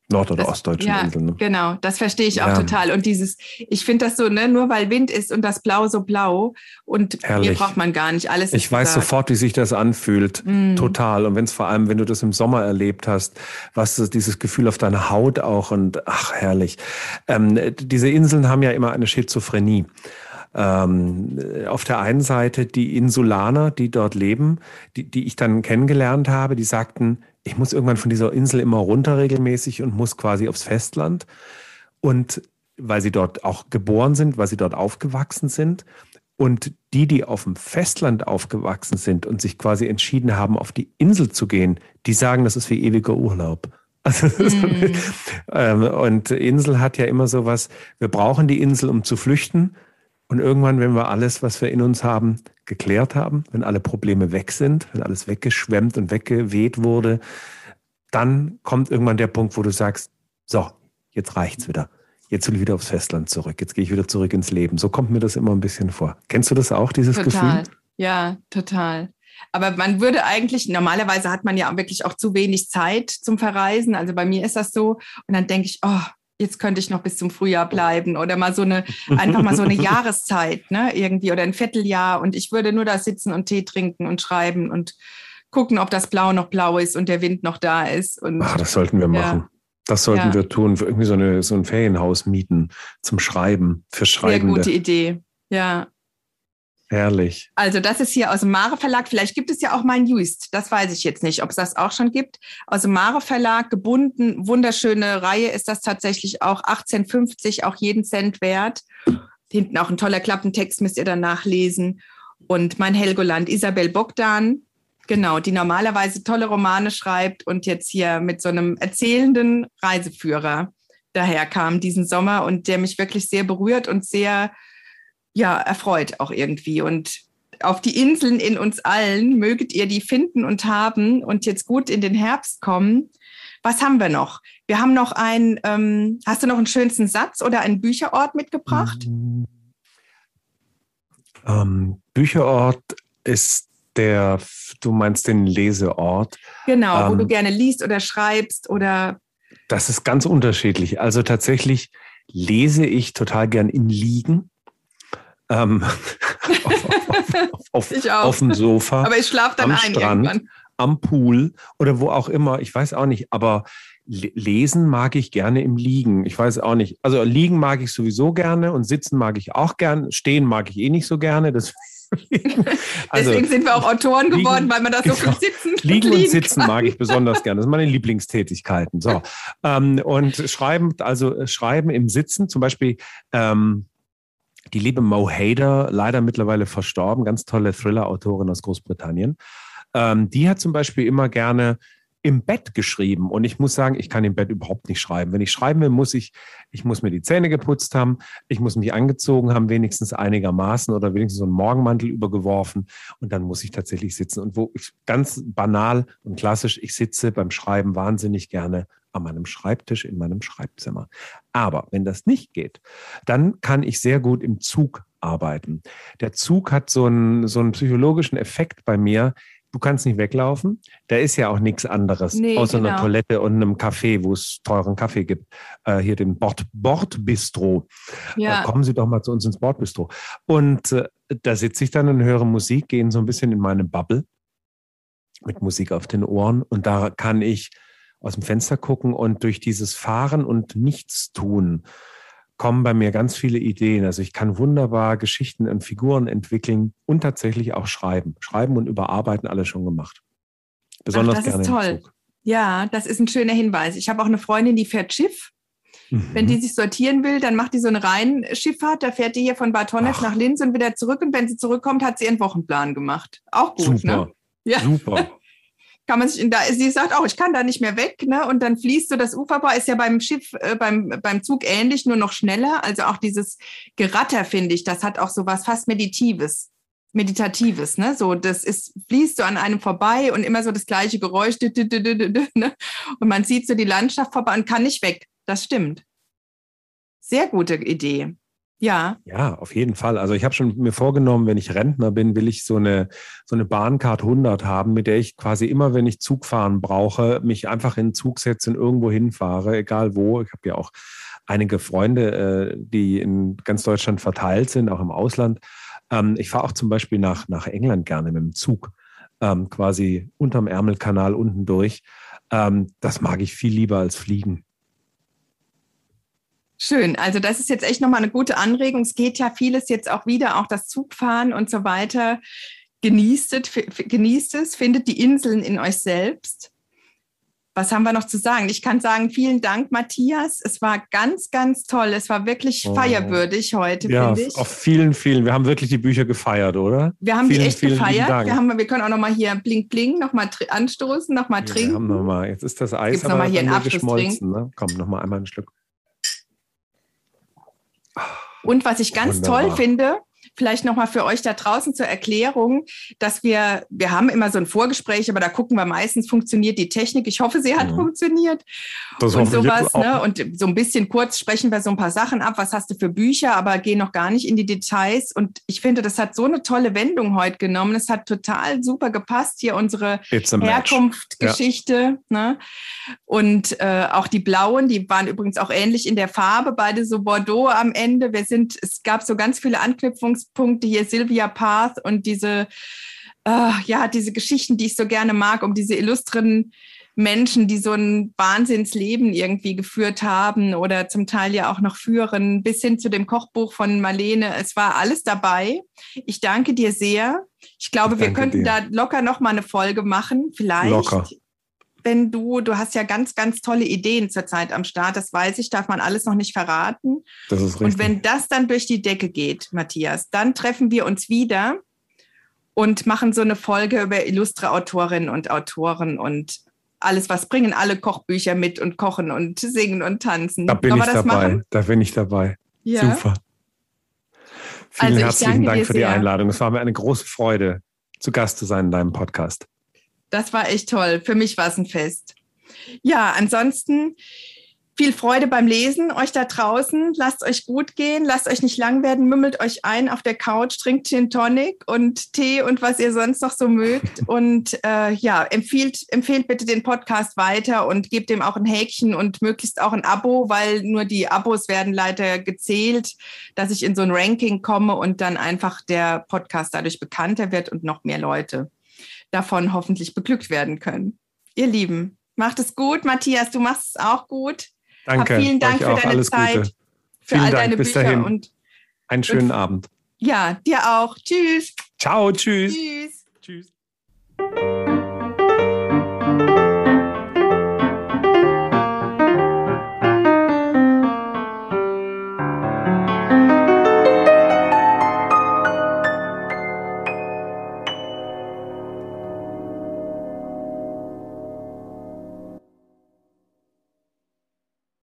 Nord- oder das, ostdeutschen ja, Inseln. Ne? Genau, das verstehe ich auch ja. total. Und dieses, ich finde das so, ne, nur weil Wind ist und das Blau so blau und Herrlich. hier braucht man gar nicht alles. Ich weiß gesagt. sofort, wie sich das anfühlt. Mm. Total. Und wenn es vor allem, wenn du das im Sommer erlebt hast, was dieses Gefühl auf deiner Haut auch und ach, herrlich. Ähm, diese Inseln haben ja immer eine Schizophrenie. Ähm, auf der einen Seite die Insulaner, die dort leben, die, die ich dann kennengelernt habe, die sagten, ich muss irgendwann von dieser Insel immer runter regelmäßig und muss quasi aufs Festland. Und weil sie dort auch geboren sind, weil sie dort aufgewachsen sind. Und die, die auf dem Festland aufgewachsen sind und sich quasi entschieden haben, auf die Insel zu gehen, die sagen, das ist wie ewiger Urlaub. Also, mm. und Insel hat ja immer so was, wir brauchen die Insel, um zu flüchten. Und irgendwann, wenn wir alles, was wir in uns haben, geklärt haben, wenn alle Probleme weg sind, wenn alles weggeschwemmt und weggeweht wurde, dann kommt irgendwann der Punkt, wo du sagst, so, jetzt reicht's wieder. Jetzt will ich wieder aufs Festland zurück. Jetzt gehe ich wieder zurück ins Leben. So kommt mir das immer ein bisschen vor. Kennst du das auch, dieses total. Gefühl? Ja, total. Aber man würde eigentlich, normalerweise hat man ja wirklich auch zu wenig Zeit zum Verreisen. Also bei mir ist das so. Und dann denke ich, oh, jetzt könnte ich noch bis zum Frühjahr bleiben oder mal so eine, einfach mal so eine Jahreszeit, ne, irgendwie oder ein Vierteljahr und ich würde nur da sitzen und Tee trinken und schreiben und gucken, ob das Blau noch blau ist und der Wind noch da ist. Und, Ach, das sollten wir machen. Das sollten ja. wir tun, irgendwie so, eine, so ein Ferienhaus mieten zum Schreiben, für Schreibende. Sehr gute Idee, ja. Herrlich. Also das ist hier aus dem Mare Verlag. Vielleicht gibt es ja auch mein Just. Das weiß ich jetzt nicht, ob es das auch schon gibt. Aus dem Mare Verlag gebunden, wunderschöne Reihe ist das tatsächlich auch 1850, auch jeden Cent wert. Hinten auch ein toller Klappentext müsst ihr dann nachlesen. Und mein Helgoland, Isabel Bogdan, genau, die normalerweise tolle Romane schreibt und jetzt hier mit so einem erzählenden Reiseführer daherkam diesen Sommer und der mich wirklich sehr berührt und sehr ja, erfreut auch irgendwie. Und auf die Inseln in uns allen möget ihr die finden und haben und jetzt gut in den Herbst kommen. Was haben wir noch? Wir haben noch ein, ähm, hast du noch einen schönsten Satz oder einen Bücherort mitgebracht? Ähm, Bücherort ist der, du meinst den Leseort. Genau, ähm, wo du ähm, gerne liest oder schreibst oder. Das ist ganz unterschiedlich. Also tatsächlich lese ich total gern in Liegen ähm, auf, auf, auf, auf, dem Sofa. Aber ich schlafe dann am ein Strand, irgendwann. Am Pool oder wo auch immer. Ich weiß auch nicht. Aber lesen mag ich gerne im Liegen. Ich weiß auch nicht. Also liegen mag ich sowieso gerne und sitzen mag ich auch gern. Stehen mag ich eh nicht so gerne. Das also, Deswegen sind wir auch Autoren liegen, geworden, weil man da so viel genau. sitzen Liegen und sitzen kann. mag ich besonders gerne. Das sind meine Lieblingstätigkeiten. So. ähm, und schreiben, also schreiben im Sitzen, zum Beispiel ähm, die liebe Mo Hader, leider mittlerweile verstorben, ganz tolle Thriller-Autorin aus Großbritannien. Ähm, die hat zum Beispiel immer gerne im Bett geschrieben. Und ich muss sagen, ich kann im Bett überhaupt nicht schreiben. Wenn ich schreiben will, muss ich, ich muss mir die Zähne geputzt haben, ich muss mich angezogen haben, wenigstens einigermaßen oder wenigstens so einen Morgenmantel übergeworfen. Und dann muss ich tatsächlich sitzen. Und wo ich ganz banal und klassisch, ich sitze beim Schreiben wahnsinnig gerne an meinem Schreibtisch in meinem Schreibzimmer. Aber wenn das nicht geht, dann kann ich sehr gut im Zug arbeiten. Der Zug hat so einen, so einen psychologischen Effekt bei mir. Du kannst nicht weglaufen. Da ist ja auch nichts anderes nee, außer genau. einer Toilette und einem Café, wo es teuren Kaffee gibt. Äh, hier dem Bord, Bordbistro. Ja. Äh, kommen Sie doch mal zu uns ins Bordbistro. Und äh, da sitze ich dann und höre Musik, gehe so ein bisschen in meine Bubble mit Musik auf den Ohren. Und da kann ich aus dem Fenster gucken und durch dieses Fahren und Nichtstun kommen bei mir ganz viele Ideen. Also ich kann wunderbar Geschichten und Figuren entwickeln und tatsächlich auch schreiben. Schreiben und überarbeiten alles schon gemacht. Besonders Ach, das gerne ist toll. Ja, das ist ein schöner Hinweis. Ich habe auch eine Freundin, die fährt Schiff. Mhm. Wenn die sich sortieren will, dann macht die so eine Rheinschifffahrt. Da fährt die hier von Bad Honnef nach Linz und wieder zurück. Und wenn sie zurückkommt, hat sie ihren Wochenplan gemacht. Auch gut, ne? Super. ne? Ja. Super. kann man sich in da, sie sagt auch, ich kann da nicht mehr weg, ne? Und dann fließt so das Uferbau, ist ja beim Schiff, äh, beim, beim Zug ähnlich, nur noch schneller. Also auch dieses Geratter, finde ich, das hat auch so was fast Meditives. Meditatives, ne? So, das ist, fließt so an einem vorbei und immer so das gleiche Geräusch, ne? und man sieht so die Landschaft vorbei und kann nicht weg. Das stimmt. Sehr gute Idee. Ja. Ja, auf jeden Fall. Also ich habe schon mir vorgenommen, wenn ich Rentner bin, will ich so eine, so eine Bahncard 100 haben, mit der ich quasi immer, wenn ich Zug fahren brauche, mich einfach in den Zug setze und irgendwo hinfahre, egal wo. Ich habe ja auch einige Freunde, äh, die in ganz Deutschland verteilt sind, auch im Ausland. Ähm, ich fahre auch zum Beispiel nach, nach England gerne mit dem Zug, ähm, quasi unterm Ärmelkanal unten durch. Ähm, das mag ich viel lieber als fliegen. Schön. Also das ist jetzt echt nochmal eine gute Anregung. Es geht ja vieles jetzt auch wieder, auch das Zugfahren und so weiter. Genießt es, genießt es, findet die Inseln in euch selbst. Was haben wir noch zu sagen? Ich kann sagen, vielen Dank, Matthias. Es war ganz, ganz toll. Es war wirklich oh. feierwürdig heute, ja, finde ich. Auf vielen, vielen. Wir haben wirklich die Bücher gefeiert, oder? Wir haben vielen, die echt gefeiert. Wir, haben, wir können auch noch mal hier Blink Blink noch mal anstoßen, noch mal trinken. Ja, wir haben noch mal. Jetzt ist das Eis Gibt's aber noch mal hier einen geschmolzen. Ne? Komm, noch mal einmal ein Stück. Und was ich ganz Wunderbar. toll finde, vielleicht nochmal für euch da draußen zur Erklärung, dass wir, wir haben immer so ein Vorgespräch, aber da gucken wir meistens, funktioniert die Technik. Ich hoffe, sie hat mhm. funktioniert. Das und sowas, ne? Und so ein bisschen kurz sprechen wir so ein paar Sachen ab. Was hast du für Bücher, aber gehen noch gar nicht in die Details. Und ich finde, das hat so eine tolle Wendung heute genommen. Es hat total super gepasst, hier unsere Herkunftsgeschichte. Ja. Ne? Und äh, auch die blauen, die waren übrigens auch ähnlich in der Farbe, beide so Bordeaux am Ende. Wir sind, es gab so ganz viele Anknüpfungs Punkte hier, Sylvia Path und diese, äh, ja, diese Geschichten, die ich so gerne mag, um diese illustren Menschen, die so ein Wahnsinnsleben irgendwie geführt haben oder zum Teil ja auch noch führen, bis hin zu dem Kochbuch von Marlene. Es war alles dabei. Ich danke dir sehr. Ich glaube, wir könnten dir. da locker noch mal eine Folge machen. Vielleicht. Locker. Wenn du, du hast ja ganz, ganz tolle Ideen zurzeit am Start, das weiß ich, darf man alles noch nicht verraten. Das ist richtig. Und wenn das dann durch die Decke geht, Matthias, dann treffen wir uns wieder und machen so eine Folge über illustre Autorinnen und Autoren und alles was bringen, alle Kochbücher mit und kochen und singen und tanzen. Da bin Kann ich dabei. Machen? Da bin ich dabei. Ja. Super. Vielen also herzlichen Dank für die sehr. Einladung. Es war mir eine große Freude, zu Gast zu sein in deinem Podcast. Das war echt toll. Für mich war es ein Fest. Ja, ansonsten viel Freude beim Lesen, euch da draußen. Lasst euch gut gehen, lasst euch nicht lang werden, mümmelt euch ein auf der Couch, trinkt Gin Tonic und Tee und was ihr sonst noch so mögt. Und äh, ja, empfiehlt, empfehlt bitte den Podcast weiter und gebt dem auch ein Häkchen und möglichst auch ein Abo, weil nur die Abos werden leider gezählt, dass ich in so ein Ranking komme und dann einfach der Podcast dadurch bekannter wird und noch mehr Leute davon hoffentlich beglückt werden können. Ihr Lieben, macht es gut. Matthias, du machst es auch gut. Danke. Hab vielen Dank für deine Alles Zeit, Gute. für vielen all Dank. deine Bis Bücher dahin. und einen schönen und, Abend. Ja, dir auch. Tschüss. Ciao, tschüss. Tschüss. Tschüss.